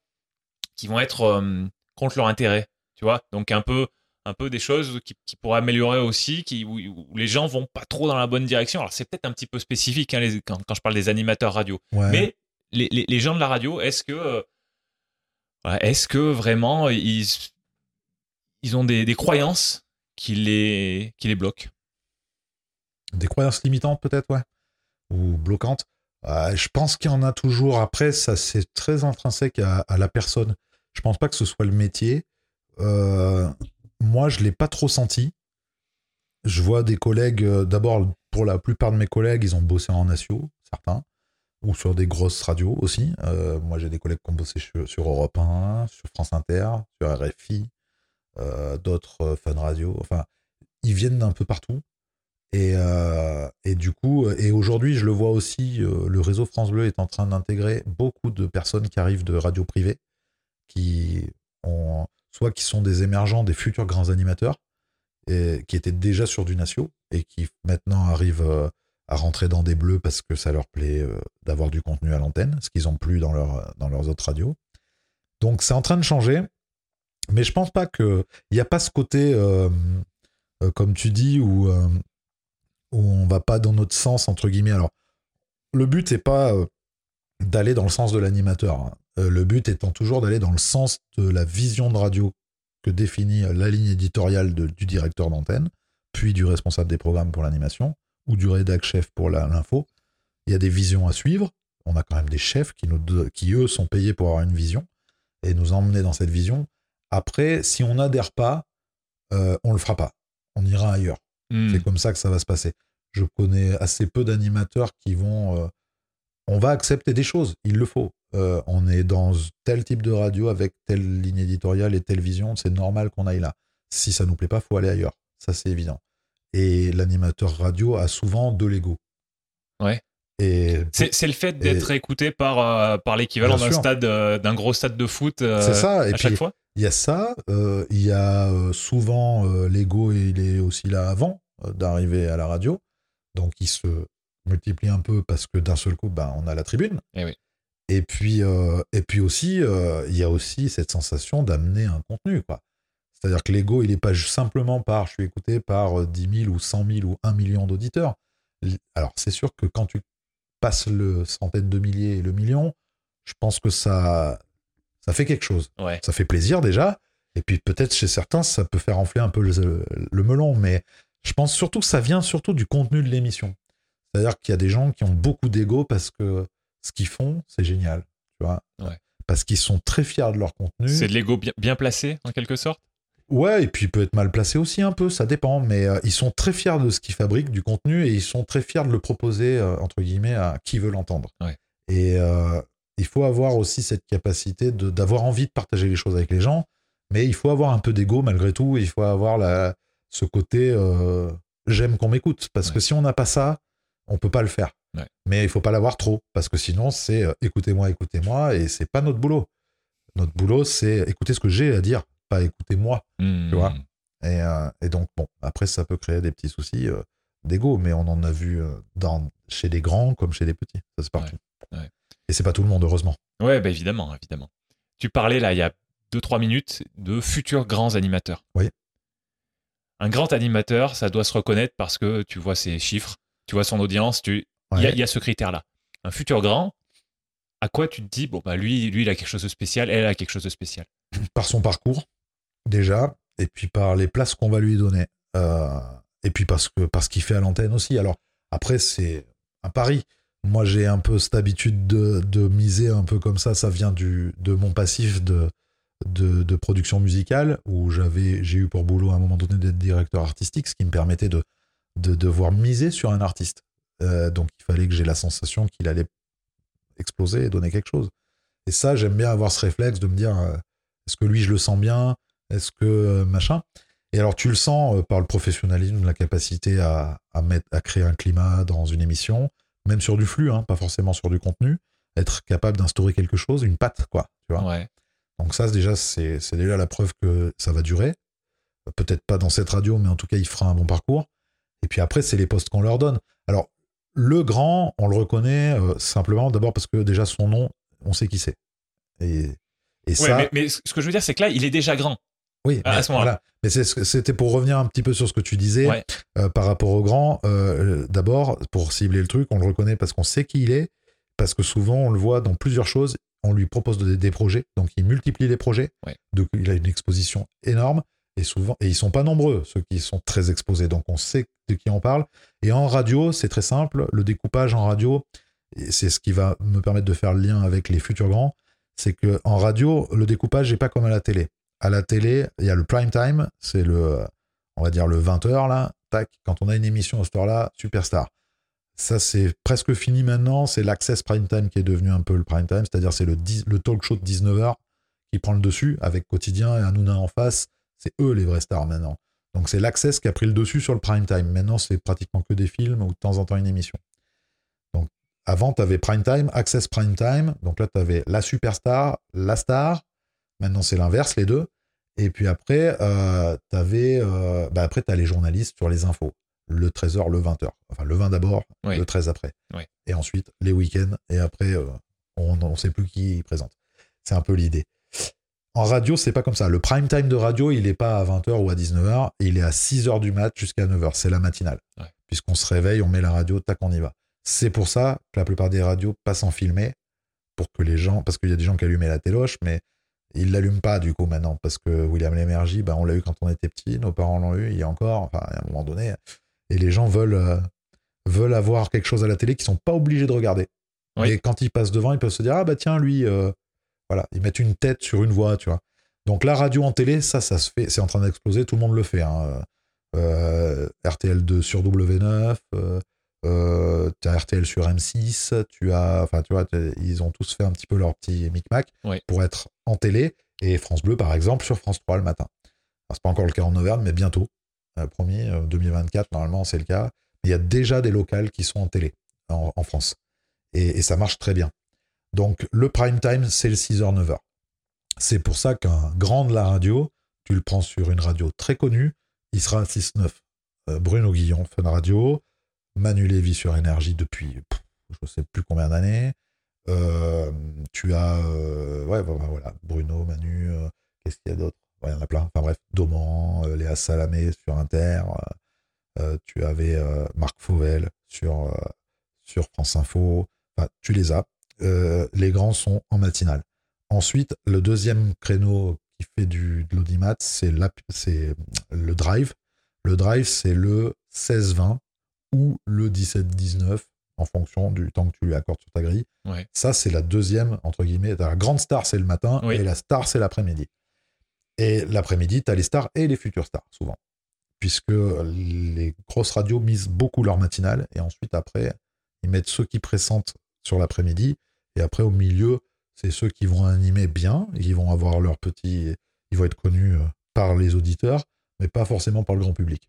qui vont être euh, contre leur intérêt, tu vois? Donc un peu, un peu des choses qui, qui pourraient améliorer aussi, qui, où, où les gens vont pas trop dans la bonne direction. Alors c'est peut-être un petit peu spécifique hein, les- quand, quand je parle des animateurs radio. Ouais. Mais les, les- les gens de la radio, est-ce que, est-ce que vraiment ils, ils ont des, des croyances qui les, qui les bloquent? Des croyances limitantes, peut-être, ouais. Ou bloquantes. Je pense qu'il y en a toujours. Après, ça, c'est très intrinsèque à, la personne. Je pense pas que ce soit le métier. Euh, moi, je l'ai pas trop senti. Je vois des collègues, euh, d'abord, pour la plupart de mes collègues, ils ont bossé en Natio, certains, ou sur des grosses radios aussi. Euh, moi, j'ai des collègues qui ont bossé sur, Europe 1, sur France Inter, sur RFI, euh, d'autres euh, Fun Radio. Enfin, ils viennent d'un peu partout. Et, du coup, et aujourd'hui, je le vois aussi, le réseau France Bleu est en train d'intégrer beaucoup de personnes qui arrivent de radios privées, qui ont, soit qui sont des émergents, des futurs grands animateurs, qui étaient déjà sur du Natio, et qui maintenant arrivent à rentrer dans des bleus parce que ça leur plaît euh, d'avoir du contenu à l'antenne, ce qu'ils ont plus dans, leur, dans leurs autres radios. Donc c'est en train de changer, mais je pense pas que il n'y a pas ce côté, euh, euh, comme tu dis, où, euh, où on va pas dans notre sens entre guillemets. Alors le but n'est pas euh, d'aller dans le sens de l'animateur. hein. Euh, le but étant toujours d'aller dans le sens de la vision de radio que définit euh, la ligne éditoriale du directeur d'antenne, puis du responsable des programmes pour l'animation, ou du rédac chef pour l'info. Il y a des visions à suivre. On a quand même des chefs qui, nous, qui eux, sont payés pour avoir une vision et nous emmener dans cette vision. Après, si on n'adhère pas, euh, on le fera pas. On ira ailleurs. Hmm. C'est comme ça que ça va se passer. Je connais assez peu d'animateurs qui vont. euh, on va accepter des choses, il le faut. Euh, on est dans tel type de radio avec telle ligne éditoriale et telle vision, c'est normal qu'on aille là. Si ça nous plaît pas, faut aller ailleurs. Ça, c'est évident. Et l'animateur radio a souvent de l'ego. Ouais. Et c'est le fait d'être écouté par, euh, par l'équivalent d'un stade, euh, d'un gros stade de foot euh, c'est ça. Et à chaque fois. Il y a ça, il y a souvent l'ego, il est aussi là avant d'arriver à la radio. Donc il se multiplie un peu parce que d'un seul coup, ben, on a la tribune. Et, eh oui. et, puis, et puis aussi, il y a aussi cette sensation d'amener un contenu. Quoi. C'est-à-dire que l'ego, il n'est pas simplement par je suis écouté par 10 000 ou 100 000 ou 1 million d'auditeurs. Alors, c'est sûr que quand tu passes le centaine de milliers et le million, je pense que ça, ça fait quelque chose. Ça fait plaisir déjà. Et puis peut-être chez certains, ça peut faire enfler un peu le, melon. Mais je pense surtout que ça vient surtout du contenu de l'émission. C'est-à-dire qu'il y a des gens qui ont beaucoup d'ego parce que ce qu'ils font, c'est génial. Tu vois? Parce qu'ils sont très fiers de leur contenu. C'est de l'ego bien, bien placé, en quelque sorte? Ouais, et puis il peut être mal placé aussi un peu, ça dépend, mais euh, ils sont très fiers de ce qu'ils fabriquent, du contenu, et ils sont très fiers de le proposer, euh, entre guillemets, à qui veut l'entendre. Et euh, il faut avoir aussi cette capacité d'avoir envie de partager les choses avec les gens, mais il faut avoir un peu d'ego malgré tout, il faut avoir la, ce côté j'aime qu'on m'écoute, parce que si on n'a pas ça, on peut pas le faire. Mais il faut pas l'avoir trop, parce que sinon c'est écoutez-moi, écoutez-moi, et c'est pas notre boulot. Notre boulot, c'est écouter ce que j'ai à dire pas écouter moi, tu vois. Hmm. Euh, et, donc, bon, après, ça peut créer des petits soucis euh, d'ego, mais on en a vu euh, dans, chez les grands comme chez les petits. Ça, c'est partout. Et c'est pas tout le monde, heureusement. Ouais, bah évidemment, évidemment. Tu parlais là, il y a 2-3 minutes, de futurs grands animateurs. Oui. Un grand animateur, ça doit se reconnaître parce que tu vois ses chiffres, tu vois son audience, tu... il, y y a ce critère-là. Un futur grand, à quoi tu te dis, bon, bah lui, lui, il a quelque chose de spécial, elle a quelque chose de spécial? Par son parcours, déjà, et puis par les places qu'on va lui donner. Euh, et puis parce que parce qu'il fait à l'antenne aussi. Alors après, c'est un pari. Moi, j'ai un peu cette habitude de, miser un peu comme ça. Ça vient du, de mon passif de, de, production musicale, où j'avais, j'ai eu pour boulot à un moment donné d'être directeur artistique, ce qui me permettait de, de devoir miser sur un artiste. Euh, donc il fallait que j'ai la sensation qu'il allait exploser et donner quelque chose. Et ça, j'aime bien avoir ce réflexe de me dire, euh, est-ce que lui, je le sens bien? Est-ce que euh, machin Et alors, tu le sens euh, par le professionnalisme, la capacité à, mettre, à créer un climat dans une émission, même sur du flux, hein, pas forcément sur du contenu, être capable d'instaurer quelque chose, une patte, quoi. Tu vois Donc ça, déjà, c'est déjà la preuve que ça va durer. Peut-être pas dans cette radio, mais en tout cas, il fera un bon parcours. Et puis après, c'est les postes qu'on leur donne. Alors, le grand, on le reconnaît euh, simplement d'abord parce que déjà son nom, on sait qui c'est. Et, et ça... mais, ce que je veux dire, c'est que là, il est déjà grand. Oui, à mais, ce moment-là. Mais c'était pour revenir un petit peu sur ce que tu disais euh, par rapport au grand. Euh, d'abord, pour cibler le truc, on le reconnaît parce qu'on sait qui il est, parce que souvent on le voit dans plusieurs choses. On lui propose des projets, donc il multiplie les projets. Donc il a une exposition énorme et souvent et ils sont pas nombreux ceux qui sont très exposés. Donc on sait de qui on parle. Et en radio, c'est très simple. Le découpage en radio, c'est ce qui va me permettre de faire le lien avec les futurs grands. C'est que en radio, le découpage n'est pas comme à la télé à la télé, il y a le prime time, c'est le, on va dire le 20h là, tac, quand on a une émission à ce heure-là, superstar. Ça, c'est presque fini maintenant, c'est l'access prime time qui est devenu un peu le prime time, c'est-à-dire c'est le, le talk show de 19h qui prend le dessus avec Quotidien et Hanouna en face, c'est eux les vrais stars maintenant. Donc c'est l'access qui a pris le dessus sur le prime time. Maintenant, c'est pratiquement que des films ou de temps en temps une émission. Donc avant, tu avais prime time, access prime time, donc là, tu avais la superstar, la star, Maintenant, c'est l'inverse, les deux. Et puis après, euh, avais, euh, bah après, tu as les journalistes sur les infos. Le 13h, le 20h. Enfin, le 20 d'abord, le 13 après. Et ensuite, les week-ends. Et après, euh, on ne sait plus qui présente. C'est un peu l'idée. En radio, c'est pas comme ça. Le prime time de radio, il n'est pas à 20h ou à 19h. Il est à 6h du mat jusqu'à 9h. C'est la matinale. Puisqu'on se réveille, on met la radio, tac, on y va. C'est pour ça que la plupart des radios passent en filmé pour que les gens, parce qu'il y a des gens qui allumaient la téloche, mais il l'allume pas du coup maintenant parce que William Lémergie, bah, on l'a eu quand on était petit, nos parents l'ont eu, il y a encore, enfin à un moment donné, et les gens veulent euh, veulent avoir quelque chose à la télé qu'ils sont pas obligés de regarder. Et quand ils passent devant, ils peuvent se dire ah bah tiens lui, euh, voilà, ils mettent une tête sur une voix, tu vois. Donc la radio en télé, ça, ça se fait, c'est en train d'exploser, tout le monde le fait. Hein. Euh, RTL2 sur W9, euh, tu as RTL sur M6, tu as, enfin, tu vois, ils ont tous fait un petit peu leur petit micmac pour être en télé. Et France Bleu, par exemple, sur France 3 le matin. C'est pas encore le cas en Auvergne, mais bientôt. Euh, premier, 2024, euh, normalement, c'est le cas. Il y a déjà des locales qui sont en télé en, France. Et, et ça marche très bien. Donc le prime time, c'est le 6h, 9h. C'est pour ça qu'un grand de la radio, tu le prends sur une radio très connue, il sera à 6-9. Euh, Bruno Guillon, Fun Radio, Manu Lévy sur Énergie depuis pff, je ne sais plus combien d'années. Euh, tu as euh, ouais, voilà, Bruno, Manu, euh, qu'est-ce qu'il y a d'autre? Il y en a plein. Enfin bref, Doman, Léa Salamé sur Inter. tu avais Marc Fauvel sur, sur France Info. Tu les as. Les grands sont en matinale. Ensuite, le deuxième créneau qui fait du, de l'audimat, c'est le drive. Le drive, c'est le 16-20 ou le 17-19 en fonction du temps que tu lui accordes sur ta grille. Ouais. Ça, c'est la deuxième, entre guillemets. La grande star, c'est le matin Oui. et la star, c'est l'après-midi. Et l'après-midi, tu as les stars et les futures stars, souvent. Puisque les grosses radios misent beaucoup leur matinale et ensuite, après, ils mettent ceux qui pressentent sur l'après-midi et après, au milieu, c'est ceux qui vont animer bien, ils vont avoir leur petit. Ils vont être connus euh, par les auditeurs, mais pas forcément par le grand public.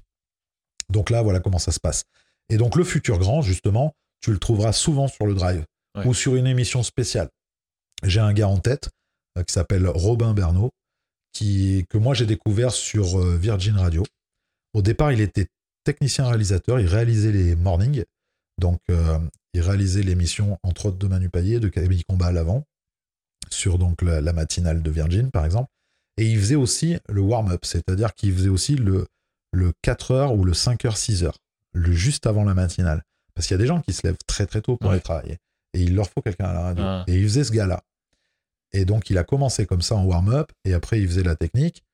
Donc là, voilà comment ça se passe. Et donc, le futur grand, justement, tu le trouveras souvent sur le drive Ouais. ou sur une émission spéciale. J'ai un gars en tête euh, qui s'appelle Robin Bernot, qui, que moi j'ai découvert sur euh, Virgin Radio. Au départ, il était technicien réalisateur, il réalisait les mornings, donc euh, il réalisait l'émission entre autres de Manu Payet, de Camille Combat à l'avant, sur donc la, la matinale de Virgin par exemple, et il faisait aussi le warm-up, c'est-à-dire qu'il faisait aussi le, le 4h ou le 5h, 6h, le juste avant la matinale. Parce qu'il y a des gens qui se lèvent très très tôt pour Ouais. aller travailler. Et il leur faut quelqu'un à la radio. Ah. Et il faisait ce gars-là. Et donc il a commencé comme ça en warm-up, et après il faisait la technique.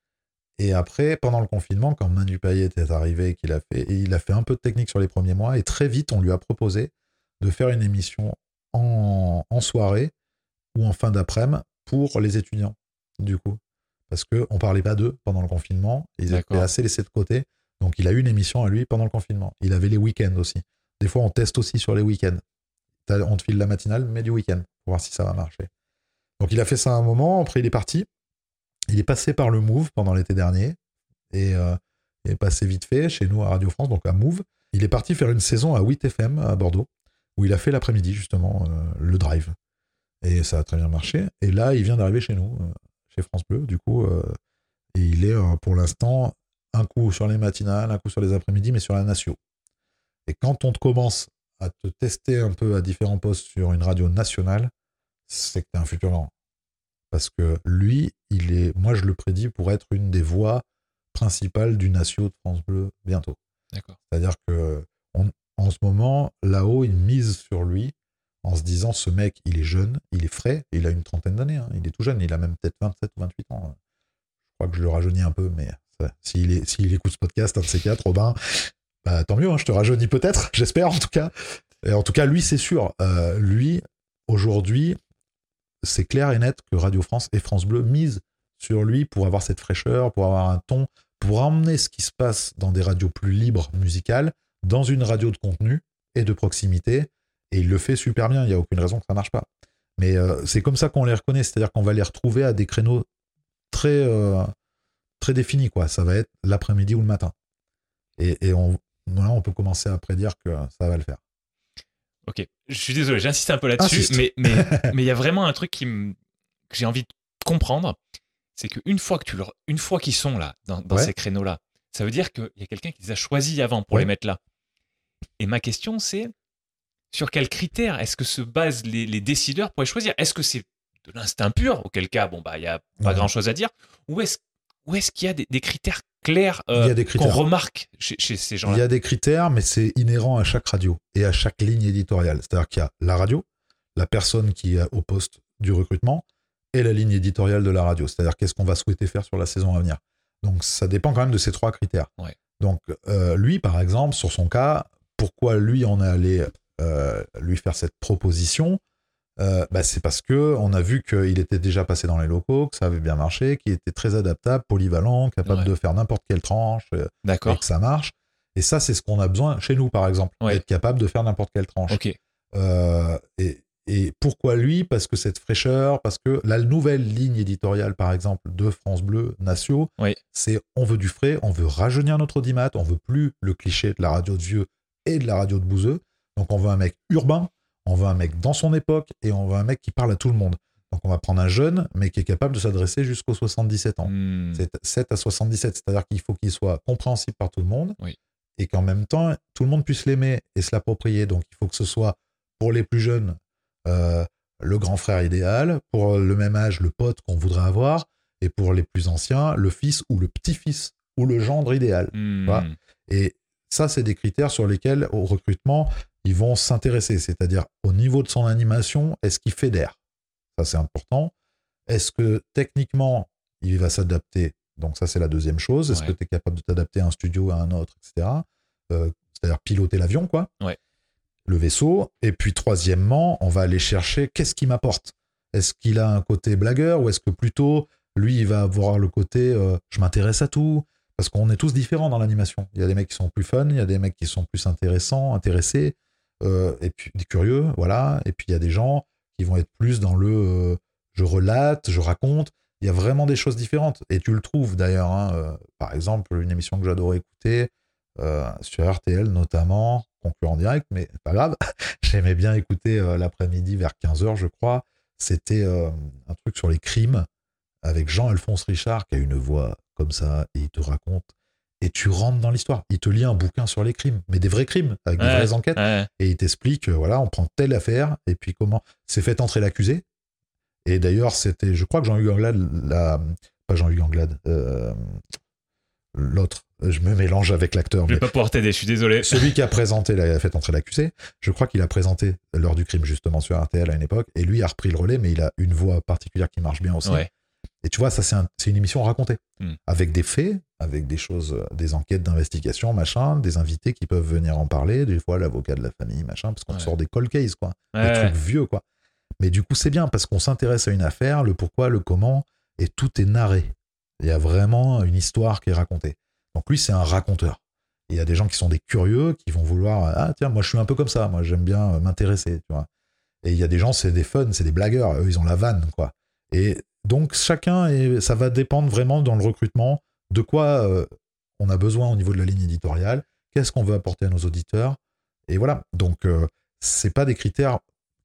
Et après, pendant le confinement, quand Manu Payet est arrivé, qu'il a fait, et il a fait un peu de technique sur les premiers mois, et très vite on lui a proposé de faire une émission en, en soirée ou en fin d'après-midi pour les étudiants, du coup. Parce qu'on ne parlait pas d'eux pendant le confinement, ils étaient assez laissés de côté. Donc il a eu une émission à lui pendant le confinement. Il avait les week-ends aussi. Des fois, on teste aussi sur les week-ends. On te file la matinale, mais du week-end, pour voir si ça va marcher. Donc il a fait ça un moment, après il est parti. Il est passé par le Move pendant l'été dernier, et euh, il est passé vite fait chez nous à Radio France, donc à Move. Il est parti faire une saison à 8FM à Bordeaux, où il a fait l'après-midi justement euh, le drive. Et ça a très bien marché. Et là, il vient d'arriver chez nous, euh, chez France Bleu, du coup. et il est pour l'instant un coup sur les matinales, un coup sur les après-midi, mais sur la Natio. Et quand on te commence à te tester un peu à différents postes sur une radio nationale, c'est que t'es un futur grand. Parce que lui, il est, moi je le prédis pour être une des voix principales du Natio de France Bleu bientôt. D'accord. C'est-à-dire que on- en ce moment, là-haut, ils misent sur lui en se disant ce mec, il est jeune, il est frais, il a une trentaine d'années, hein, il est tout jeune, il a même peut-être 27 ou 28 ans. Je crois que je le rajeunis un peu, mais s'il écoute ce podcast, un de ces quatre, Robin, bah, tant mieux, hein, je te rajeunis peut-être, [LAUGHS] j'espère en tout cas. Et en tout cas, lui, c'est sûr. Euh, lui, aujourd'hui, c'est clair et net que Radio France et France Bleu misent sur lui pour avoir cette fraîcheur, pour avoir un ton, pour emmener ce qui se passe dans des radios plus libres musicales dans une radio de contenu et de proximité. Et il le fait super bien, il n'y a aucune raison que ça marche pas. Mais euh, c'est comme ça qu'on les reconnaît, c'est-à-dire qu'on va les retrouver à des créneaux très, euh, très définis. Quoi. Ça va être l'après-midi ou le matin. Et, et on, voilà, on peut commencer à prédire que ça va le faire. Ok, je suis désolé, j'insiste un peu là-dessus, mais mais [LAUGHS] mais il y a vraiment un truc qui me- que j'ai envie de comprendre, c'est qu'une fois que tu leur, une fois qu'ils sont là dans, dans Ouais. ces créneaux-là, ça veut dire qu'il y a quelqu'un qui les a choisis avant pour Ouais. les mettre là. Et ma question c'est sur quels critères est-ce que se basent les, les décideurs pour les choisir? Est-ce que c'est de l'instinct pur, auquel cas bon bah il y a pas Ouais. grand-chose à dire, ou est-ce ou est-ce qu'il y a des, des critères clairs Il euh, qu'on remarque chez, chez ces Il gens-là y a des critères, mais c'est inhérent à chaque radio et à chaque ligne éditoriale. C'est-à-dire qu'il y a la radio, la personne qui est au poste du recrutement et la ligne éditoriale de la radio. C'est-à-dire qu'est-ce qu'on va souhaiter faire sur la saison à venir. Donc ça dépend quand même de ces trois critères. Ouais. Donc euh, lui, par exemple, sur son cas, pourquoi lui on est allé euh, lui faire cette proposition? Euh, bah, c'est parce que on a vu qu'il était déjà passé dans les locaux, que ça avait bien marché, qu'il était très adaptable, polyvalent, capable Ouais. de faire n'importe quelle tranche, euh, et que ça marche. Et ça, c'est ce qu'on a besoin chez nous, par exemple, Ouais. d'être capable de faire n'importe quelle tranche. Euh, et, et pourquoi lui? Parce que cette fraîcheur, parce que la nouvelle ligne éditoriale, par exemple, de France Bleu Natio, c'est on veut du frais, on veut rajeunir notre audimat, on veut plus le cliché de la radio de vieux et de la radio de bouseux. Donc on veut un mec urbain, On veut un mec dans son époque et on veut un mec qui parle à tout le monde. Donc on va prendre un jeune, mais qui est capable de s'adresser jusqu'aux 77 ans. Hmm. C'est 7 à 77, c'est-à-dire qu'il faut qu'il soit compréhensible par tout le monde Oui. et qu'en même temps, tout le monde puisse l'aimer et se l'approprier. Donc il faut que ce soit pour les plus jeunes euh, le grand frère idéal, pour le même âge le pote qu'on voudrait avoir, et pour les plus anciens le fils ou le petit-fils ou le gendre idéal. Hmm. Voilà. Et ça, c'est des critères sur lesquels, au recrutement, ils vont s'intéresser. C'est-à-dire, au niveau de son animation, est-ce qu'il fédère Ça, c'est important. Est-ce que techniquement, il va s'adapter? Donc, ça, c'est la deuxième chose. Est-ce Ouais. que tu es capable de t'adapter à un studio, à un autre, etc. Euh, C'est-à-dire piloter l'avion, quoi. Ouais. Le vaisseau. Et puis, troisièmement, on va aller chercher qu'est-ce qu'il m'apporte? Est-ce qu'il a un côté blagueur ou est-ce que plutôt, lui, il va avoir le côté euh, je m'intéresse à tout parce qu'on est tous différents dans l'animation. Il y a des mecs qui sont plus fun, il y a des mecs qui sont plus intéressants, intéressés, euh, et puis des curieux, voilà. Et puis il y a des gens qui vont être plus dans le euh, je relate, je raconte. Il y a vraiment des choses différentes. Et tu le trouves d'ailleurs. hein, euh, par exemple, une émission que j'adorais écouter sur RTL notamment, concurrent direct, mais pas grave. [LAUGHS] J'aimais bien écouter l'après-midi vers 15h, je crois. C'était un truc sur les crimes avec Jean-Alphonse Richard qui a une voix comme ça et il te raconte et tu rentres dans l'histoire. Il te lit un bouquin sur les crimes, mais des vrais crimes avec des vraies enquêtes Ouais. et il t'explique euh, voilà, on prend telle affaire et puis comment c'est fait entrer l'accusé. Et d'ailleurs, c'était je crois que Jean-Hugues Anglade la pas Jean-Hugues Anglade euh, l'autre, je me mélange avec l'acteur Je mais vais pas pouvoir t'aider, je suis désolé. celui qui a présenté la fait entrer l'accusé, je crois qu'il a présenté l'heure du crime justement sur RTL à une époque, et lui a repris le relais, mais il a une voix particulière qui marche bien aussi. Ouais. Et tu vois, ça c'est un- c'est une émission racontée, Hmm. avec des faits, avec des choses, des enquêtes d'investigation, machin, des invités qui peuvent venir en parler, des fois l'avocat de la famille, machin, parce qu'on Ouais. sort des cold cases, quoi, des Ouais. trucs vieux, quoi. Mais du coup, c'est bien parce qu'on s'intéresse à une affaire, le pourquoi, le comment, et tout est narré. Il y a vraiment une histoire qui est racontée. Donc lui, c'est un raconteur. Il y a des gens qui sont des curieux, qui vont vouloir ah tiens moi je suis un peu comme ça, moi j'aime bien euh, m'intéresser, tu vois. Et il y a des gens c'est des fun, c'est des blagueurs, eux ils ont la vanne quoi. Et donc chacun et ça va dépendre vraiment dans le recrutement de quoi euh, on a besoin au niveau de la ligne éditoriale, qu'est-ce qu'on veut apporter à nos auditeurs et voilà. Donc euh, c'est pas des critères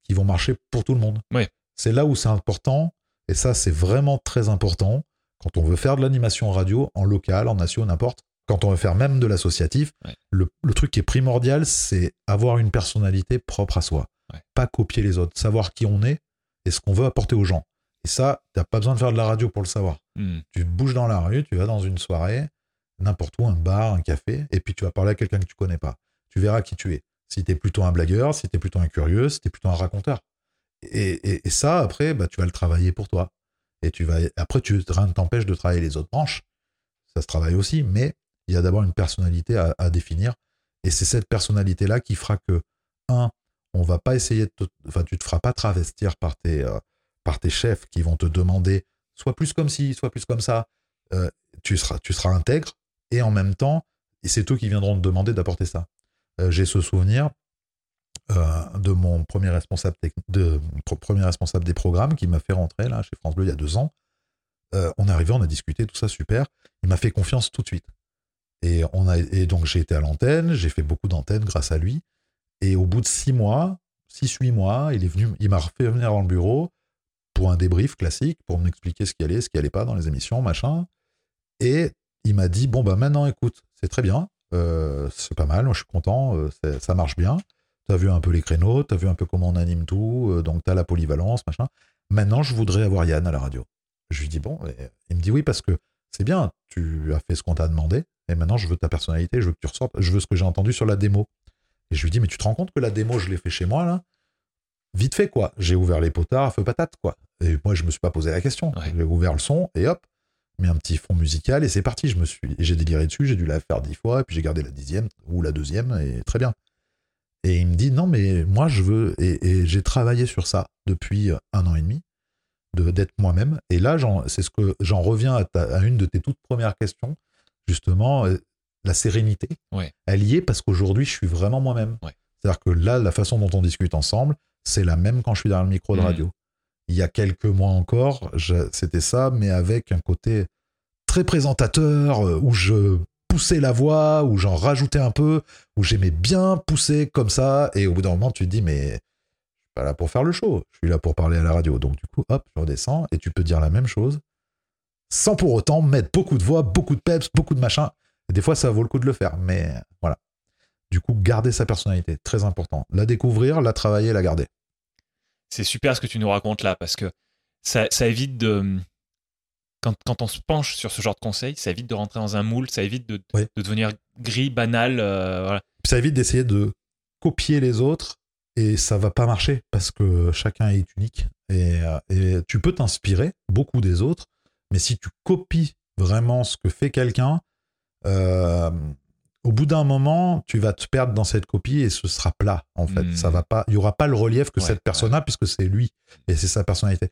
qui vont marcher pour tout le monde. Ouais. C'est là où c'est important et ça c'est vraiment très important quand on veut faire de l'animation radio en local, en nation, n'importe. Quand on veut faire même de l'associatif, Ouais. le, le truc qui est primordial, c'est avoir une personnalité propre à soi. Ouais. Pas copier les autres, savoir qui on est et ce qu'on veut apporter aux gens. Et ça, t'as pas besoin de faire de la radio pour le savoir. Hmm. Tu bouges dans la rue, tu vas dans une soirée, n'importe où, un bar, un café, et puis tu vas parler à quelqu'un que tu connais pas. Tu verras qui tu es. Si t'es plutôt un blagueur, si t'es plutôt un curieux, si t'es plutôt un raconteur. Et, et- et ça, après, bah, tu vas le travailler pour toi. Et tu vas, après, tu, rien ne t'empêche de travailler les autres branches. Ça se travaille aussi, mais il y a d'abord une personnalité à, à définir. Et c'est cette personnalité-là qui fera que, un, on va pas essayer de te, enfin, tu te feras pas travestir par tes, euh, par tes chefs qui vont te demander soit plus comme ci, soit plus comme ça. Euh, tu, seras, tu seras intègre et en même temps, c'est eux qui viendront te demander d'apporter ça. Euh, J'ai ce souvenir euh, de mon premier responsable, de, premier responsable des programmes qui m'a fait rentrer là chez France Bleu il y a deux ans. On est arrivé, on a discuté, tout ça super. Il m'a fait confiance tout de suite. Et, on a, et donc j'ai été à l'antenne, j'ai fait beaucoup d'antennes grâce à lui. Et au bout de six mois, six, huit mois, il est venu, il m'a fait venir dans le bureau pour un débrief classique, pour m'expliquer ce qui allait, ce qui allait pas dans les émissions, machin. Et il m'a dit bon bah maintenant écoute, c'est très bien, euh, c'est pas mal, moi je suis content, euh, ça marche bien. T'as vu un peu les créneaux, t'as vu un peu comment on anime tout, euh, donc t'as la polyvalence, machin. Maintenant je voudrais avoir Yann à la radio. Je lui dis bon, il me dit oui parce que c'est bien, tu as fait ce qu'on t'a demandé, et maintenant je veux ta personnalité, je veux que tu ressortes, je veux ce que j'ai entendu sur la démo. Et je lui dis mais tu te rends compte que la démo je l'ai fait chez moi là? Vite fait quoi, j'ai ouvert les potards à feu patate quoi. Et moi je me suis pas posé la question, Ouais. j'ai ouvert le son et hop, mis un petit fond musical et c'est parti. Je me suis, j'ai déliré dessus, j'ai dû la faire dix fois, et puis j'ai gardé la dixième ou la deuxième, et très bien. Et il me dit non, mais moi je veux, et, et j'ai travaillé sur ça depuis un an et demi, de d'être moi-même. Et là, j'en- c'est ce que j'en reviens à, ta- à une de tes toutes premières questions, justement, euh, la sérénité. Ouais. Elle y est parce qu'aujourd'hui, je suis vraiment moi-même. Ouais. C'est-à-dire que là, la façon dont on discute ensemble, c'est la même quand je suis derrière le micro de Mhm. radio. Il y a quelques mois encore, je- c'était ça, mais avec un côté très présentateur, euh, où je poussais la voix, où j'en rajoutais un peu, où j'aimais bien pousser comme ça, et au bout d'un moment, tu te dis, mais pas là pour faire le show, je suis là pour parler à la radio. Donc du coup, hop, je redescends et tu peux dire la même chose sans pour autant mettre beaucoup de voix, beaucoup de peps, beaucoup de machin. Et des fois, ça vaut le coup de le faire, mais voilà. Du coup, garder sa personnalité, très important. La découvrir, la travailler, la garder. C'est super ce que tu nous racontes là, parce que ça, évite de. Quand, on se penche sur ce genre de conseils, ça évite de rentrer dans un moule, ça évite de, devenir gris, banal. Euh, ça évite d'essayer de copier les autres et ça va pas marcher parce que chacun est unique et, euh, et tu peux t'inspirer beaucoup des autres, mais si tu copies vraiment ce que fait quelqu'un, euh, au bout d'un moment, tu vas te perdre dans cette copie et ce sera plat en fait. Ça hmm. va pas, il y aura pas le relief que cette personne a puisque c'est lui et c'est sa personnalité.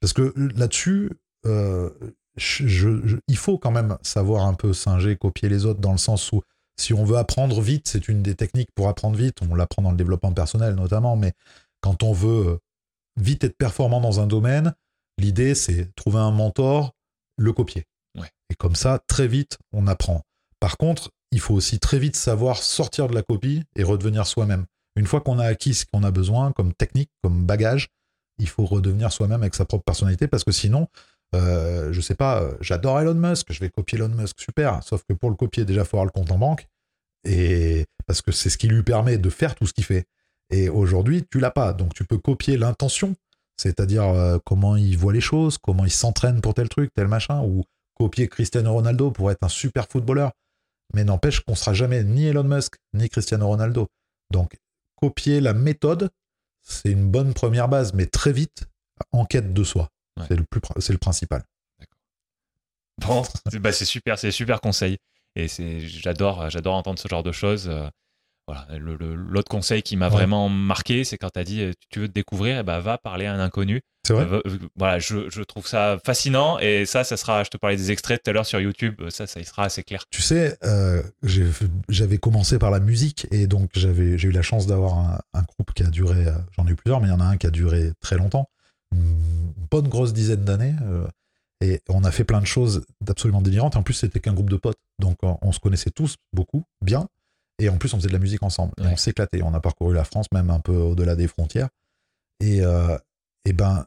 Parce que là-dessus, euh, il faut quand même savoir un peu singer, copier les autres dans le sens où si on veut apprendre vite, c'est une des techniques pour apprendre vite. On l'apprend dans le développement personnel notamment, mais quand on veut euh, vite être performant dans un domaine, l'idée c'est trouver un mentor, le copier. Et comme ça, très vite, on apprend. Par contre, il faut aussi très vite savoir sortir de la copie et redevenir soi-même. Une fois qu'on a acquis ce qu'on a besoin comme technique, comme bagage, il faut redevenir soi-même avec sa propre personnalité parce que sinon, euh, je sais pas, euh, j'adore Elon Musk, je vais copier Elon Musk, super. Sauf que pour le copier, déjà, il faut avoir le compte en banque. Et parce que c'est ce qui lui permet de faire tout ce qu'il fait. Et aujourd'hui, tu l'as pas. Donc tu peux copier l'intention, c'est-à-dire euh, comment il voit les choses, comment il s'entraîne pour tel truc, tel machin, ou copier Cristiano Ronaldo pour être un super footballeur. Mais n'empêche qu'on sera jamais ni Elon Musk, ni Cristiano Ronaldo. Donc copier la méthode, c'est une bonne première base, mais très vite, en quête de soi. C'est le, plus, c'est le principal. Bon, [LAUGHS] bah c'est super, c'est super conseil. Et j'adore, j'adore entendre ce genre de choses. Euh, voilà. l'autre conseil qui m'a vraiment marqué, c'est quand tu as dit tu veux te découvrir, eh ben, va parler à un inconnu. C'est vrai. Euh, voilà, je, je, trouve ça fascinant et ça, ça sera. Je te parlais des extraits tout à l'heure sur YouTube. Ça, ça y sera assez clair. Tu sais, euh, j'avais commencé par la musique et donc j'avais j'ai eu la chance d'avoir un, un, groupe qui a duré. J'en ai eu plusieurs, mais il y en a un qui a duré très longtemps une bonne grosse dizaine d'années. Euh, et on a fait plein de choses absolument délirantes. En plus, c'était qu'un groupe de potes. Donc, on, se connaissait tous beaucoup, bien. Et en plus, on faisait de la musique ensemble. Et on s'éclatait. On a parcouru la France, même un peu au-delà des frontières. Et, euh, et ben,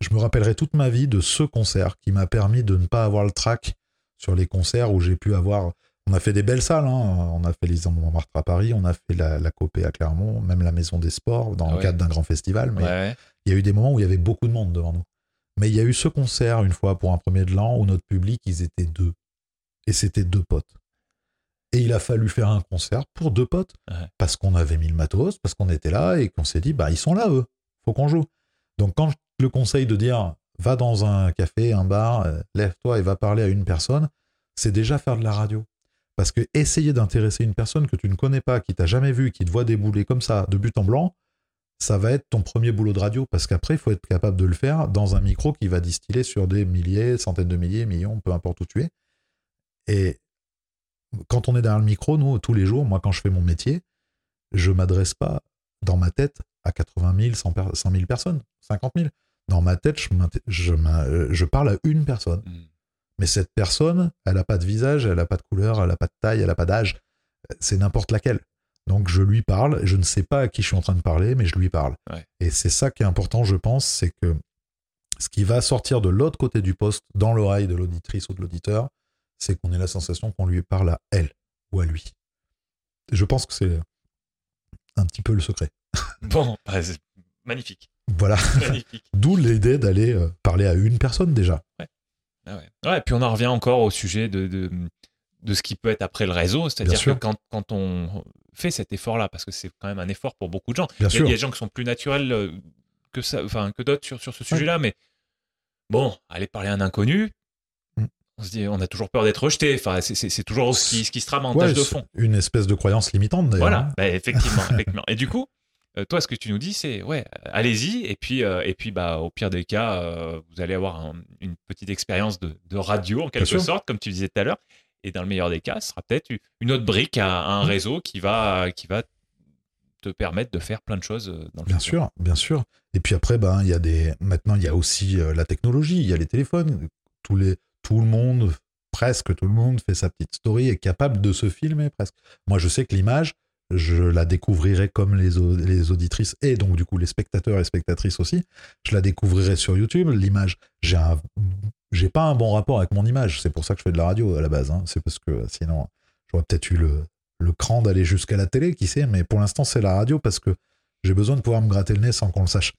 je me rappellerai toute ma vie de ce concert qui m'a permis de ne pas avoir le trac sur les concerts où j'ai pu avoir. On a fait des belles salles. Hein. On a fait les Montmartre à Paris, on a fait la, la Copée à Clermont, même la Maison des Sports dans le cadre d'un grand festival. Mais il y a eu des moments où il y avait beaucoup de monde devant nous. Mais il y a eu ce concert une fois pour un premier de l'an où notre public, ils étaient deux. Et c'était deux potes. Et il a fallu faire un concert pour deux potes. Parce qu'on avait mis le matos, parce qu'on était là et qu'on s'est dit, bah, ils sont là, eux. Faut qu'on joue. Donc, quand je le conseille de dire, va dans un café, un bar, euh, lève-toi et va parler à une personne, c'est déjà faire de la radio. Parce que essayer d'intéresser une personne que tu ne connais pas, qui t'a jamais vu, qui te voit débouler comme ça, de but en blanc, ça va être ton premier boulot de radio parce qu'après, il faut être capable de le faire dans un micro qui va distiller sur des milliers, centaines de milliers, millions, peu importe où tu es. Et quand on est derrière le micro, nous, tous les jours, moi, quand je fais mon métier, je m'adresse pas dans ma tête à 80 000, 100 000 personnes, 50 000. Dans ma tête, je, je, parle à une personne. Hmm. Mais cette personne, elle n'a pas de visage, elle n'a pas de couleur, elle n'a pas de taille, elle n'a pas d'âge. C'est n'importe laquelle. Donc je lui parle, je ne sais pas à qui je suis en train de parler, mais je lui parle. Et c'est ça qui est important, je pense, c'est que ce qui va sortir de l'autre côté du poste, dans l'oreille de l'auditrice ou de l'auditeur, c'est qu'on ait la sensation qu'on lui parle à elle ou à lui. Je pense que c'est un petit peu le secret. [LAUGHS] Bon, bah, magnifique. Voilà. [LAUGHS] D'où l'idée d'aller euh, parler à une personne déjà. Ouais. Ah ouais. ouais. et puis on en revient encore au sujet de, de, ce qui peut être après le réseau. C'est-à-dire que quand, quand on fait cet effort-là parce que c'est quand même un effort pour beaucoup de gens. il, y a, des gens qui sont plus naturels euh, que ça, enfin que d'autres sur, sur ce sujet-là, mais bon, aller parler à un inconnu. On se dit, on a toujours peur d'être rejeté. Enfin, c'est toujours ce qui, ce qui se trame en tâche de fond. Une espèce de croyance limitante. D'ailleurs. Voilà, hein. bah, effectivement, [LAUGHS] effectivement. Et du coup, euh, toi, ce que tu nous dis, c'est ouais, allez-y. Et puis, euh, et puis, bah, au pire des cas, vous allez avoir une petite expérience de, de, radio en quelque sorte, comme tu disais tout à l'heure. Et dans le meilleur des cas, ce sera peut-être une autre brique à, un mmh. réseau qui va, qui va te permettre de faire plein de choses euh, dans le Bien sûr, bien sûr. Et puis après, ben, il y a des, maintenant, il y a aussi euh, la technologie, il y a les téléphones. Tous les, tout le monde, presque tout le monde, fait sa petite story, est capable de se filmer presque. Moi, je sais que l'image, je la découvrirai comme les, auditrices et donc du coup les spectateurs et spectatrices aussi. Je la découvrirai sur YouTube. L'image, j'ai pas un bon rapport avec mon image. C'est pour ça que je fais de la radio à la base. Hein. C'est parce que sinon, j'aurais peut-être eu le, le cran d'aller jusqu'à la télé, qui sait. Mais pour l'instant, c'est la radio parce que j'ai besoin de pouvoir me gratter le nez sans qu'on le sache.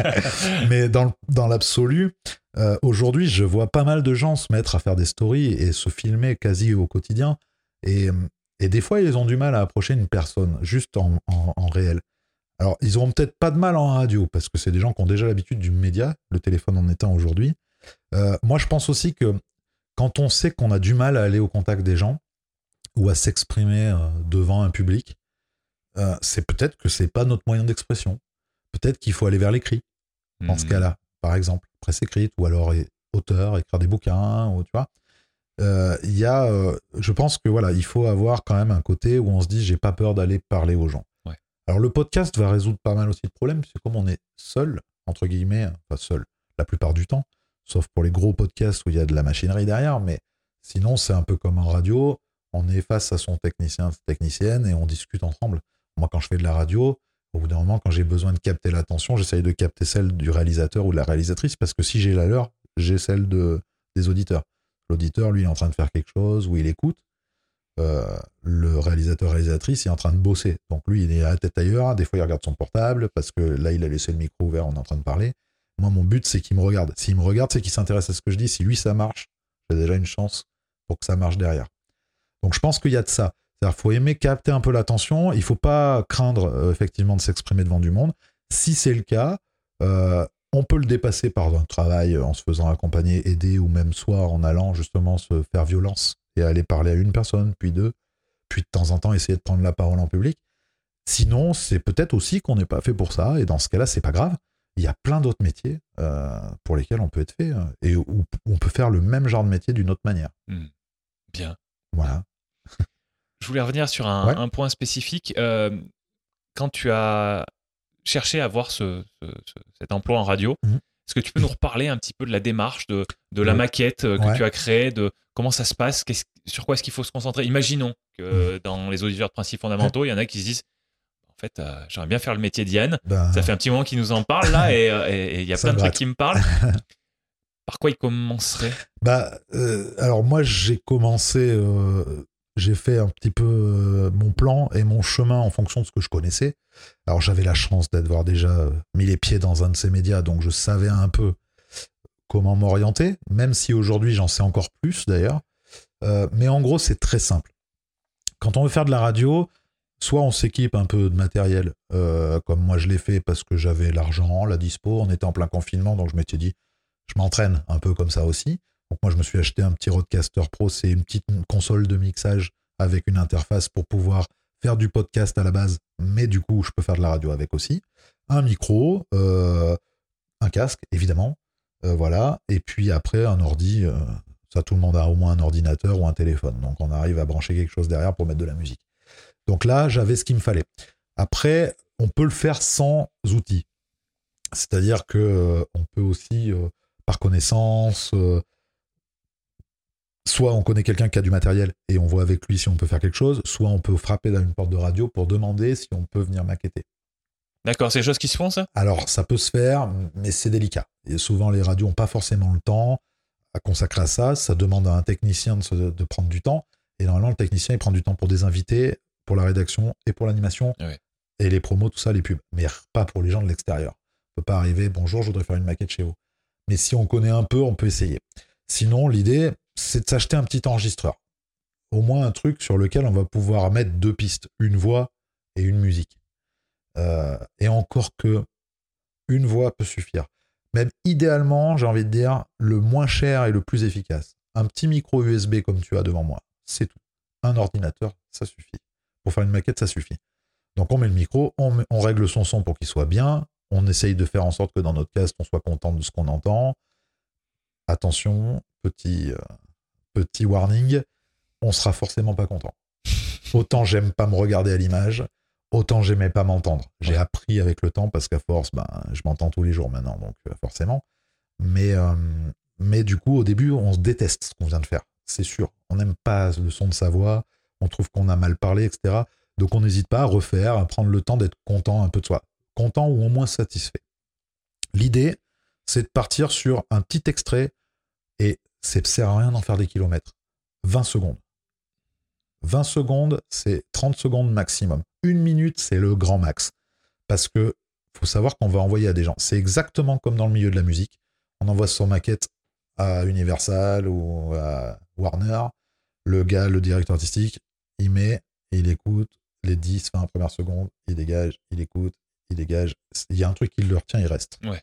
[LAUGHS] mais dans, dans l'absolu, euh, aujourd'hui, je vois pas mal de gens se mettre à faire des stories et se filmer quasi au quotidien. Et, et des fois, ils ont du mal à approcher une personne, juste en, en, réel. Alors, ils auront peut-être pas de mal en radio, parce que c'est des gens qui ont déjà l'habitude du média, le téléphone en étant aujourd'hui. Euh, moi, je pense aussi que quand on sait qu'on a du mal à aller au contact des gens ou à s'exprimer euh, devant un public, euh, c'est peut-être que c'est pas notre moyen d'expression. Peut-être qu'il faut aller vers l'écrit, dans ce hmm. cas-là, par exemple, presse écrite, ou alors auteur, écrire des bouquins, ou tu vois. Euh, y a, euh, je pense que voilà, il faut avoir quand même un côté où on se dit j'ai pas peur d'aller parler aux gens. Alors le podcast va résoudre pas mal aussi de problèmes, c'est comme on est seul entre guillemets, pas seul la plupart du temps, sauf pour les gros podcasts où il y a de la machinerie derrière, mais sinon c'est un peu comme en radio, on est face à son technicien, technicienne et on discute ensemble. Moi, quand je fais de la radio, au bout d'un moment, quand j'ai besoin de capter l'attention, j'essaye de capter celle du réalisateur ou de la réalisatrice, parce que si j'ai la leur, j'ai celle de, des auditeurs. L'auditeur, lui, est en train de faire quelque chose ou il écoute. Euh, le réalisateur réalisatrice est en train de bosser. Donc lui, il est à la tête ailleurs. Des fois, il regarde son portable parce que là, il a laissé le micro ouvert, on est en train de parler. Moi, mon but, c'est qu'il me regarde. S'il me regarde, c'est qu'il s'intéresse à ce que je dis. Si lui, ça marche, j'ai déjà une chance pour que ça marche derrière. Donc je pense qu'il y a de ça. Il faut aimer capter un peu l'attention. Il faut pas craindre euh, effectivement de s'exprimer devant du monde. Si c'est le cas, euh, on peut le dépasser par un travail en se faisant accompagner, aider ou même soit en allant justement se faire violence et aller parler à une personne, puis deux, puis de temps en temps essayer de prendre la parole en public. Sinon, c'est peut-être aussi qu'on n'est pas fait pour ça, et dans ce cas-là, c'est pas grave. Il y a plein d'autres métiers euh, pour lesquels on peut être fait, et où on peut faire le même genre de métier d'une autre manière. Hmm. Bien. Voilà. Je voulais revenir sur un, point spécifique. Euh, quand tu as cherché à avoir ce, cet emploi en radio, mhm. est-ce que tu peux nous reparler un petit peu de la démarche, de, de la maquette euh, que tu as créée, de comment ça se passe, sur quoi est-ce qu'il faut se concentrer? Imaginons que mhm. dans les auditeurs de principes fondamentaux, il y en a qui se disent en fait, euh, j'aimerais bien faire le métier d'Yann. Ben. ça fait un petit moment qu'il nous en parle là et il y a plein de trucs qui me parlent. [LAUGHS] Par quoi il commencerait? Bah, alors moi j'ai commencé j'ai fait un petit peu euh, mon plan et mon chemin en fonction de ce que je connaissais. Alors j'avais la chance d'avoir déjà euh, mis les pieds dans un de ces médias, donc je savais un peu comment m'orienter, même si aujourd'hui j'en sais encore plus d'ailleurs. Euh, mais en gros, c'est très simple. Quand on veut faire de la radio, soit on s'équipe un peu de matériel, comme moi je l'ai fait parce que j'avais l'argent, la dispo, on était en plein confinement, donc je m'étais dit, je m'entraîne un peu comme ça aussi. Donc moi, je me suis acheté un petit Roadcaster Pro, c'est une petite console de mixage avec une interface pour pouvoir faire du podcast à la base, mais du coup, je peux faire de la radio avec aussi. Un micro, euh, un casque, évidemment, euh, voilà. Et puis après, un ordi. Euh, ça, tout le monde a au moins un ordinateur ou un téléphone. Donc on arrive à brancher quelque chose derrière pour mettre de la musique. Donc là, j'avais ce qu'il me fallait. Après, on peut le faire sans outils. C'est-à-dire que on peut aussi, par connaissance, soit on connaît quelqu'un qui a du matériel et on voit avec lui si on peut faire quelque chose, soit on peut frapper dans une porte de radio pour demander si on peut venir maqueter. D'accord, c'est des choses qui se font ça? Alors ça peut se faire, mais c'est délicat. Et souvent les radios n'ont pas forcément le temps à consacrer à ça. Ça demande à un technicien de, prendre du temps. Et normalement le technicien il prend du temps pour des invités, pour la rédaction et pour l'animation. Et les promos, tout ça, les pubs. Mais pas pour les gens de l'extérieur. On peut pas arriver, bonjour, je voudrais faire une maquette chez vous. Mais si on connaît un peu, on peut essayer. Sinon, l'idée, c'est de s'acheter un petit enregistreur. Au moins un truc sur lequel on va pouvoir mettre deux pistes, une voix et une musique. Euh, et encore que une voix peut suffire. Même idéalement, j'ai envie de dire, le moins cher et le plus efficace. Un petit micro USB comme tu as devant moi, c'est tout. Un ordinateur, ça suffit. Pour faire une maquette, ça suffit. Donc on met le micro, on, règle son son pour qu'il soit bien, on essaye de faire en sorte que dans notre cast, on soit content de ce qu'on entend. Attention, petit, euh, petit warning, on sera forcément pas content. [LAUGHS] Autant j'aime pas me regarder à l'image, autant j'aimais pas m'entendre. J'ai appris avec le temps parce qu'à force, ben, je m'entends tous les jours maintenant, donc euh, forcément. Mais, euh, mais du coup, au début, on se déteste ce qu'on vient de faire, c'est sûr. On n'aime pas le son de sa voix, on trouve qu'on a mal parlé, etc. Donc on n'hésite pas à refaire, à prendre le temps d'être content un peu de soi. Content ou au moins satisfait. L'idée, c'est de partir sur un petit extrait ça sert à rien d'en faire des kilomètres. 20 secondes. 20 secondes, c'est 30 secondes maximum. Une minute, c'est le grand max. Parce que faut savoir qu'on va envoyer à des gens. C'est exactement comme dans le milieu de la musique. On envoie son maquette à Universal ou à Warner. Le gars, le directeur artistique, il met, il écoute les 10, 20 premières secondes, il dégage, il écoute, il dégage. Il y a un truc qui le retient, il reste. Ouais.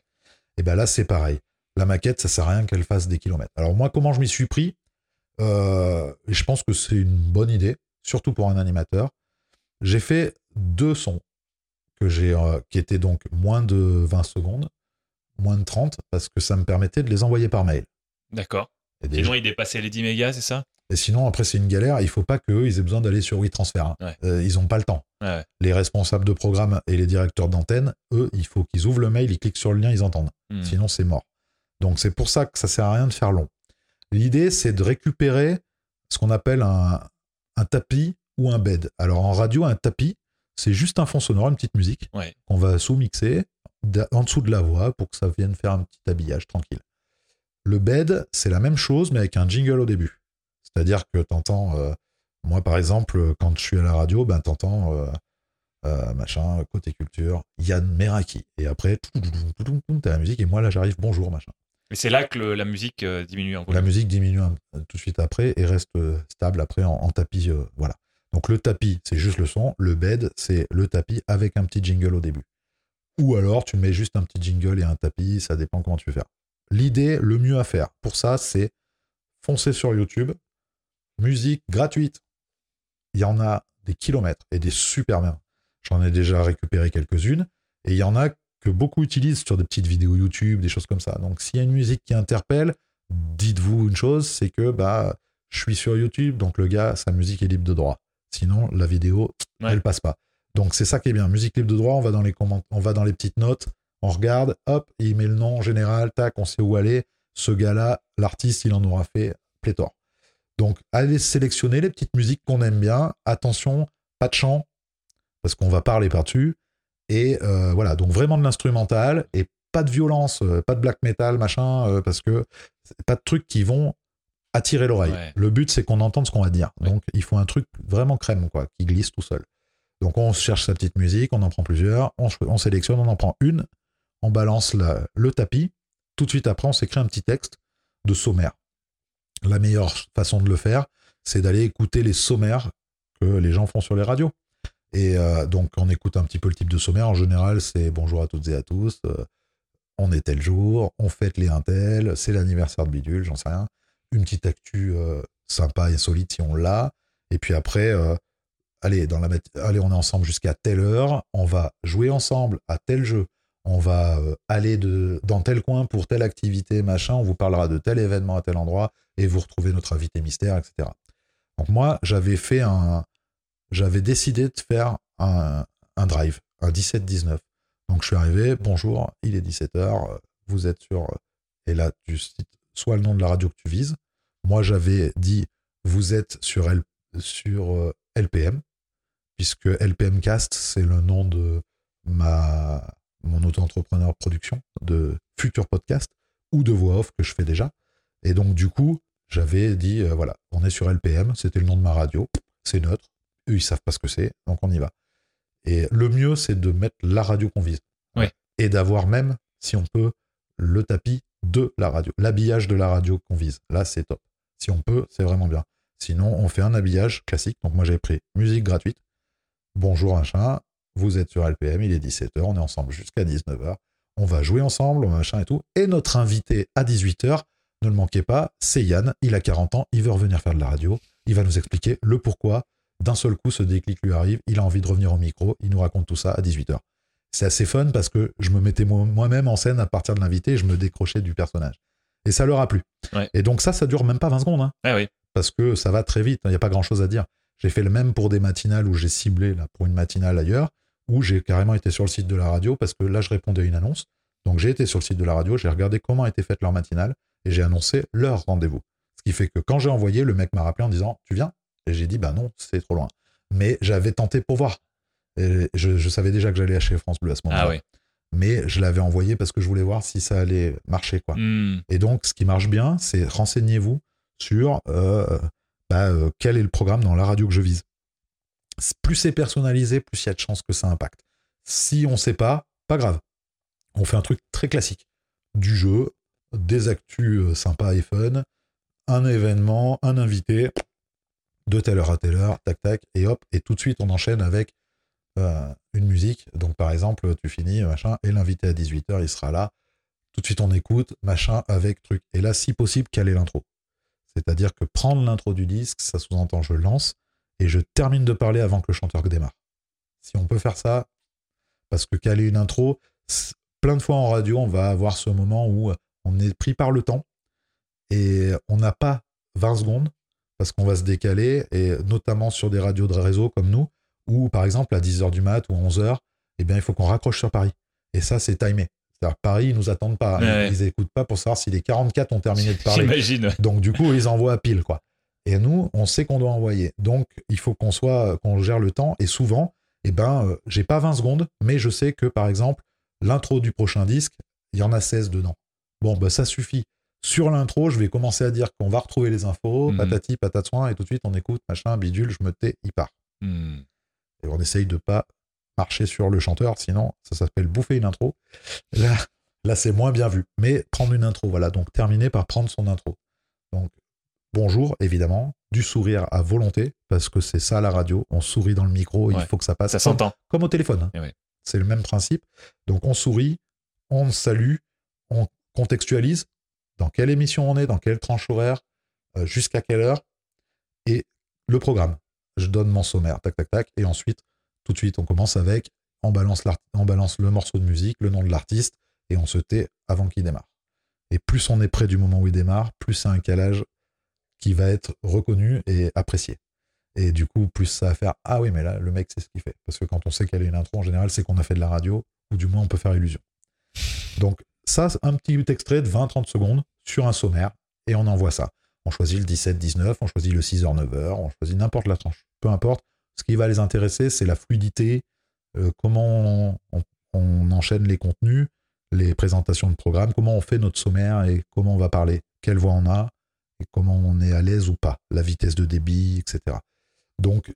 Et bien là, c'est pareil. La maquette, ça sert à rien qu'elle fasse des kilomètres. Alors moi, comment je m'y suis pris euh, Je pense que c'est une bonne idée, surtout pour un animateur. J'ai fait deux sons que j'ai, euh, qui étaient donc moins de 20 secondes, moins de 30, parce que ça me permettait de les envoyer par mail. D'accord. Sinon, il dépassait les 10 mégas, c'est ça? Et sinon, après, c'est une galère. Il faut pas qu'eux, ils aient besoin d'aller sur WeTransfer. hein. Ouais. Euh, ils n'ont pas le temps. Ouais. Les responsables de programme et les directeurs d'antenne, eux, il faut qu'ils ouvrent le mail, ils cliquent sur le lien, ils entendent. Hmm. Sinon, c'est mort. Donc, c'est pour ça que ça sert à rien de faire long. L'idée, c'est de récupérer ce qu'on appelle un, un tapis ou un bed. Alors, en radio, un tapis, c'est juste un fond sonore, une petite musique Ouais. qu'on va sous-mixer en dessous de la voix pour que ça vienne faire un petit habillage tranquille. Le bed, c'est la même chose, mais avec un jingle au début. C'est-à-dire que t'entends, euh, moi par exemple, quand je suis à la radio, ben t'entends euh, euh, machin, côté culture, Yann Meraki. Et après, t'as la musique, et moi là j'arrive, bonjour, machin. C'est là que le- la musique euh, diminue en La musique diminue un- tout de suite après et reste euh, stable après en, en tapis. euh, voilà. Donc le tapis, c'est juste le son. Le bed, c'est le tapis avec un petit jingle au début. Ou alors tu mets juste un petit jingle et un tapis, ça dépend comment tu veux faire. L'idée, le mieux à faire pour ça, c'est foncer sur YouTube, musique gratuite. Il y en a des kilomètres et des super bien. J'en ai déjà récupéré quelques-unes et il y en a que beaucoup utilisent sur des petites vidéos YouTube, des choses comme ça. Donc s'il y a une musique qui interpelle, dites-vous une chose, c'est que bah je suis sur YouTube, donc le gars, sa musique est libre de droit. Sinon, la vidéo, Ouais. elle passe pas. Donc c'est ça qui est bien. Musique libre de droit, on va dans les commentaires, on va dans les petites notes, on regarde, hop, il met le nom en général, tac, on sait où aller. Ce gars-là, l'artiste, il en aura fait pléthore. Donc allez sélectionner les petites musiques qu'on aime bien. Attention, pas de chant, parce qu'on va parler par-dessus. Et euh, voilà, donc vraiment de l'instrumental et pas de violence, euh, pas de black metal, machin, euh, parce que pas de trucs qui vont attirer l'oreille. Ouais. Le but, c'est qu'on entende ce qu'on va dire. Ouais. Donc il faut un truc vraiment crème, quoi, qui glisse tout seul. Donc on cherche sa petite musique, on en prend plusieurs, on, sélectionne, on en prend une, on balance la- le tapis. Tout de suite après, on s'écrit un petit texte de sommaire. La meilleure façon de le faire, c'est d'aller écouter les sommaires que les gens font sur les radios. Et euh, donc, on écoute un petit peu le type de sommaire. En général, c'est bonjour à toutes et à tous. euh, on est tel jour, on fête les intel, c'est l'anniversaire de Bidule, j'en sais rien. Une petite actu euh, sympa et solide si on l'a. Et puis après, allez, dans la allez, on est ensemble jusqu'à telle heure, on va jouer ensemble à tel jeu, on va aller de, dans tel coin pour telle activité, machin, on vous parlera de tel événement à tel endroit et vous retrouvez notre invité mystère, etc. Donc moi, j'avais fait un, j'avais décidé de faire un, un drive, un 17-19. Donc je suis arrivé, bonjour, il est 17h, vous êtes sur... Et là, tu cites soit le nom de la radio que tu vises. Moi, j'avais dit, vous êtes sur, L- sur euh, LPM, puisque LPM Cast, c'est le nom de ma, mon auto-entrepreneur production de futurs podcasts ou de voix off que je fais déjà. Et donc, du coup, j'avais dit, euh, voilà, on est sur LPM, c'était le nom de ma radio, c'est neutre, eux, ils savent pas ce que c'est, donc on y va. Et le mieux, c'est de mettre la radio qu'on vise. Ouais. Et d'avoir même, si on peut, le tapis de la radio, l'habillage de la radio qu'on vise. Là, c'est top. Si on peut, c'est vraiment bien. Sinon, on fait un habillage classique. Donc, moi, j'ai pris musique gratuite. Bonjour, machin. Vous êtes sur LPM, il est 17h, on est ensemble jusqu'à 19h. On va jouer ensemble, machin et tout. Et notre invité à 18h, ne le manquez pas, c'est Yann. Il a 40 ans, il veut revenir faire de la radio. Il va nous expliquer le pourquoi. D'un seul coup, ce déclic lui arrive. Il a envie de revenir au micro. Il nous raconte tout ça à 18h. C'est assez fun parce que je me mettais moi- moi-même en scène à partir de l'invité et je me décrochais du personnage. Et ça leur a plu. Ouais. Et donc ça, ça dure même pas 20 secondes. hein Ah oui. parce que ça va très vite, il n'y a pas grand chose à dire. J'ai fait le même pour des matinales où j'ai ciblé là, pour une matinale ailleurs, où j'ai carrément été sur le site de la radio parce que là je répondais à une annonce. Donc j'ai été sur le site de la radio, j'ai regardé comment était faite leur matinale et j'ai annoncé leur rendez-vous. Ce qui fait que quand j'ai envoyé, le mec m'a rappelé en disant Tu viens? Et j'ai dit Bah non, c'est trop loin. Mais j'avais tenté pour voir. Et je, je savais déjà que j'allais acheter France Bleu à ce moment-là. Ah ouais. Mais je l'avais envoyé parce que je voulais voir si ça allait marcher. Quoi. Hmm. Et donc, ce qui marche bien, c'est renseignez-vous sur euh, bah, euh, quel est le programme dans la radio que je vise. Plus c'est personnalisé, plus il y a de chances que ça impacte. Si on ne sait pas, pas grave. On fait un truc très classique. Du jeu, des actus euh, sympas et fun, un événement, un invité, de telle heure à telle heure, tac tac, et hop, et tout de suite on enchaîne avec euh, une musique. Donc par exemple, tu finis, machin, et l'invité à 18h, il sera là. Tout de suite on écoute, machin, avec truc. Et là, si possible, caler l'intro? C'est-à-dire que prendre l'intro du disque, ça sous-entend je lance et je termine de parler avant que le chanteur démarre. Si on peut faire ça, parce que caler une intro, plein de fois en radio, on va avoir ce moment où on est pris par le temps et on n'a pas 20 secondes parce qu'on va se décaler et notamment sur des radios de réseau comme nous où par exemple à 10h du mat ou 11h, eh bien il faut qu'on raccroche sur Paris. Et ça c'est timé. C'est-à-dire Paris, ils nous attendent pas, Ouais. ils écoutent pas pour savoir si les 44 ont terminé de parler. J'imagine. Donc du coup, ils envoient à pile quoi. Et nous, on sait qu'on doit envoyer. Donc il faut qu'on soit qu'on gère le temps et souvent, eh ben euh, j'ai pas 20 secondes, mais je sais que par exemple, l'intro du prochain disque, il y en a 16 dedans. Bon, bah ça suffit. Sur l'intro, je vais commencer à dire qu'on va retrouver les infos, Mhm. patati, patatouin, et tout de suite on écoute, machin, bidule, je me tais, il part. Hmm. Et on essaye de pas marcher sur le chanteur, sinon ça s'appelle bouffer une intro. Là, là c'est moins bien vu. Mais prendre une intro, voilà. Donc terminer par prendre son intro. Donc bonjour, évidemment, du sourire à volonté, parce que c'est ça la radio. On sourit dans le micro, il faut que ça passe. Ça s'entend. comme au téléphone. hein. Eh ouais. C'est le même principe. Donc on sourit, on salue, on contextualise dans quelle émission on est, dans quelle tranche horaire, euh, jusqu'à quelle heure, et le programme. Je donne mon sommaire, tac, tac, tac, et ensuite, tout de suite, on commence avec, on balance, le morceau de musique, le nom de l'artiste, et on se tait avant qu'il démarre. Et plus on est près du moment où il démarre, plus c'est un calage qui va être reconnu et apprécié. Et du coup, plus ça va faire Ah oui, mais là, le mec, c'est ce qu'il fait. Parce que quand on sait qu'elle est une intro, en général, c'est qu'on a fait de la radio, ou du moins on peut faire illusion. Donc, ça, un petit extrait de 20-30 secondes sur un sommaire, et on envoie ça. On choisit le 17-19, on choisit le 6h-9h, on choisit n'importe la tranche. Peu importe. Ce qui va les intéresser, c'est la fluidité, euh, comment on, enchaîne les contenus, les présentations de programmes, comment on fait notre sommaire et comment on va parler, quelle voix on a, et comment on est à l'aise ou pas, la vitesse de débit, etc. Donc,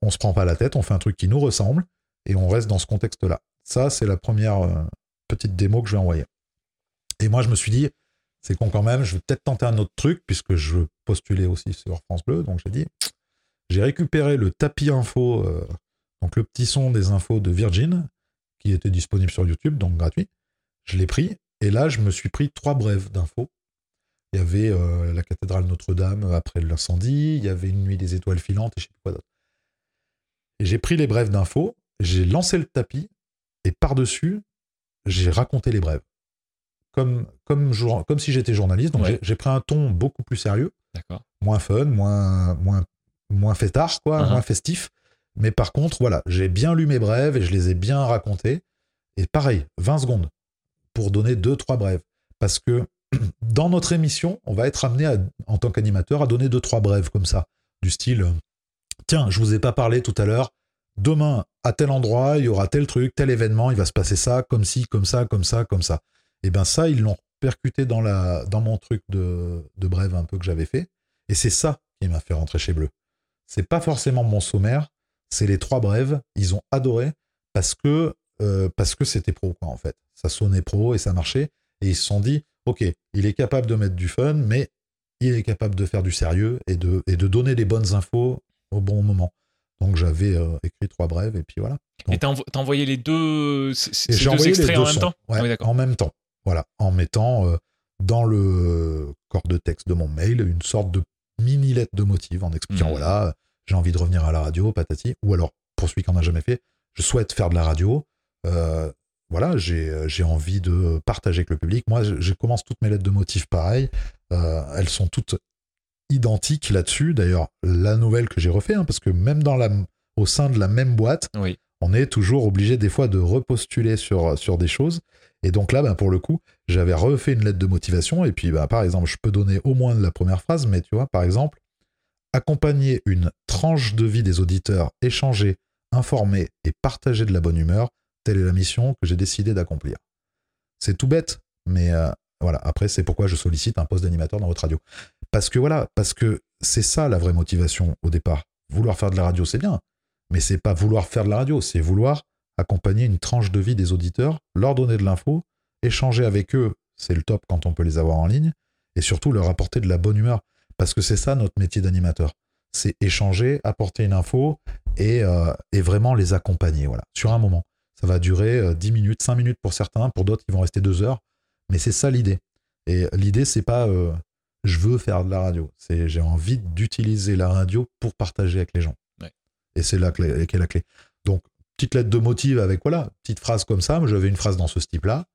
on se prend pas la tête, on fait un truc qui nous ressemble et on reste dans ce contexte-là. Ça, c'est la première euh, petite démo que je vais envoyer. Et moi, je me suis dit, c'est con quand même, je vais peut-être tenter un autre truc puisque je postulais aussi sur France Bleu. Donc, j'ai dit, j'ai récupéré le tapis info, euh, donc le petit son des infos de Virgin, qui était disponible sur YouTube, donc gratuit. Je l'ai pris et là, je me suis pris trois brèves d'infos. Il y avait euh, la cathédrale Notre-Dame après l'incendie, il y avait une nuit des étoiles filantes et je sais plus quoi d'autre. Et j'ai pris les brèves d'infos, j'ai lancé le tapis et par-dessus, j'ai raconté les brèves. Comme, comme, jour- comme si j'étais journaliste, donc Ouais. j'ai- pris un ton beaucoup plus sérieux, moins fun, moins, moins, moins fêtard, quoi, Uh-huh. moins festif. Mais par contre, voilà, j'ai bien lu mes brèves et je les ai bien racontées. Et pareil, 20 secondes pour donner deux, trois brèves. Parce que [CLEARS THROAT] dans notre émission, on va être amené à- en tant qu'animateur à donner deux, trois brèves comme ça, du style Tiens, je vous ai pas parlé tout à l'heure. Demain, à tel endroit, il y aura tel truc, tel événement, il va se passer ça, comme ci, comme ça, comme ça, comme ça. Et bien ça, ils l'ont percuté dans, la, dans mon truc de, de brève un peu que j'avais fait. Et c'est ça qui m'a fait rentrer chez Bleu. C'est pas forcément mon sommaire, c'est les trois brèves. Ils ont adoré parce que euh, parce que c'était pro quoi en fait. Ça sonnait pro et ça marchait. Et ils se sont dit, ok, il est capable de mettre du fun, mais il est capable de faire du sérieux et de, et de donner les bonnes infos au bon moment. Donc j'avais euh, écrit trois brèves et puis voilà. Et t'as envo- t'as envoyé les deux, ces j'ai deux envoyé les extraits deux en même temps? Ouais, Ah oui, d'accord. en même temps. Voilà, en mettant euh, dans le corps de texte de mon mail une sorte de mini lettre de motive en expliquant Mhm. voilà, j'ai envie de revenir à la radio, patati. Ou alors, pour celui qui en a jamais fait, je souhaite faire de la radio. euh, voilà, j'ai euh, j'ai envie de partager avec le public. Moi, je, je commence toutes mes lettres de motive pareil. Euh, elles sont toutes identiques là-dessus. D'ailleurs, la nouvelle que j'ai refait, hein, parce que même dans la, au sein de la même boîte, Oui. on est toujours obligé des fois de repostuler sur, sur des choses. Et donc là, ben, pour le coup, j'avais refait une lettre de motivation. Et puis, ben, par exemple, je peux donner au moins la première phrase, mais tu vois, par exemple, accompagner une tranche de vie des auditeurs, échanger, informer et partager de la bonne humeur, telle est la mission que j'ai décidé d'accomplir. C'est tout bête, mais euh, voilà. Après, c'est pourquoi je sollicite un poste d'animateur dans votre radio. Parce que voilà, parce que c'est ça la vraie motivation au départ. Vouloir faire de la radio, c'est bien, mais c'est pas vouloir faire de la radio, c'est vouloir accompagner une tranche de vie des auditeurs, leur donner de l'info, échanger avec eux, c'est le top quand on peut les avoir en ligne, et surtout leur apporter de la bonne humeur. Parce que c'est ça notre métier d'animateur. C'est échanger, apporter une info et, euh, et, vraiment les accompagner, voilà, sur un moment. Ça va durer 10 euh, minutes, 5 minutes pour certains, pour d'autres, ils vont rester 2 heures. Mais c'est ça l'idée. Et l'idée, c'est pas euh, je veux faire de la radio. C'est j'ai envie d'utiliser la radio pour partager avec les gens. Et c'est là qu'est la clé. Donc, petite lettre de motive avec, voilà, petite phrase comme ça. J'avais une phrase dans ce type-là.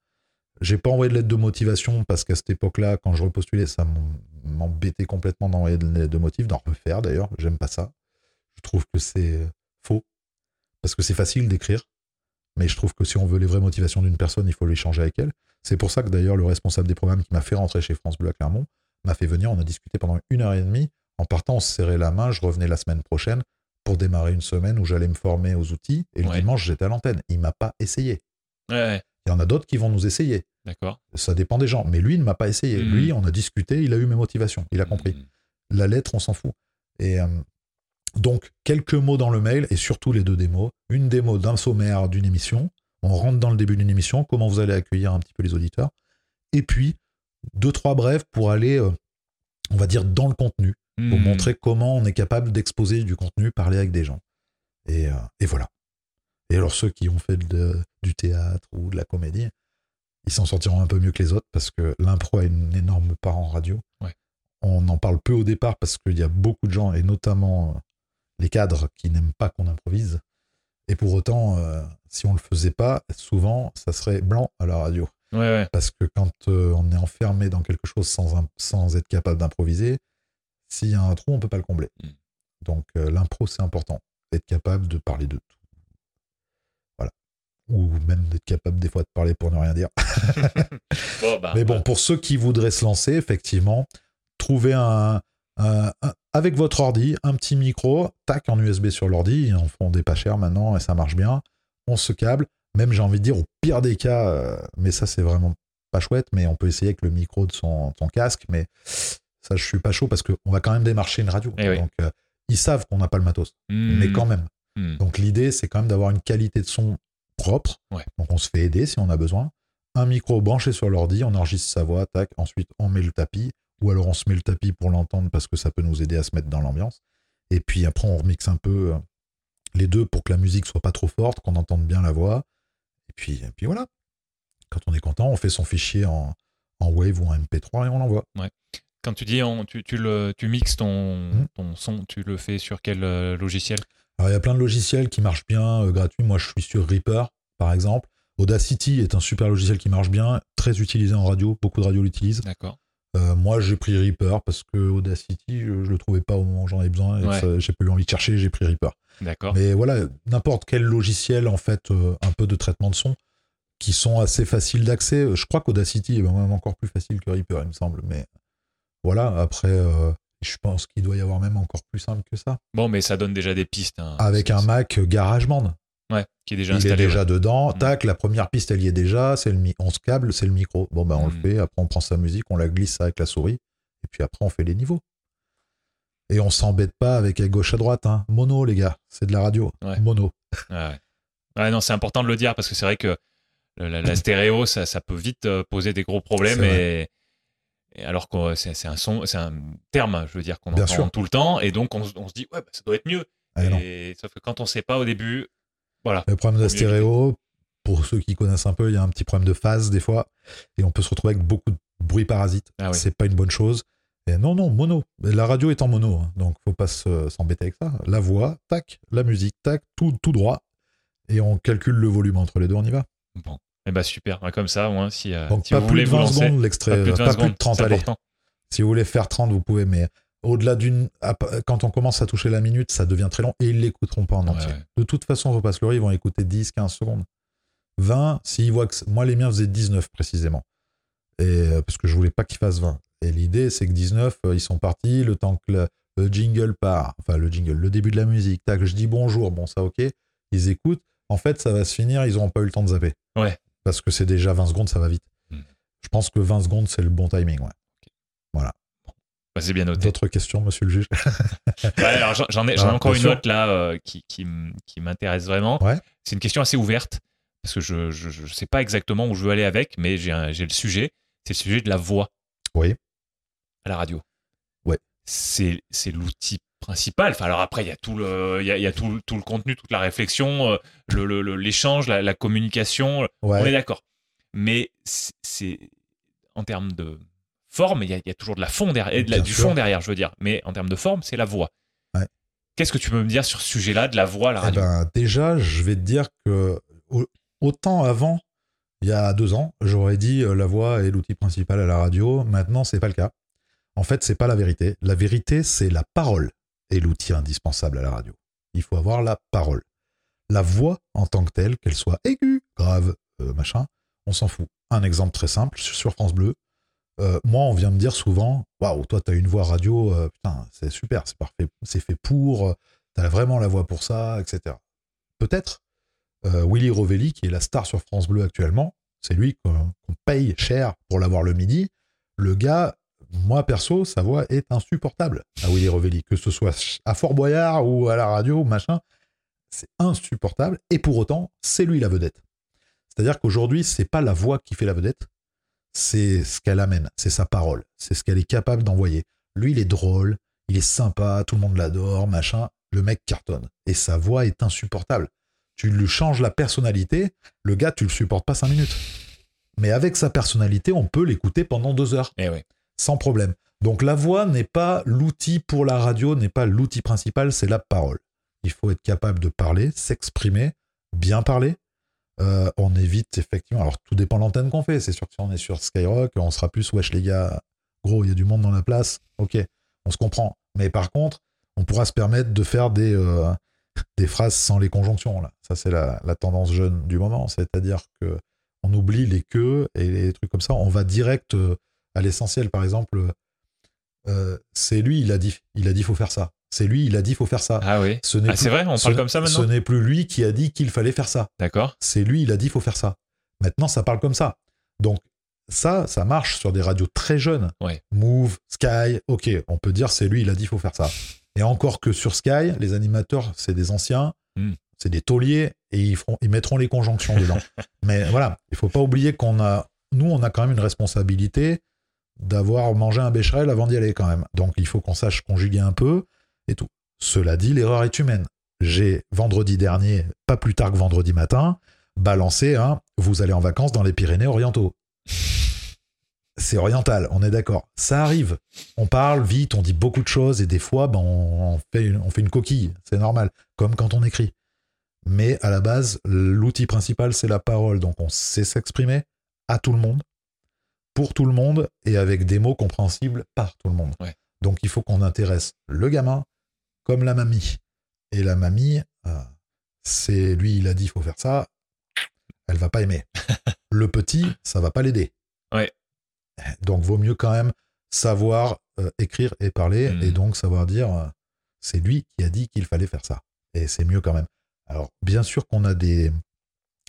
J'ai pas envoyé de lettre de motivation parce qu'à cette époque-là, quand je repostulais, ça m'embêtait complètement d'envoyer de lettre de motive, d'en refaire d'ailleurs. J'aime pas ça. Je trouve que c'est faux. Parce que c'est facile d'écrire. Mais je trouve que si on veut les vraies motivations d'une personne, il faut l'échanger avec elle. C'est pour ça que d'ailleurs, le responsable des programmes qui m'a fait rentrer chez France Bleu à Clermont m'a fait venir. On a discuté pendant une heure et demie. En partant, on se serrait la main. Je revenais la semaine prochaine pour démarrer une semaine où j'allais me former aux outils. Et le dimanche, j'étais à l'antenne. Il m'a pas essayé. Il y en a d'autres qui vont nous essayer. D'accord. Ça dépend des gens. Mais lui, il ne m'a pas essayé. Mhm. Lui, on a discuté, il a eu mes motivations, il a compris. Mhm. La lettre, on s'en fout. Et euh, donc, quelques mots dans le mail et surtout les deux démos. Une démo d'un sommaire d'une émission. On rentre dans le début d'une émission, comment vous allez accueillir un petit peu les auditeurs? Et puis, deux, trois brèves pour aller, euh, on va dire, dans le contenu, pour Mhm. montrer comment on est capable d'exposer du contenu, parler avec des gens. Et, euh, et voilà. Et alors, ceux qui ont fait de- du théâtre ou de la comédie, ils s'en sortiront un peu mieux que les autres parce que l'impro a une énorme part en radio. Ouais. On en parle peu au départ parce qu'il y a beaucoup de gens, et notamment euh, les cadres, qui n'aiment pas qu'on improvise. Et pour autant, euh, si on le faisait pas, souvent, ça serait blanc à la radio. Ouais, ouais. Parce que quand euh, on est enfermé dans quelque chose sans être capable d'improviser, s'il y a un trou, on peut pas le combler. Mm. Donc euh, l'impro, c'est important. Être capable de parler de tout. Voilà. Ou même d'être capable des fois de parler pour ne rien dire. [LAUGHS] Bon, bah, Mais bon, pour ceux qui voudraient se lancer, effectivement, trouver un, un- un- avec votre ordi, un petit micro, tac, en USB sur l'ordi, ils en font des pas chers maintenant et ça marche bien. On se câble, même j'ai envie de dire au pire des cas, euh, mais ça c'est vraiment pas chouette, mais on peut essayer avec le micro de son, son casque, mais ça je suis pas chaud parce qu'on va quand même démarcher une radio. Eh oui. Donc euh, ils savent qu'on n'a pas le matos, hmm, mais quand même. hmm. Donc l'idée, c'est quand même d'avoir une qualité de son propre. Ouais. Donc on se fait aider si on a besoin. Un micro branché sur l'ordi, on enregistre sa voix, tac. Ensuite, on met le tapis. Ou alors on se met le tapis pour l'entendre parce que ça peut nous aider à se mettre dans l'ambiance. Et puis après, on remixe un peu euh, les deux pour que la musique soit pas trop forte, qu'on entende bien la voix. Et puis, et puis voilà. Quand on est content, on fait son fichier en, en Wave ou en MP3 et on l'envoie. Quand tu dis on- tu, tu, le, tu mixes ton, Mhm. ton son, tu le fais sur quel euh, logiciel? Alors, il y a plein de logiciels qui marchent bien, euh, gratuits. Moi, je suis sur Reaper, par exemple. Audacity est un super logiciel qui marche bien, très utilisé en radio. Beaucoup de radios l'utilisent. D'accord. Euh, moi, j'ai pris Reaper parce que Audacity, je, je le trouvais pas au moment où j'en avais besoin. et Ouais. ça, J'ai pas eu envie de chercher, j'ai pris Reaper. D'accord. Mais voilà, n'importe quel logiciel, en fait, euh, un peu de traitement de son, qui sont assez faciles d'accès. Je crois qu'Audacity est même encore plus facile que Reaper, il me semble. Mais voilà, après, euh, je pense qu'il doit y avoir même encore plus simple que ça. Bon, mais ça donne déjà des pistes. hein. Avec un Mac GarageBand. Ouais, qui est déjà il installé. est déjà ouais. dedans. Mm. Tac, la première piste, elle y est déjà. C'est le on se câble, c'est le micro. Bon, ben, on Mm. le fait. Après, on prend sa musique, on la glisse avec la souris. Et puis après, on fait les niveaux. Et on s'embête pas avec à gauche à droite. Hein. Mono, les gars. C'est de la radio. Ouais. Mono. Ouais. Ouais, non, c'est important de le dire parce que c'est vrai que la, la [CLEARS THROAT] stéréo, ça, ça peut vite euh, poser des gros problèmes. Et alors que c'est c'est un son, c'est un terme, je veux dire, qu'on entend sûr. tout le temps. Et donc, on, se- on se dit, ouais, bah, ça doit être mieux. Non. et, sauf que quand on sait pas au début, voilà. Le problème de la stéréo, pour ceux qui connaissent un peu, il y a un petit problème de phase des fois. Et on peut se retrouver avec beaucoup de bruit parasite. Ah oui. C'est pas une bonne chose. Et non, non, mono. La radio est en mono. hein. Donc, faut pas se- s'embêter avec ça. La voix, tac. La musique, tac. Tout, tout droit. Et on calcule le volume entre les deux. On y va. Bon. Et bah super, comme ça, moi, si, euh, Donc, si pas vous plus voulez de vous 20 lancer, secondes l'extrait. pas plus de 20 secondes, 30, c'est allez. important. Si vous voulez faire 30, vous pouvez, mais au-delà d'une. Quand on commence à toucher la minute, ça devient très long et ils l'écouteront pas en Ouais, entier. ouais. De toute façon, pas se leurrer, ils vont écouter 10, 15 secondes. 20, s'ils voient que. Moi, les miens faisaient 19 précisément. Et, euh, parce que je voulais pas qu'ils fassent 20. Et l'idée, c'est que 19, euh, ils sont partis, le temps que le, le jingle part, enfin le jingle, le début de la musique, tac, je dis bonjour, bon ça ok, ils écoutent, en fait ça va se finir, ils n'auront pas eu le temps de zapper. Ouais. Parce que c'est déjà 20 secondes, ça va vite. Hmm. Je pense que 20 secondes, c'est le bon timing, ouais. Bah, c'est bien noté. D'autres questions, monsieur le juge? [LAUGHS] Ouais, alors j'en- ai, Ah, encore une autre là euh, qui, qui, m- qui m'intéresse vraiment. Ouais. C'est une question assez ouverte parce que je je sais pas exactement où je veux aller avec, mais j'ai un- j'ai le sujet. C'est le sujet de la voix Oui. à la radio. Ouais. C'est l'outil principal. Enfin, alors après, il y a tout le, il y a, il y a tout, le- tout le contenu, toute la réflexion, euh, le- le- l'échange, la, la communication. On est d'accord. Mais c'est- en termes de forme, il y, a- il y a toujours de la fond derrière, de la- du fond derrière, je veux dire. Mais en termes de forme, c'est la voix. Ouais. Qu'est-ce que tu peux me dire sur ce sujet-là de la voix la Eh radio? ben, déjà, je vais te dire que au- autant avant, il y a deux ans, j'aurais dit euh, la voix est l'outil principal à la radio. Maintenant, c'est pas le cas. En fait, c'est pas la vérité. La vérité, c'est la parole l'outil indispensable à la radio. Il faut avoir la parole. La voix en tant que telle, qu'elle soit aiguë, grave, euh, machin, on s'en fout. Un exemple très simple sur France Bleu. euh, moi, on vient me dire souvent, waouh, toi, t'as une voix radio, euh, putain, c'est super, c'est parfait, c'est fait pour, t'as vraiment la voix pour ça, etc. Peut-être. Willy Rovelli, qui est la star sur France Bleu actuellement, c'est lui qu'on paye cher pour l'avoir le midi. Le gars, moi perso, sa voix est insupportable à Willy Rovelli, que ce soit à Fort Boyard ou à la radio, machin, c'est insupportable. Et pour autant, c'est lui la vedette. C'est-à-dire qu'aujourd'hui, c'est pas la voix qui fait la vedette, c'est ce qu'elle amène, c'est sa parole, c'est ce qu'elle est capable d'envoyer. Lui, il est drôle, il est sympa, tout le monde l'adore, machin. Le mec cartonne. Et sa voix est insupportable. Tu lui changes la personnalité, le gars, tu le supportes pas cinq minutes. Mais avec sa personnalité, on peut l'écouter pendant deux heures, Eh ouais. Sans problème. Donc la voix n'est pas l'outil pour la radio, n'est pas l'outil principal, c'est la parole. Il faut être capable de parler, s'exprimer, bien parler. Euh, on évite effectivement, alors tout dépend de l'antenne qu'on fait. C'est sûr que si on est sur Skyrock, on sera plus wesh les gars, gros, il y a du monde dans la place, ok, on se comprend. Mais par contre, on pourra se permettre de faire des, euh, des phrases sans les conjonctions. Là. Ça, c'est la, la tendance jeune du moment. C'est-à-dire que on oublie les queues et les trucs comme ça. On va direct euh, à l'essentiel. Par exemple, euh, c'est lui, il a dit, il a dit, faut faire ça. C'est lui, il a dit, faut faire ça. Ah oui. Ce n'est Ah, c'est vrai, on ce- parle comme ça Ce maintenant n'est plus lui qui a dit qu'il fallait faire ça. D'accord. C'est lui, il a dit, faut faire ça. Maintenant, ça parle comme ça. Donc, ça, ça marche sur des radios très jeunes. Ouais. Move, Sky, ok, on peut dire, c'est lui, il a dit, faut faire ça. Et encore que sur Sky, les animateurs, c'est des anciens, Hmm. c'est des tauliers, et ils, feront, ils mettront les conjonctions dedans. [LAUGHS] Mais voilà, il faut pas oublier qu'on a, nous, on a quand même une responsabilité d'avoir mangé un bécherel avant d'y aller quand même. Donc, il faut qu'on sache conjuguer un peu et tout. Cela dit, l'erreur est humaine. J'ai vendredi dernier, pas plus tard que vendredi matin, balancé un vous allez en vacances dans les Pyrénées orientaux. C'est oriental, on est d'accord. Ça arrive. On parle vite, on dit beaucoup de choses et des fois, ben, on, fait on fait une coquille. C'est normal, comme quand on écrit. Mais à la base, l'outil principal, c'est la parole. Donc on sait s'exprimer à tout le monde, pour tout le monde et avec des mots compréhensibles par tout le monde. Ouais. Donc il faut qu'on intéresse le gamin comme la mamie. Et la mamie, euh, c'est lui, il a dit, il faut faire ça. Elle va pas aimer. [LAUGHS] le petit, ça va pas l'aider. Ouais. Donc vaut mieux quand même savoir euh, écrire et parler Mhm. et donc savoir dire euh, c'est lui qui a dit qu'il fallait faire ça. Et c'est mieux quand même. Alors bien sûr qu'on a des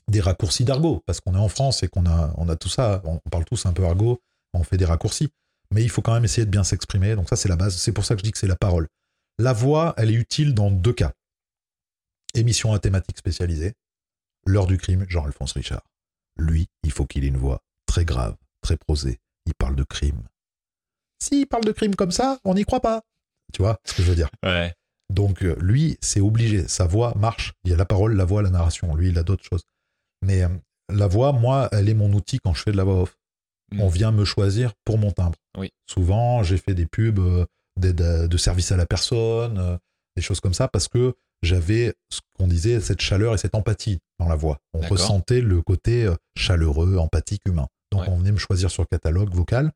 des raccourcis d'argot parce qu'on est en France et qu'on a on a tout ça, on parle tous un peu argot, on fait des raccourcis, mais il faut quand même essayer de bien s'exprimer. Donc ça c'est la base, c'est pour ça que je dis que c'est la parole. La voix, elle est utile dans deux cas. Émission à thématique spécialisée, l'heure du crime, Jean-Alphonse Richard. Lui, il faut qu'il ait une voix très grave, très prosée. Il parle de crime. S'il parle de crime comme ça, on n'y croit pas. Tu vois ce que je veux dire? Ouais. donc euh, lui, c'est obligé. Sa voix marche. Il y a la parole, la voix, la narration. Lui, il a d'autres choses. Mais euh, la voix, moi, elle est mon outil quand je fais de la voix off. Mm. On vient me choisir pour mon timbre. Oui. Souvent, j'ai fait des pubs euh, d'aide de service à la personne, euh, des choses comme ça, parce que j'avais ce qu'on disait, cette chaleur et cette empathie dans la voix. On ressentait le côté chaleureux, empathique, humain. Donc Ouais. on venait me choisir sur le catalogue vocal.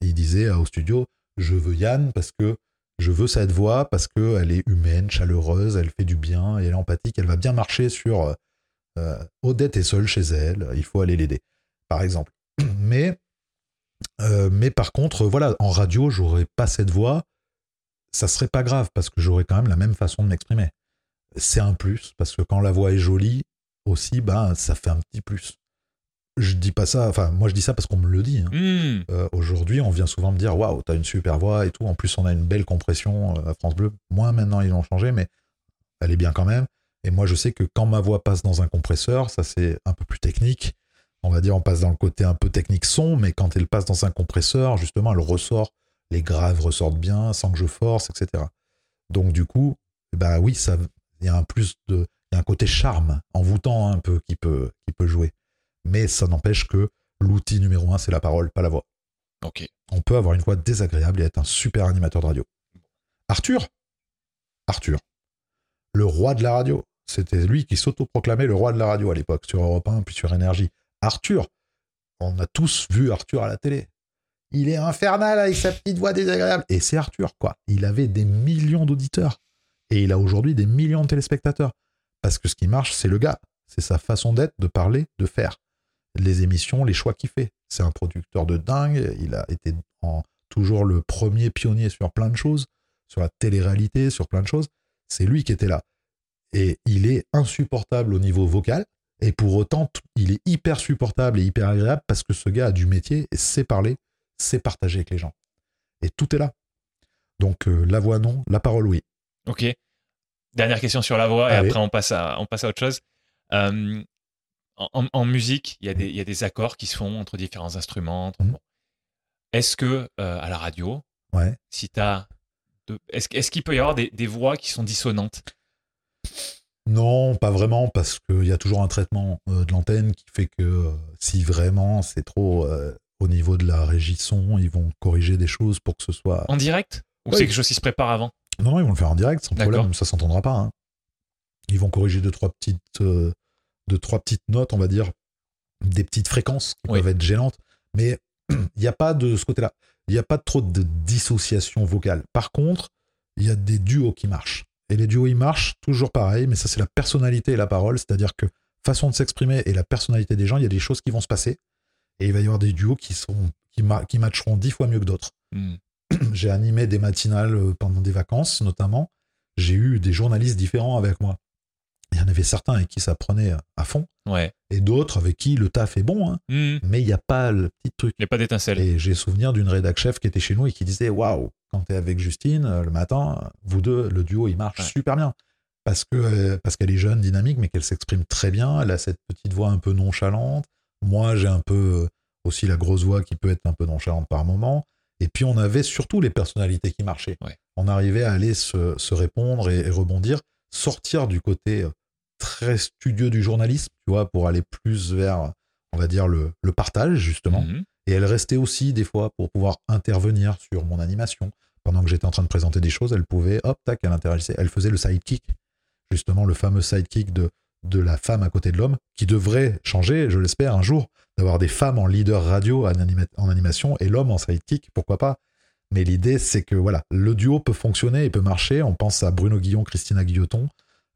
Et il disait au studio, je veux Yann parce que je veux cette voix parce qu'elle est humaine, chaleureuse, elle fait du bien et elle est empathique, elle va bien marcher sur Odette est seule chez elle, il faut aller l'aider, par exemple. [CLEARS THROAT] Mais, euh, mais par contre, voilà, en radio, j'aurais pas cette voix ça serait pas grave parce que j'aurais quand même la même façon de m'exprimer. C'est un plus parce que quand la voix est jolie aussi, ben ça fait un petit plus. Je dis pas ça, enfin moi je dis ça parce qu'on me le dit. hein. Hmm. Euh, Aujourd'hui, on vient souvent me dire waouh, t'as une super voix et tout. En plus, on a une belle compression euh, à France Bleu. Moi, maintenant, ils l'ont changé, mais elle est bien quand même. Et moi, je sais que quand ma voix passe dans un compresseur, ça c'est un peu plus technique. On va dire, on passe dans le côté un peu technique son, mais quand elle passe dans un compresseur, justement, elle ressort, les graves ressortent bien sans que je force, etc. Donc, du coup, bah oui, ça, il y a un plus de, il y a un côté charme, envoûtant un peu qui peut, qui peut jouer. Mais ça n'empêche que l'outil numéro un, c'est la parole, pas la voix Ok. on peut avoir une voix désagréable et être un super animateur de radio. Arthur? Arthur. Le roi de la radio. C'était lui qui s'autoproclamait le roi de la radio à l'époque, sur Europe 1, puis sur Énergie. Arthur. On a tous vu Arthur à la télé. Il est infernal avec sa petite voix désagréable. Et c'est Arthur, quoi. Il avait des millions d'auditeurs. Et il a aujourd'hui des millions de téléspectateurs. Parce que ce qui marche, c'est le gars. C'est sa façon d'être, de parler, de faire. Les émissions, les choix qu'il fait. C'est un producteur de dingue. Il a été toujours le premier pionnier sur plein de choses, sur la télé-réalité, sur plein de choses. C'est lui qui était là. Et il est insupportable au niveau vocal. Et pour autant, il est hyper supportable et hyper agréable parce que ce gars a du métier et sait parler, sait partager avec les gens. Et tout est là. Donc euh, la voix non, la parole oui. Ok. Dernière question sur la voix et après on passe à, on passe à autre chose. Euh, en, musique, il y, a des- il y a des accords qui se font entre différents instruments. entre- bon. Est-ce que euh, à la radio, Ouais. si de- est-ce, est-ce qu'il peut y avoir des, des voix qui sont dissonantes? Non, pas vraiment, parce qu'il y a toujours un traitement euh, de l'antenne qui fait que euh, si vraiment c'est trop euh, au niveau de la régie son, ils vont corriger des choses pour que ce soit. En direct? Ou c'est quelque chose qui se prépare avant? Non, non, ils vont le faire en direct, sans problème, ça s'entendra pas. hein. Ils vont corriger deux trois petites, deux, trois petites notes, on va dire, des petites fréquences qui Oui. peuvent être gênantes, mais [CLEARS THROAT] il n'y a pas de ce côté-là. Il n'y a pas trop de dissociation vocale. Par contre, il y a des duos qui marchent. Et les duos, ils marchent toujours pareil, mais ça, c'est la personnalité et la parole, c'est-à-dire que façon de s'exprimer et la personnalité des gens, il y a des choses qui vont se passer, et il va y avoir des duos qui, sont, qui, ma- qui matcheront dix fois mieux que d'autres Hmm. [CLEARS THROAT] j'ai animé des matinales euh, pendant des vacances, notamment. J'ai eu des journalistes différents avec moi. Il y en avait certains avec qui ça prenait à fond, Ouais. et d'autres avec qui le taf est bon, hein, Hmm. mais il n'y a pas le petit truc. Il n'y a pas d'étincelle. Et j'ai souvenir d'une rédac chef qui était chez nous et qui disait Waouh, quand tu es avec Justine euh, le matin, vous deux, le duo, il marche Ouais. super bien. Parce que euh, parce qu'elle est jeune, dynamique, mais qu'elle s'exprime très bien. Elle a cette petite voix un peu nonchalante. Moi, j'ai un peu euh, aussi la grosse voix qui peut être un peu nonchalante par moment. Et puis, on avait surtout les personnalités qui marchaient. Ouais. On arrivait à aller se, se répondre et, et rebondir, sortir du côté très studieux du journalisme, tu vois, pour aller plus vers, on va dire, le, le partage, justement. Mhm. Et elle restait aussi des fois pour pouvoir intervenir sur mon animation. Pendant que j'étais en train de présenter des choses, elle pouvait, hop, tac, elle interagissait. Elle faisait le sidekick, justement le fameux sidekick de, de la femme à côté de l'homme, qui devrait changer, je l'espère, un jour, d'avoir des femmes en leader radio en, anima- en animation et l'homme en sidekick, pourquoi pas. Mais l'idée, c'est que voilà, le duo peut fonctionner et peut marcher. On pense à Bruno Guillon, Christina Guilloton.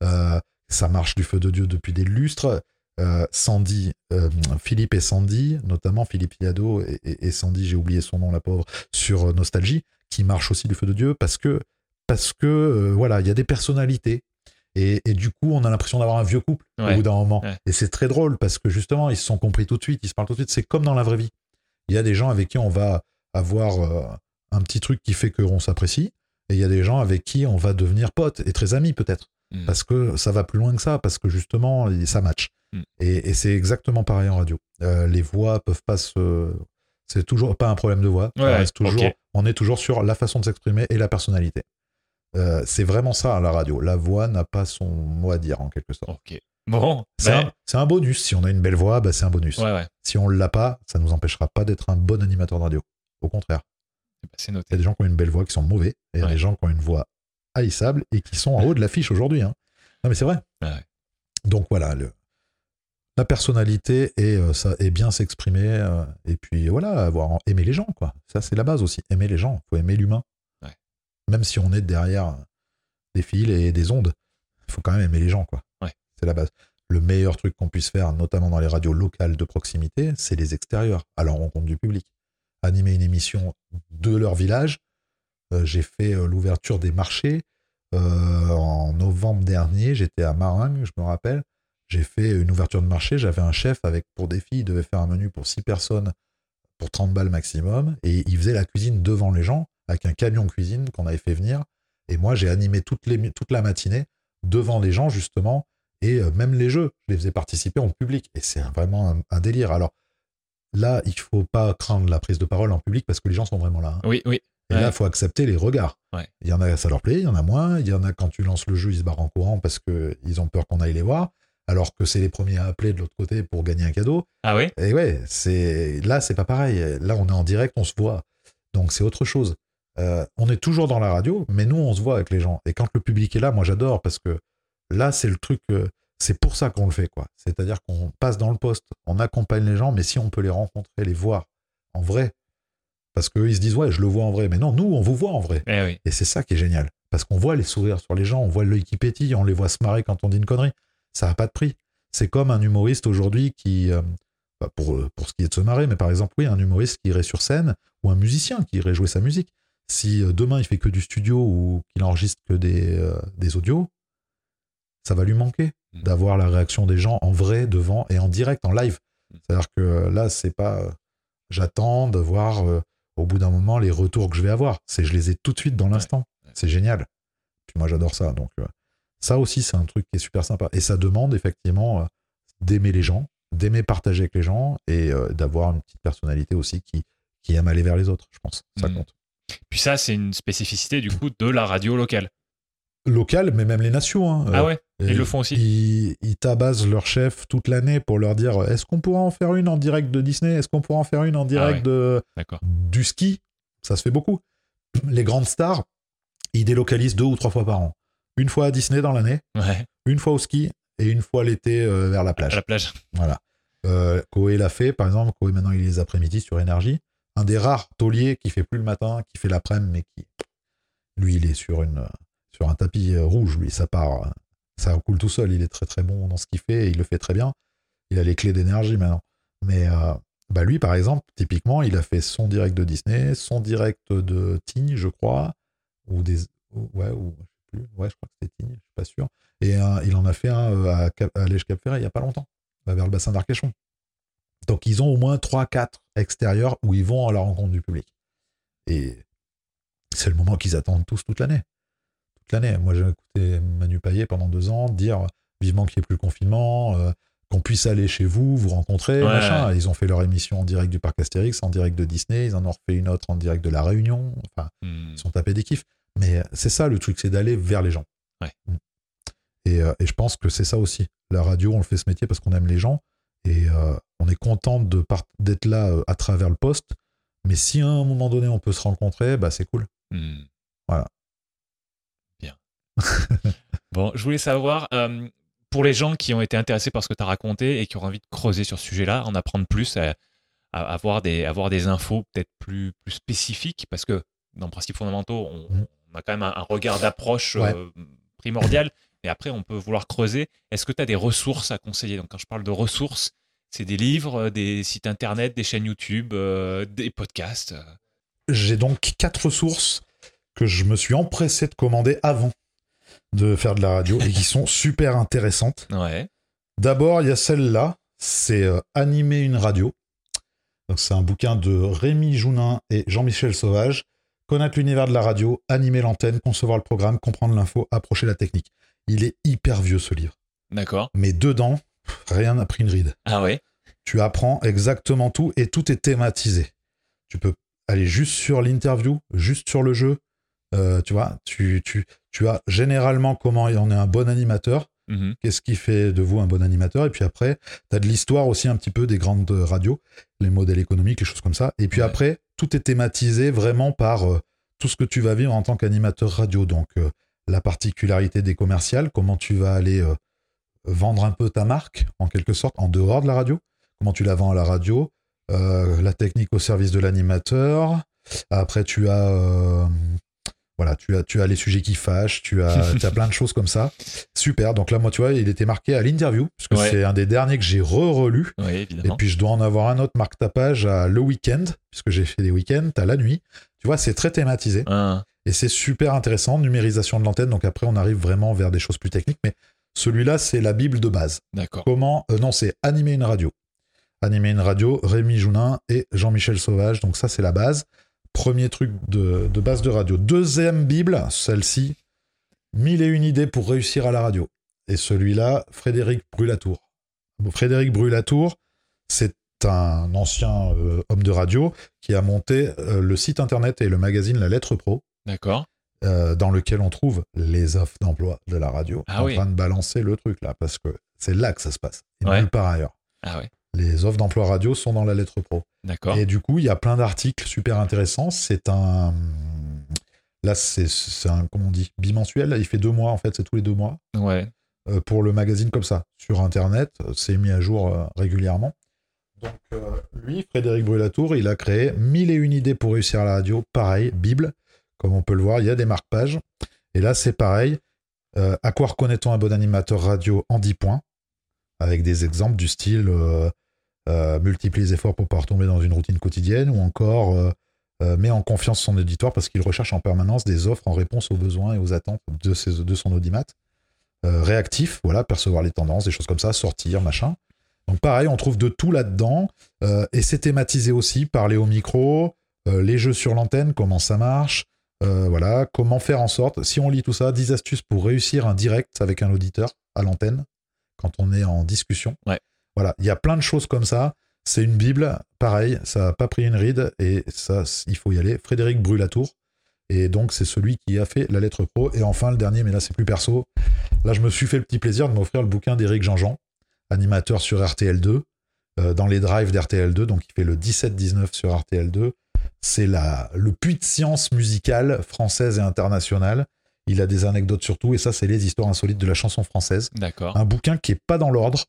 Euh, ça marche du feu de Dieu depuis des lustres. Euh, Sandy, euh, Philippe et Sandy, notamment Philippe Iado et, et- et Sandy, j'ai oublié son nom, la pauvre, sur euh, Nostalgie, qui marche aussi du feu de Dieu parce que, parce que euh, voilà, il y a des personnalités. Et, et du coup, on a l'impression d'avoir un vieux couple Ouais, au bout d'un moment. ouais. Et c'est très drôle parce que justement, ils se sont compris tout de suite, ils se parlent tout de suite. C'est comme dans la vraie vie. Il y a des gens avec qui on va avoir un petit truc qui fait qu'on s'apprécie, et il y a des gens avec qui on va devenir potes et très amis peut-être Mm. parce que ça va plus loin que ça, parce que justement, ça match. Mm. Et, et c'est exactement pareil en radio. Euh, les voix peuvent pas se. C'est toujours pas un problème de voix. Ouais, reste toujours. On est toujours sur la façon de s'exprimer et la personnalité. Euh, c'est vraiment ça la radio. La voix n'a pas son mot à dire en quelque sorte. Ok. Bon. C'est bah, un, c'est un bonus. Si on a une belle voix, bah, c'est un bonus. ouais, ouais. Si on l'a pas, ça nous empêchera pas d'être un bon animateur de radio. Au contraire, Bah, C'est il y a des gens qui ont une belle voix qui sont mauvais, et il y a Ouais. des gens qui ont une voix haïssable et qui sont en haut de l'affiche aujourd'hui. hein. Non mais c'est vrai. Ouais, ouais. Donc voilà, le- la personnalité et euh, ça et bien s'exprimer euh, et puis voilà, avoir aimer les gens quoi. Ça c'est la base aussi, aimer les gens. Faut aimer l'humain. Ouais. Même si on est derrière des fils et des ondes, il faut quand même aimer les gens quoi. Ouais. C'est la base. Le meilleur truc qu'on puisse faire, notamment dans les radios locales de proximité, c'est les extérieurs, à la rencontre du public. Animer une émission de leur village, j'ai fait euh, l'ouverture des marchés euh, en novembre dernier. J'étais à Maringue, je me rappelle. J'ai fait une ouverture de marché. J'avais un chef avec pour des filles, il devait faire un menu pour 6 personnes pour 30 balles maximum. Et il faisait la cuisine devant les gens avec un camion cuisine qu'on avait fait venir. Et moi, j'ai animé toute, la matinée devant les gens, justement. Et euh, même les jeux, je les faisais participer en public. Et c'est vraiment un, délire. Alors là, il faut pas craindre la prise de parole en public parce que les gens sont vraiment là. hein. Oui, oui. Et Ouais. là, il faut accepter les regards. Ouais. Il y en a, ça leur plaît, il y en a moins. Il y en a, quand tu lances le jeu, ils se barrent en courant parce qu'ils ont peur qu'on aille les voir. Alors que c'est les premiers à appeler de l'autre côté pour gagner un cadeau. Ah ouais? Et ouais, c'est là, c'est pas pareil. Là, on est en direct, on se voit. Donc, c'est autre chose. Euh, on est toujours dans la radio, mais nous, on se voit avec les gens. Et quand le public est là, moi, j'adore parce que là, c'est le truc. euh, c'est pour ça qu'on le fait, quoi. C'est-à-dire qu'on passe dans le poste, on accompagne les gens, mais si on peut les rencontrer, les voir en vrai, parce qu'eux, ils se disent, ouais, je le vois en vrai. Mais non, nous, on vous voit en vrai. Eh oui. Et c'est ça qui est génial. Parce qu'on voit les sourires sur les gens, on voit l'œil qui pétille, on les voit se marrer quand on dit une connerie. Ça n'a pas de prix. C'est comme un humoriste aujourd'hui qui, euh, bah, pour, euh, pour ce qui est de se marrer, mais par exemple, oui, un humoriste qui irait sur scène ou un musicien qui irait jouer sa musique. Si euh, demain il fait que du studio ou qu'il enregistre que des, euh, des audios, ça va lui manquer Mm. d'avoir la réaction des gens en vrai, devant et en direct, en live. Mm. C'est-à-dire que là, c'est pas j'attends de voir au bout d'un moment les retours que je vais avoir. C'est je les ai tout de suite dans l'instant. Ouais. C'est génial. Puis moi, j'adore ça. Donc, euh, ça aussi, c'est un truc qui est super sympa. Et ça demande effectivement euh, d'aimer les gens, d'aimer partager avec les gens et euh, d'avoir une petite personnalité aussi qui, qui aime aller vers les autres, je pense. Ça Mm. compte. Puis ça, c'est une spécificité du coup de la radio locale. Local, mais même les nations. hein. ah Euh, Ils le font aussi Ils, ils tabassent leur chef toute l'année pour leur dire est-ce qu'on pourra en faire une en direct de Disney? Est-ce qu'on pourra en faire une en direct Ah ouais. de, du ski? Ça se fait beaucoup. Les grandes stars, ils délocalisent deux ou trois fois par an. Une fois à Disney dans l'année, Ouais. une fois au ski et une fois l'été euh, vers la À plage. la plage. Voilà. Euh, Koé l'a fait, par exemple. Koé, maintenant, il est les après-midi sur Énergie. Un des rares tauliers qui fait plus le matin, qui fait l'après-midi, mais qui. Lui, il est sur, une, sur un tapis euh, rouge. Lui, ça part. Ça coule tout seul. Il est très, très bon dans ce qu'il fait et il le fait très bien. Il a les clés d'énergie maintenant. Mais euh, bah lui, par exemple, typiquement, il a fait son direct de Disney, son direct de Tignes, je crois, ou des. ou- Ouais, ou. Je sais plus. Ouais, je crois que c'était Tignes, je suis pas sûr. Et euh, il en a fait un euh, à, à Lège Cap Ferret il y a pas longtemps, vers le bassin d'Arcachon. Donc ils ont au moins 3-4 extérieurs où ils vont à la rencontre du public. Et c'est le moment qu'ils attendent tous toute l'année. L'année. Moi j'ai écouté Manu Payet pendant deux ans dire vivement qu'il n'y ait plus le confinement, euh, qu'on puisse aller chez vous, vous rencontrer, Ouais. machin. Ils ont fait leur émission en direct du parc Astérix, en direct de Disney, ils en ont refait une autre en direct de La Réunion. Enfin, Hmm. ils sont tapés des kiffs. Mais c'est ça le truc, c'est d'aller vers les gens. Ouais. Mm. Et, euh, et je pense que c'est ça aussi. La radio, on le fait ce métier parce qu'on aime les gens et euh, on est content d'être là à travers le poste. Mais si à un moment donné on peut se rencontrer, bah c'est cool. Hmm. Voilà. Bon, je voulais savoir, euh, pour les gens qui ont été intéressés par ce que tu as raconté et qui ont envie de creuser sur ce sujet-là, en apprendre plus, à, à avoir, des, avoir des infos peut-être plus, plus spécifiques, parce que dans Principes fondamentaux, on, Mhm. on a quand même un, un regard d'approche Ouais. euh, primordial, et après on peut vouloir creuser. Est-ce que tu as des ressources à conseiller? Donc quand je parle de ressources, c'est des livres, euh, des sites internet, des chaînes YouTube, euh, des podcasts. J'ai donc quatre ressources que je me suis empressé de commander avant de faire de la radio et qui sont super intéressantes. Ouais. D'abord, il y a celle-là, c'est euh, Animer une radio. Donc, c'est un bouquin de Rémi Jounin et Jean-Michel Sauvage. Connaître l'univers de la radio, animer l'antenne, concevoir le programme, comprendre l'info, approcher la technique. Il est hyper vieux ce livre. D'accord. Mais dedans, rien n'a pris une ride. Ah ouais Tu apprends exactement tout et tout est thématisé. Tu peux aller juste sur l'interview, juste sur le jeu. Euh, tu vois, tu, tu, tu as généralement comment on est un bon animateur. Mhm. Qu'est-ce qui fait de vous un bon animateur Et puis après, tu as de l'histoire aussi un petit peu des grandes radios, les modèles économiques, les choses comme ça. Et puis Ouais. après, tout est thématisé vraiment par euh, tout ce que tu vas vivre en tant qu'animateur radio. Donc, euh, la particularité des commerciales, comment tu vas aller euh, vendre un peu ta marque, en quelque sorte, en dehors de la radio, comment tu la vends à la radio, euh, la technique au service de l'animateur. Après, tu as... voilà, tu as, tu as les sujets qui fâchent, tu as, [LAUGHS] tu as plein de choses comme ça. Super. Donc là, moi, tu vois, il était marqué à l'interview, puisque Ouais. c'est un des derniers que j'ai re-relu. Et puis, je dois en avoir un autre, marque ta page, à le week-end, puisque j'ai fait des week-ends, t'as la nuit. Tu vois, c'est très thématisé. Ah, Et c'est super intéressant, numérisation de l'antenne. Donc après, on arrive vraiment vers des choses plus techniques. Mais celui-là, c'est la Bible de base. D'accord. Comment euh, Non, c'est animer une radio. Animer une radio, Rémi Jounin et Jean-Michel Sauvage. Donc ça, c'est la base. Premier truc de, de base de radio. Deuxième Bible, celle-ci, Mille et une idées pour réussir à la radio. Et celui-là, Frédéric Brulatour. Frédéric Brulatour, c'est un ancien euh, homme de radio qui a monté euh, le site internet et le magazine La Lettre Pro, D'accord. euh, dans lequel on trouve les offres d'emploi de la radio. Ah en oui. train de balancer le truc là, parce que c'est là que ça se passe. Et Ouais. nulle part ailleurs. Ah ouais. Les offres d'emploi radio sont dans la Lettre Pro. D'accord. Et du coup, il y a plein d'articles super intéressants. C'est un. Là, c'est un, comment on dit, bimensuel. Il fait deux mois, en fait, c'est tous les deux mois. Ouais. euh, pour le magazine comme ça. Sur Internet, c'est mis à jour euh, régulièrement. Donc, euh, lui, Frédéric Brulatour, il a créé mille et une idées pour réussir à la radio. Pareil, Bible. Comme on peut le voir, il y a des marque-pages. Et là, c'est pareil. À quoi reconnaît-on un bon animateur radio en 10 points? Avec des exemples du style euh, multiplie les efforts pour pouvoir tomber dans une routine quotidienne ou encore euh, euh, met en confiance son auditoire parce qu'il recherche en permanence des offres en réponse aux besoins et aux attentes de, ses, de son audimat. Réactif, voilà, percevoir les tendances, des choses comme ça, sortir, machin. Donc pareil, on trouve de tout là-dedans. et c'est thématisé aussi, parler au micro, les jeux sur l'antenne, comment ça marche, voilà, comment faire en sorte, si on lit tout ça, 10 astuces pour réussir un direct avec un auditeur à l'antenne, quand on est en discussion. Ouais. Voilà, il y a plein de choses comme ça. C'est une Bible, pareil, ça n'a pas pris une ride, et ça, il faut y aller. Frédéric Brulatour, et donc c'est celui qui a fait la lettre pro. Et enfin, le dernier, mais là c'est plus perso, là je me suis fait le petit plaisir de m'offrir le bouquin d'Éric Jean-Jean, animateur sur RTL2, euh, dans les drives d'RTL2, donc il fait le 17-19 sur RTL2. C'est le puits de science musicale française et internationale. Il a des anecdotes sur tout, et ça, c'est les histoires insolites de la chanson française. D'accord. Un bouquin qui est pas dans l'ordre.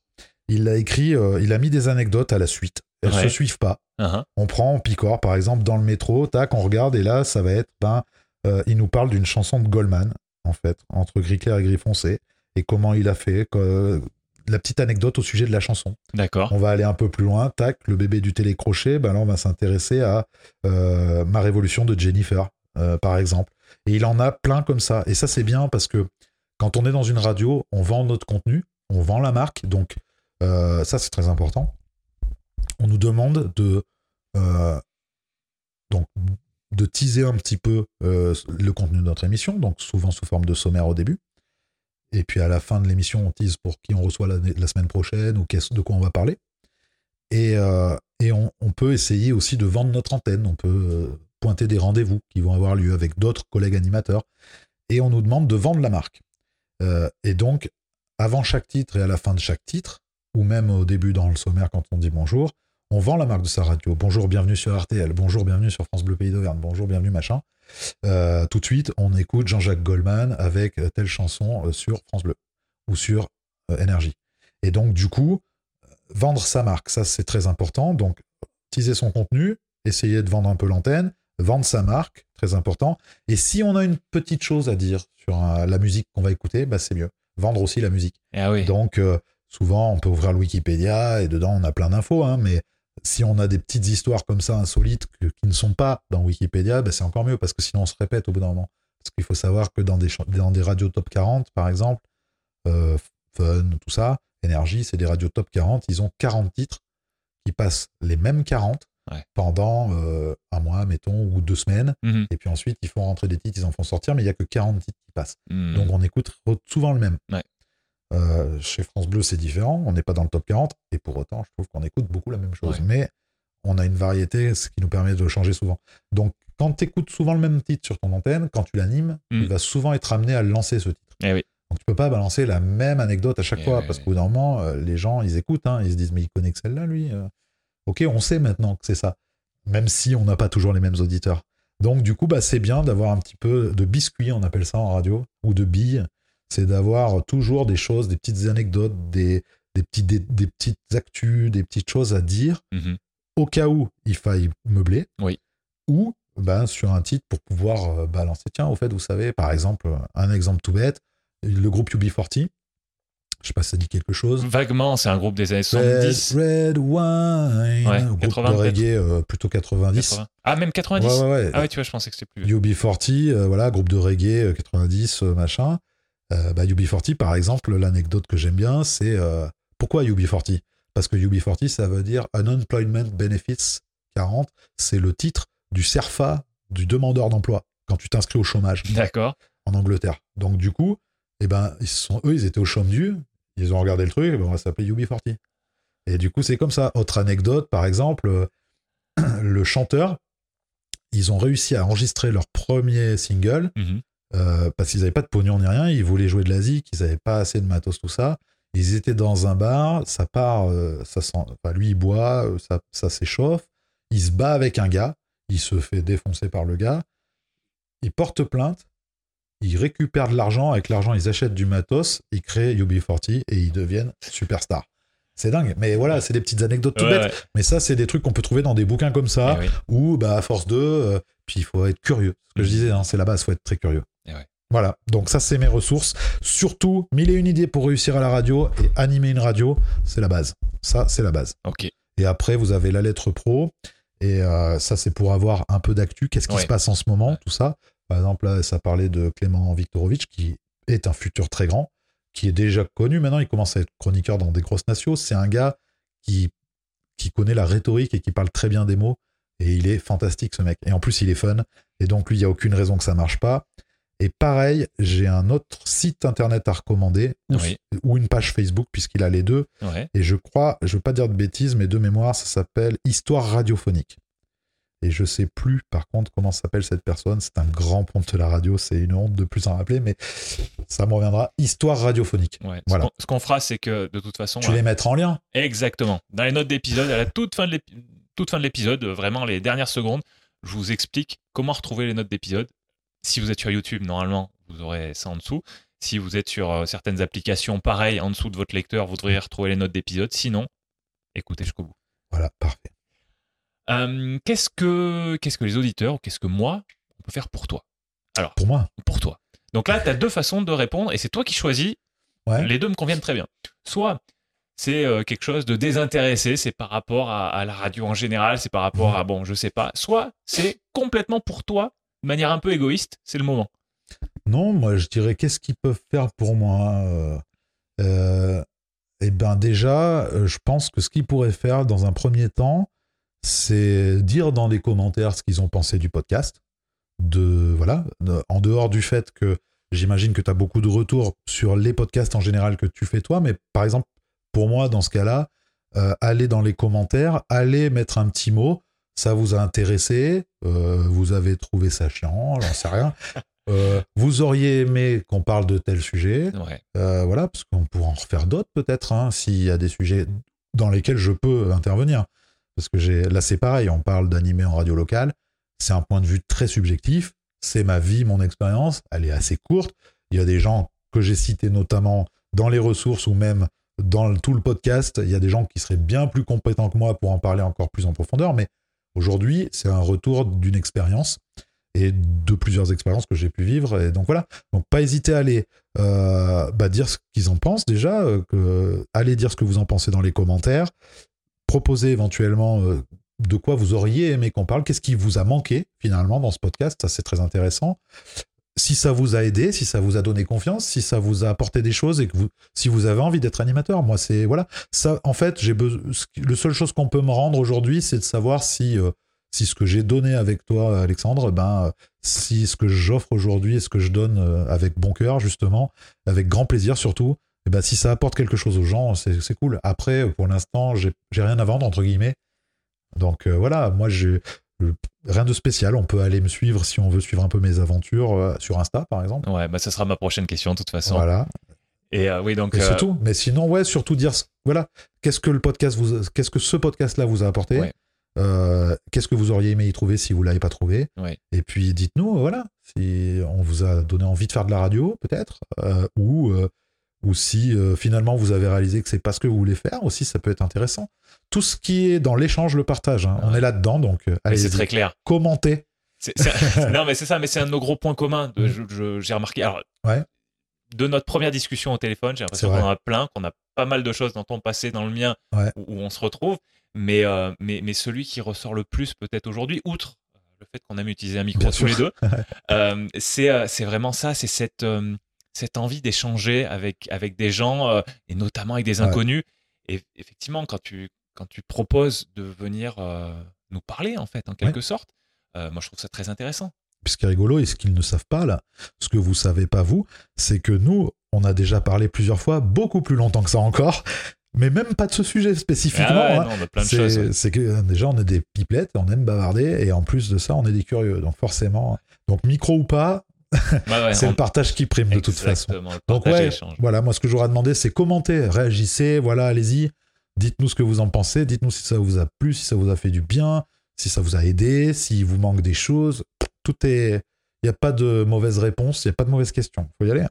Il a écrit, euh, il a mis des anecdotes à la suite. Elles Ouais. se suivent pas. Uh-huh. On prend, on picore, par exemple, dans le métro, tac, on regarde, et là, ça va être, ben, euh, il nous parle d'une chanson de Goldman, en fait, entre gris clair et gris foncé, et comment il a fait, que- la petite anecdote au sujet de la chanson. D'accord. On va aller un peu plus loin, tac, le bébé du télécrochet, ben là, on va s'intéresser à euh, Ma Révolution de Jennifer, euh, par exemple. Et il en a plein comme ça. Et ça, c'est bien parce que quand on est dans une radio, on vend notre contenu, on vend la marque, donc euh, ça, c'est très important. On nous demande de, euh, donc, de teaser un petit peu euh, le contenu de notre émission, donc souvent sous forme de sommaire au début. Et puis à la fin de l'émission, on tease pour qui on reçoit la, semaine prochaine ou de quoi on va parler. Et, et on, peut essayer aussi de vendre notre antenne. On peut pointer des rendez-vous qui vont avoir lieu avec d'autres collègues animateurs. Et on nous demande de vendre la marque. Et donc, avant chaque titre et à la fin de chaque titre, ou même au début dans le sommaire quand on dit bonjour, on vend la marque de sa radio. Bonjour, bienvenue sur RTL. Bonjour, bienvenue sur France Bleu Pays d'Auvergne. Bonjour, bienvenue machin. Euh, tout de suite, on écoute Jean-Jacques Goldman avec euh, telle chanson euh, sur France Bleu ou sur euh, Énergie. Et donc, du coup, vendre sa marque, ça c'est très important. Donc, teaser son contenu, essayer de vendre un peu l'antenne, vendre sa marque, très important. Et si on a une petite chose à dire sur la musique qu'on va écouter, bah, c'est mieux. Vendre aussi la musique. Ah oui. Donc, euh, souvent, on peut ouvrir le Wikipédia et dedans, on a plein d'infos, hein, mais si on a des petites histoires comme ça insolites que- qui ne sont pas dans Wikipédia, bah, c'est encore mieux parce que sinon on se répète au bout d'un moment. Parce qu'il faut savoir que dans des, dans des radios top 40, par exemple, euh, Fun, tout ça, Énergie, c'est des radios top 40, ils ont 40 titres qui passent les mêmes 40 Ouais. pendant euh, un mois, mettons, ou deux semaines. Mhm. Et puis ensuite, ils font rentrer des titres, ils en font sortir, mais il n'y a que 40 titres qui passent. Mhm. Donc on écoute souvent le même. Ouais. Euh, chez France Bleu, c'est différent. On n'est pas dans le top 40. Et pour autant, je trouve qu'on écoute beaucoup la même chose. Ouais. Mais on a une variété, ce qui nous permet de changer souvent. Donc quand tu écoutes souvent le même titre sur ton antenne, quand tu l'animes, Mm. tu vas souvent être amené à lancer ce titre. Eh oui. Donc tu peux pas balancer la même anecdote à chaque Eh fois. parce ouais. qu'au bout d'un moment, euh, les gens, ils écoutent. hein, ils se disent, mais il connaît que celle-là, lui. euh. Ok, on sait maintenant que c'est ça. Même si on n'a pas toujours les mêmes auditeurs. Donc, du coup, bah, c'est bien d'avoir un petit peu de biscuit, on appelle ça en radio, ou de billes. C'est d'avoir toujours des choses, des petites anecdotes, des, des, petits, des, des petites actus, des petites choses à dire, Mhm. au cas où il faille meubler. Oui. Ou ben, sur un titre pour pouvoir euh, balancer. Tiens, au fait, vous savez, par exemple, un exemple tout bête, le groupe UB40, Je sais pas si ça dit quelque chose. Vaguement, c'est un groupe des années Red, 70. Red Wine, Ouais, groupe 80 de reggae euh, plutôt 90. 80. Ah, même 90 Ouais, ouais, ouais. Ah ouais, tu vois, je pensais que c'était plus vieux. UB40, euh, voilà, groupe de reggae euh, 90, euh, machin. Euh, bah, UB40, par exemple, l'anecdote que j'aime bien, c'est euh, pourquoi UB40 Parce que UB40, ça veut dire Unemployment Benefits 40, c'est le titre du CERFA du demandeur d'emploi quand tu t'inscris au chômage D'accord. en Angleterre. Donc du coup, eh ben, ils sont, eux, ils étaient au chôme du, ils ont regardé le truc, eh ben, on va s'appeler UB40. Et du coup, c'est comme ça. Autre anecdote, par exemple, euh, [CLEARS THROAT] le chanteur, ils ont réussi à enregistrer leur premier single Mhm. Euh, parce qu'ils n'avaient pas de pognon ni rien, ils voulaient jouer de la zik, ils n'avaient pas assez de matos, tout ça. Ils étaient dans un bar, ça part, euh, ça sent, enfin, lui il boit, euh, ça, ça s'échauffe, il se bat avec un gars, il se fait défoncer par le gars, il porte plainte, ils récupèrent de l'argent, avec l'argent ils achètent du matos, ils créent UB40 et ils deviennent superstars. C'est dingue, mais voilà, c'est des petites anecdotes tout Ouais, bêtes. ouais. Mais ça, c'est des trucs qu'on peut trouver dans des bouquins comme ça, Eh oui. ou bah, à force de, euh, puis il faut être curieux. Ce que je Mhm. disais, hein, c'est la base, il faut être très curieux. Et ouais. Voilà, donc ça c'est mes ressources. Surtout, mille et une idées pour réussir à la radio et animer une radio, c'est la base. Ça, c'est la base. Ok. Et après, vous avez la lettre pro, et euh, ça c'est pour avoir un peu d'actu. Qu'est-ce qui Ouais. se passe en ce moment, tout ça? Par exemple, là, ça parlait de Clément Viktorovitch, qui est un futur très grand, qui est déjà connu maintenant, il commence à être chroniqueur dans des grosses nations. C'est un gars qui, qui connaît la rhétorique et qui parle très bien des mots. Et il est fantastique, ce mec. Et en plus, il est fun. Et donc, lui, il n'y a aucune raison que ça marche pas. Et pareil, j'ai un autre site internet à recommander, ou, Oui. ou une page Facebook, puisqu'il a les deux. Ouais. Et je crois, je veux pas dire de bêtises, mais de mémoire, ça s'appelle Histoire radiophonique. Et je sais plus, par contre, comment s'appelle cette personne. C'est un grand ponte de la radio. C'est une honte de plus en rappeler, mais ça me reviendra. Histoire radiophonique. ouais. Ce Voilà. qu'on- Ce qu'on fera, c'est que de toute façon. Tu les euh, mettre en lien. Exactement. Dans les notes d'épisode, à la toute fin de l'épisode, vraiment les dernières secondes, je vous explique comment retrouver les notes d'épisode. Si vous êtes sur YouTube, normalement, vous aurez ça en dessous. Si vous êtes sur euh, certaines applications, pareil, en dessous de votre lecteur, vous devriez retrouver les notes d'épisode. Sinon, écoutez jusqu'au bout. Voilà, parfait. Euh, qu'est-ce que qu'est-ce que les auditeurs ou qu'est-ce que moi on peut faire pour toi? Pour moi? Pour toi. Donc là, tu as deux façons de répondre et c'est toi qui choisis Ouais. les deux me conviennent très bien. Soit c'est euh, quelque chose de désintéressé, c'est par rapport à, à la radio en général, c'est par rapport à, bon, je sais pas. Soit c'est complètement pour toi, de manière un peu égoïste, c'est le moment. Non, moi je dirais qu'est-ce qu'ils peuvent faire pour moi euh, euh, Eh bien déjà, euh, je pense que ce qu'ils pourraient faire dans un premier temps, c'est dire dans les commentaires ce qu'ils ont pensé du podcast. De voilà, en dehors du fait que j'imagine que tu as beaucoup de retours sur les podcasts en général que tu fais toi, mais par exemple pour moi dans ce cas-là, allez dans les commentaires, allez mettre un petit mot. Ça vous a intéressé, euh, vous avez trouvé ça chiant, j'en sais rien. [LAUGHS] Euh, vous auriez aimé qu'on parle de tel sujet, Ouais. euh, voilà, parce qu'on pourra en refaire d'autres peut-être, hein, s'il y a des sujets dans lesquels je peux intervenir. Parce que j'ai, là c'est pareil, on parle d'animer en radio locale, c'est un point de vue très subjectif, c'est ma vie, mon expérience, elle est assez courte. Il y a des gens que j'ai cités notamment dans les ressources ou même dans le- tout le podcast, il y a des gens qui seraient bien plus compétents que moi pour en parler encore plus en profondeur, mais aujourd'hui c'est un retour d'une expérience et de plusieurs expériences que j'ai pu vivre. Et donc voilà, donc pas hésiter à aller euh, bah, dire ce qu'ils en pensent déjà, euh, allez dire ce que vous en pensez dans les commentaires, proposer éventuellement euh, de quoi vous auriez aimé qu'on parle, qu'est-ce qui vous a manqué finalement dans ce podcast, ça c'est très intéressant. Si ça vous a aidé, si ça vous a donné confiance, si ça vous a apporté des choses et que vous, si vous avez envie d'être animateur, moi c'est voilà, ça en fait j'ai le seule chose qu'on peut me rendre aujourd'hui, c'est de savoir si euh, si ce que j'ai donné avec toi, Alexandre, ben, si ce que j'offre aujourd'hui et ce que je donne euh, avec bon cœur, justement, avec grand plaisir surtout, et ben, si ça apporte quelque chose aux gens, c'est cool. Après, pour l'instant, j'ai rien à vendre, entre guillemets. Donc euh, voilà, moi, j'ai euh, rien de spécial. On peut aller me suivre si on veut suivre un peu mes aventures euh, sur Insta, par exemple. Ouais, bah ça sera ma prochaine question de toute façon. Voilà. Et euh, oui, donc Et euh, c'est tout. Mais sinon, ouais, surtout dire, voilà, qu'est-ce que le podcast vous, qu'est-ce que ce podcast-là vous a apporté? Ouais. Euh, Qu'est-ce que vous auriez aimé y trouver si vous l'avez pas trouvé? Ouais. Et puis dites-nous, voilà, si on vous a donné envie de faire de la radio, peut-être, euh, ou euh, ou si euh, finalement vous avez réalisé que c'est pas ce que vous voulez faire aussi, ça peut être intéressant. Tout ce qui est dans l'échange, le partage. hein. On est là-dedans, donc euh, allez c'est très clair. commentez. [LAUGHS] [LAUGHS] Non, mais c'est ça, mais c'est un de nos gros points communs. je- J'ai remarqué. Alors, Ouais. de notre première discussion au téléphone. J'ai l'impression qu'on en a plein, qu'on a pas mal de choses dans ton passé, dans le mien, Ouais. où, où on se retrouve. Mais, euh, mais, mais celui qui ressort le plus peut-être aujourd'hui, outre le fait qu'on aime utiliser un micro Bien tous sûr. les deux, [LAUGHS] euh, c'est euh, c'est vraiment ça, c'est cette, euh, cette envie d'échanger avec, avec des gens, euh, et notamment avec des Ouais. inconnus. Et effectivement, quand tu, quand tu proposes de venir euh, nous parler, en fait, en quelque sorte, euh, moi je trouve ça très intéressant. Puis ce qui est rigolo et ce qu'ils ne savent pas là, ce que vous savez pas vous, c'est que nous, on a déjà parlé plusieurs fois, beaucoup plus longtemps que ça encore, mais même pas de ce sujet spécifiquement. Ah ouais, hein. non, on a plein de C'est ouais. que déjà on est des pipelettes, on aime bavarder et en plus de ça on est des curieux. Donc forcément, donc micro ou pas, Ouais, c'est on- le partage qui prime de toute façon. Exactement, Donc ouais, voilà, moi ce que j'aurais demandé c'est commenter, réagissez, voilà, allez-y, dites-nous ce que vous en pensez, dites-nous si ça vous a plu, si ça vous a fait du bien, si ça vous a aidé, s'il vous manque des choses, tout est, il n'y a pas de mauvaise réponse, il n'y a pas de mauvaise question, faut y aller.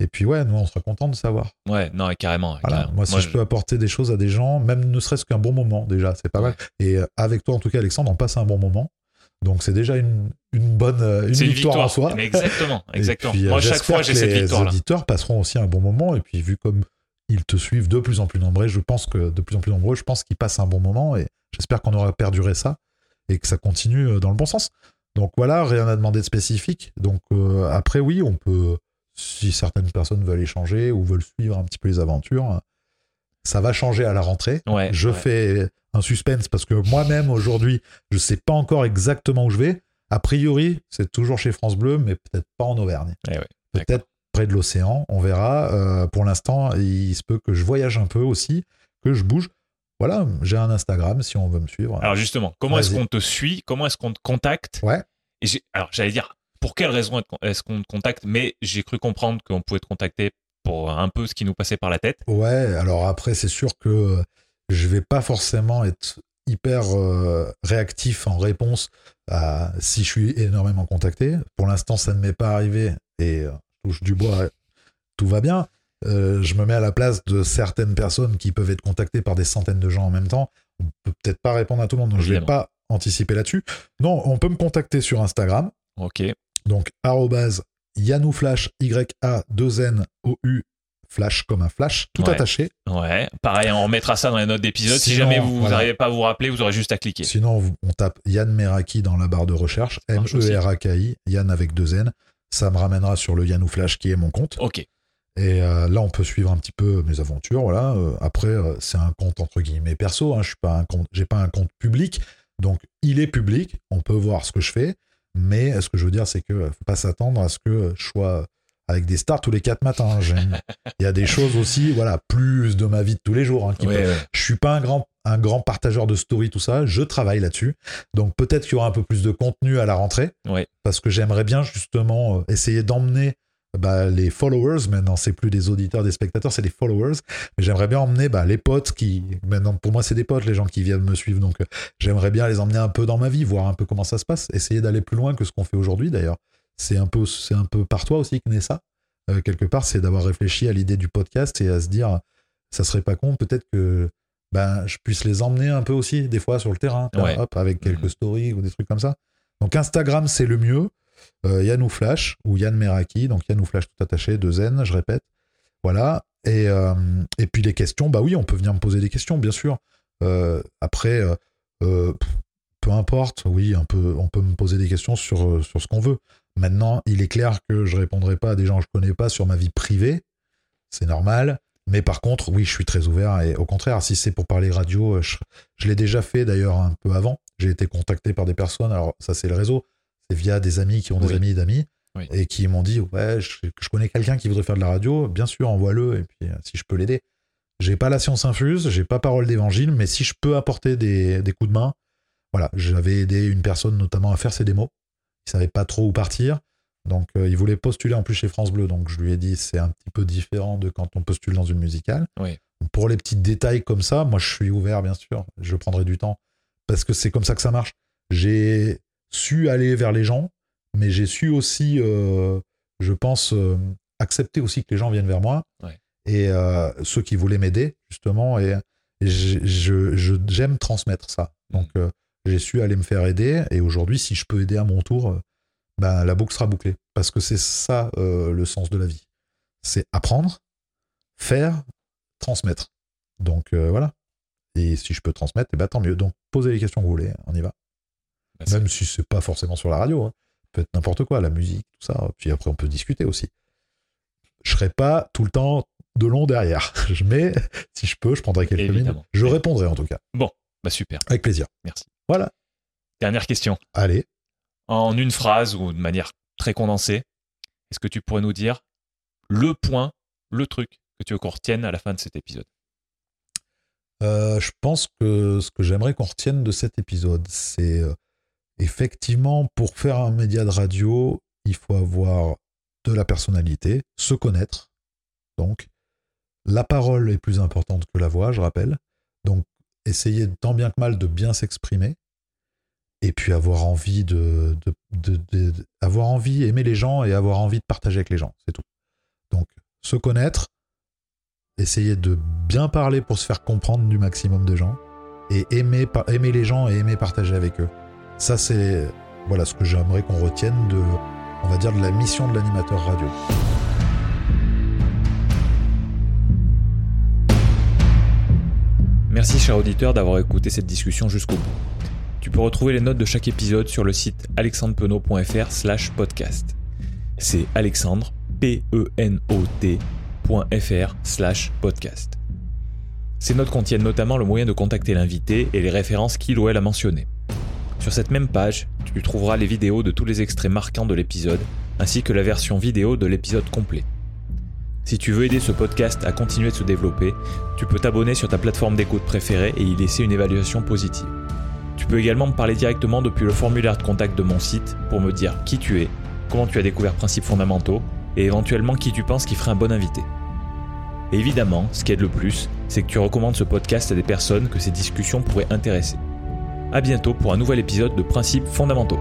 Et puis ouais, nous on sera content de savoir. Ouais, non, carrément. Voilà, carrément. moi si je peux apporter des choses à des gens, même ne serait-ce qu'un bon moment déjà, c'est pas Ouais. mal. Et euh, avec toi en tout cas Alexandre, on passe un bon moment. Donc c'est déjà une, une bonne euh, une victoire, en soi. Mais exactement, [LAUGHS] exactement. puis, euh, Moi, chaque fois, j'ai cette Les victoire-là. auditeurs passeront aussi un bon moment. Et puis, vu comme ils te suivent de plus en plus nombreux, je pense que de plus en plus nombreux, je pense qu'ils passent un bon moment. Et j'espère qu'on aura perduré ça et que ça continue euh, dans le bon sens. Donc voilà, rien à demander de spécifique. Donc euh, après, oui, on peut, si certaines personnes veulent échanger ou veulent suivre un petit peu les aventures, ça va changer à la rentrée. Ouais, Je ouais. fais un suspense parce que moi-même aujourd'hui, je sais pas encore exactement où je vais. A priori, c'est toujours chez France Bleu, mais peut-être pas en Auvergne. Eh peut-être près de l'océan, on verra. Euh, pour l'instant, il se peut que je voyage un peu aussi, que je bouge. Voilà, j'ai un Instagram si on veut me suivre. Alors justement, comment est-ce qu'on te suit? Comment est-ce qu'on te contacte? Ouais. Et alors j'allais dire, pour quelle raison est-ce qu'on te contacte? Mais j'ai cru comprendre qu'on pouvait te contacter pour un peu ce qui nous passait par la tête. Ouais, alors après, c'est sûr que je vais pas forcément être hyper euh, réactif en réponse à si je suis énormément contacté. Pour l'instant, ça ne m'est pas arrivé et euh, je touche du bois, tout va bien. Euh, je me mets à la place de certaines personnes qui peuvent être contactées par des centaines de gens en même temps. On peut peut-être pas répondre à tout le monde, donc je vais Évidemment. pas anticiper là-dessus. Non, on peut me contacter sur Instagram. Ok. Donc, arrobase Yanouflash, Y-A-2-N-O-U, flash comme un flash, tout Ouais. attaché. Ouais. Pareil, on remettra ça dans les notes d'épisode. Si jamais vous voilà. n'arrivez pas à vous rappeler, vous aurez juste à cliquer. Sinon, on tape Yann Meraki dans la barre de recherche. M-E-R-A-K-I, Yann avec deux N. Ça me ramènera sur le Yanouflash qui est mon compte. Ok. Et euh, là, on peut suivre un petit peu mes aventures. Voilà. Euh, après, euh, c'est un compte entre guillemets perso. Hein. Je suis pas un compte, j'ai pas un compte public, donc il est public. On peut voir ce que je fais, mais ce que je veux dire, c'est que faut pas s'attendre à ce que je sois avec des stars tous les quatre matins. J'aime- [LAUGHS] Il y a des choses aussi, voilà, plus de ma vie de tous les jours. hein, qui Ouais, peuvent- ouais. Je suis pas un grand un grand partageur de story tout ça. Je travaille là-dessus, donc peut-être qu'il y aura un peu plus de contenu à la rentrée Ouais. parce que j'aimerais bien justement euh, essayer d'emmener bah, les followers, maintenant c'est plus des auditeurs, des spectateurs, c'est des followers, mais j'aimerais bien emmener bah, les potes qui, maintenant pour moi c'est des potes, les gens qui viennent me suivre, donc euh, j'aimerais bien les emmener un peu dans ma vie, voir un peu comment ça se passe, essayer d'aller plus loin que ce qu'on fait aujourd'hui d'ailleurs. C'est un peu, c'est un peu par toi aussi que naît ça, Euh, quelque part, c'est d'avoir réfléchi à l'idée du podcast et à se dire, ça serait pas con, peut-être que ben, je puisse les emmener un peu aussi, des fois sur le terrain, Ouais. hop, avec quelques Mhm. stories ou des trucs comme ça. Donc Instagram, c'est le mieux. Euh, Yann ou Flash ou Yann Meraki, donc Yann ou Flash tout attaché, deux N, je répète. Voilà. Et, euh, et puis les questions, bah oui, on peut venir me poser des questions, bien sûr. Euh, après, peu importe, oui, un peu, on peut me poser des questions sur, sur ce qu'on veut. Maintenant, il est clair que je répondrai pas à des gens que je connais pas sur ma vie privée. C'est normal. Mais par contre, oui, je suis très ouvert. Et au contraire, si c'est pour parler radio, euh, je, je l'ai déjà fait d'ailleurs un peu avant. J'ai été contacté par des personnes. Alors, ça, c'est le réseau. C'est via des amis qui ont des amis d'amis. Oui. Et qui m'ont dit Ouais, je, je connais quelqu'un qui voudrait faire de la radio. Bien sûr, envoie-le. Et puis, euh, si je peux l'aider. J'ai pas la science infuse, j'ai pas parole d'évangile, mais si je peux apporter des, des coups de main, voilà, j'avais aidé une personne notamment à faire ses démos. Il savait pas trop où partir. Donc, euh, il voulait postuler en plus chez France Bleu. Donc, je lui ai dit, c'est un petit peu différent de quand on postule dans une musicale. Oui. Pour les petits détails comme ça, moi, je suis ouvert, bien sûr. Je prendrai du temps. Parce que c'est comme ça que ça marche. J'ai su aller vers les gens, mais j'ai su aussi, euh, je pense, euh, accepter aussi que les gens viennent vers moi. Ouais. Et ceux qui voulaient m'aider, justement. Et, et j'aime transmettre ça. Donc, euh, j'ai su aller me faire aider. Et aujourd'hui, si je peux aider à mon tour, euh, ben, la boucle sera bouclée. Parce que c'est ça euh, le sens de la vie. c'est apprendre, faire, transmettre. Donc euh, voilà. Et si je peux transmettre, eh ben, tant mieux. Donc posez les questions que vous voulez, on y va. Même si c'est pas forcément sur la radio, hein. peut être n'importe quoi, la musique, tout ça. Puis après, on peut discuter aussi. Je serai pas tout le temps de long derrière. [LAUGHS] Mais si je peux, je prendrai quelques minutes. Je répondrai en tout cas, Bah super. avec plaisir. Merci. Voilà. Dernière question. Allez. En une phrase ou de manière très condensée, est-ce que tu pourrais nous dire le point, le truc que tu veux qu'on retienne à la fin de cet épisode? Euh, je pense que ce que j'aimerais qu'on retienne de cet épisode, c'est euh, effectivement pour faire un média de radio, il faut avoir de la personnalité, se connaître. Donc, la parole est plus importante que la voix, je rappelle. Donc, essayer tant bien que mal de bien s'exprimer. Et puis avoir envie de, envie, les gens et avoir envie de partager avec les gens, c'est tout. Donc, se connaître, essayer de bien parler pour se faire comprendre du maximum de gens et aimer, aimer les gens et aimer partager avec eux. Ça, c'est voilà ce que j'aimerais qu'on retienne de, on va dire, de la mission de l'animateur radio. Merci cher auditeur d'avoir écouté cette discussion jusqu'au bout. Tu peux retrouver les notes de chaque épisode sur le site alexandrepenot.fr slash podcast. C'est alexandre, P-E-N-O-T.fr slash podcast. Ces notes contiennent notamment le moyen de contacter l'invité et les références qu'il ou elle a mentionnées. Sur cette même page, tu trouveras les vidéos de tous les extraits marquants de l'épisode, ainsi que la version vidéo de l'épisode complet. Si tu veux aider ce podcast à continuer de se développer, tu peux t'abonner sur ta plateforme d'écoute préférée et y laisser une évaluation positive. Tu peux également me parler directement depuis le formulaire de contact de mon site pour me dire qui tu es, comment tu as découvert Principes fondamentaux et éventuellement qui tu penses qui ferait un bon invité. Et évidemment, ce qui aide le plus, c'est que tu recommandes ce podcast à des personnes que ces discussions pourraient intéresser. A bientôt pour un nouvel épisode de Principes fondamentaux.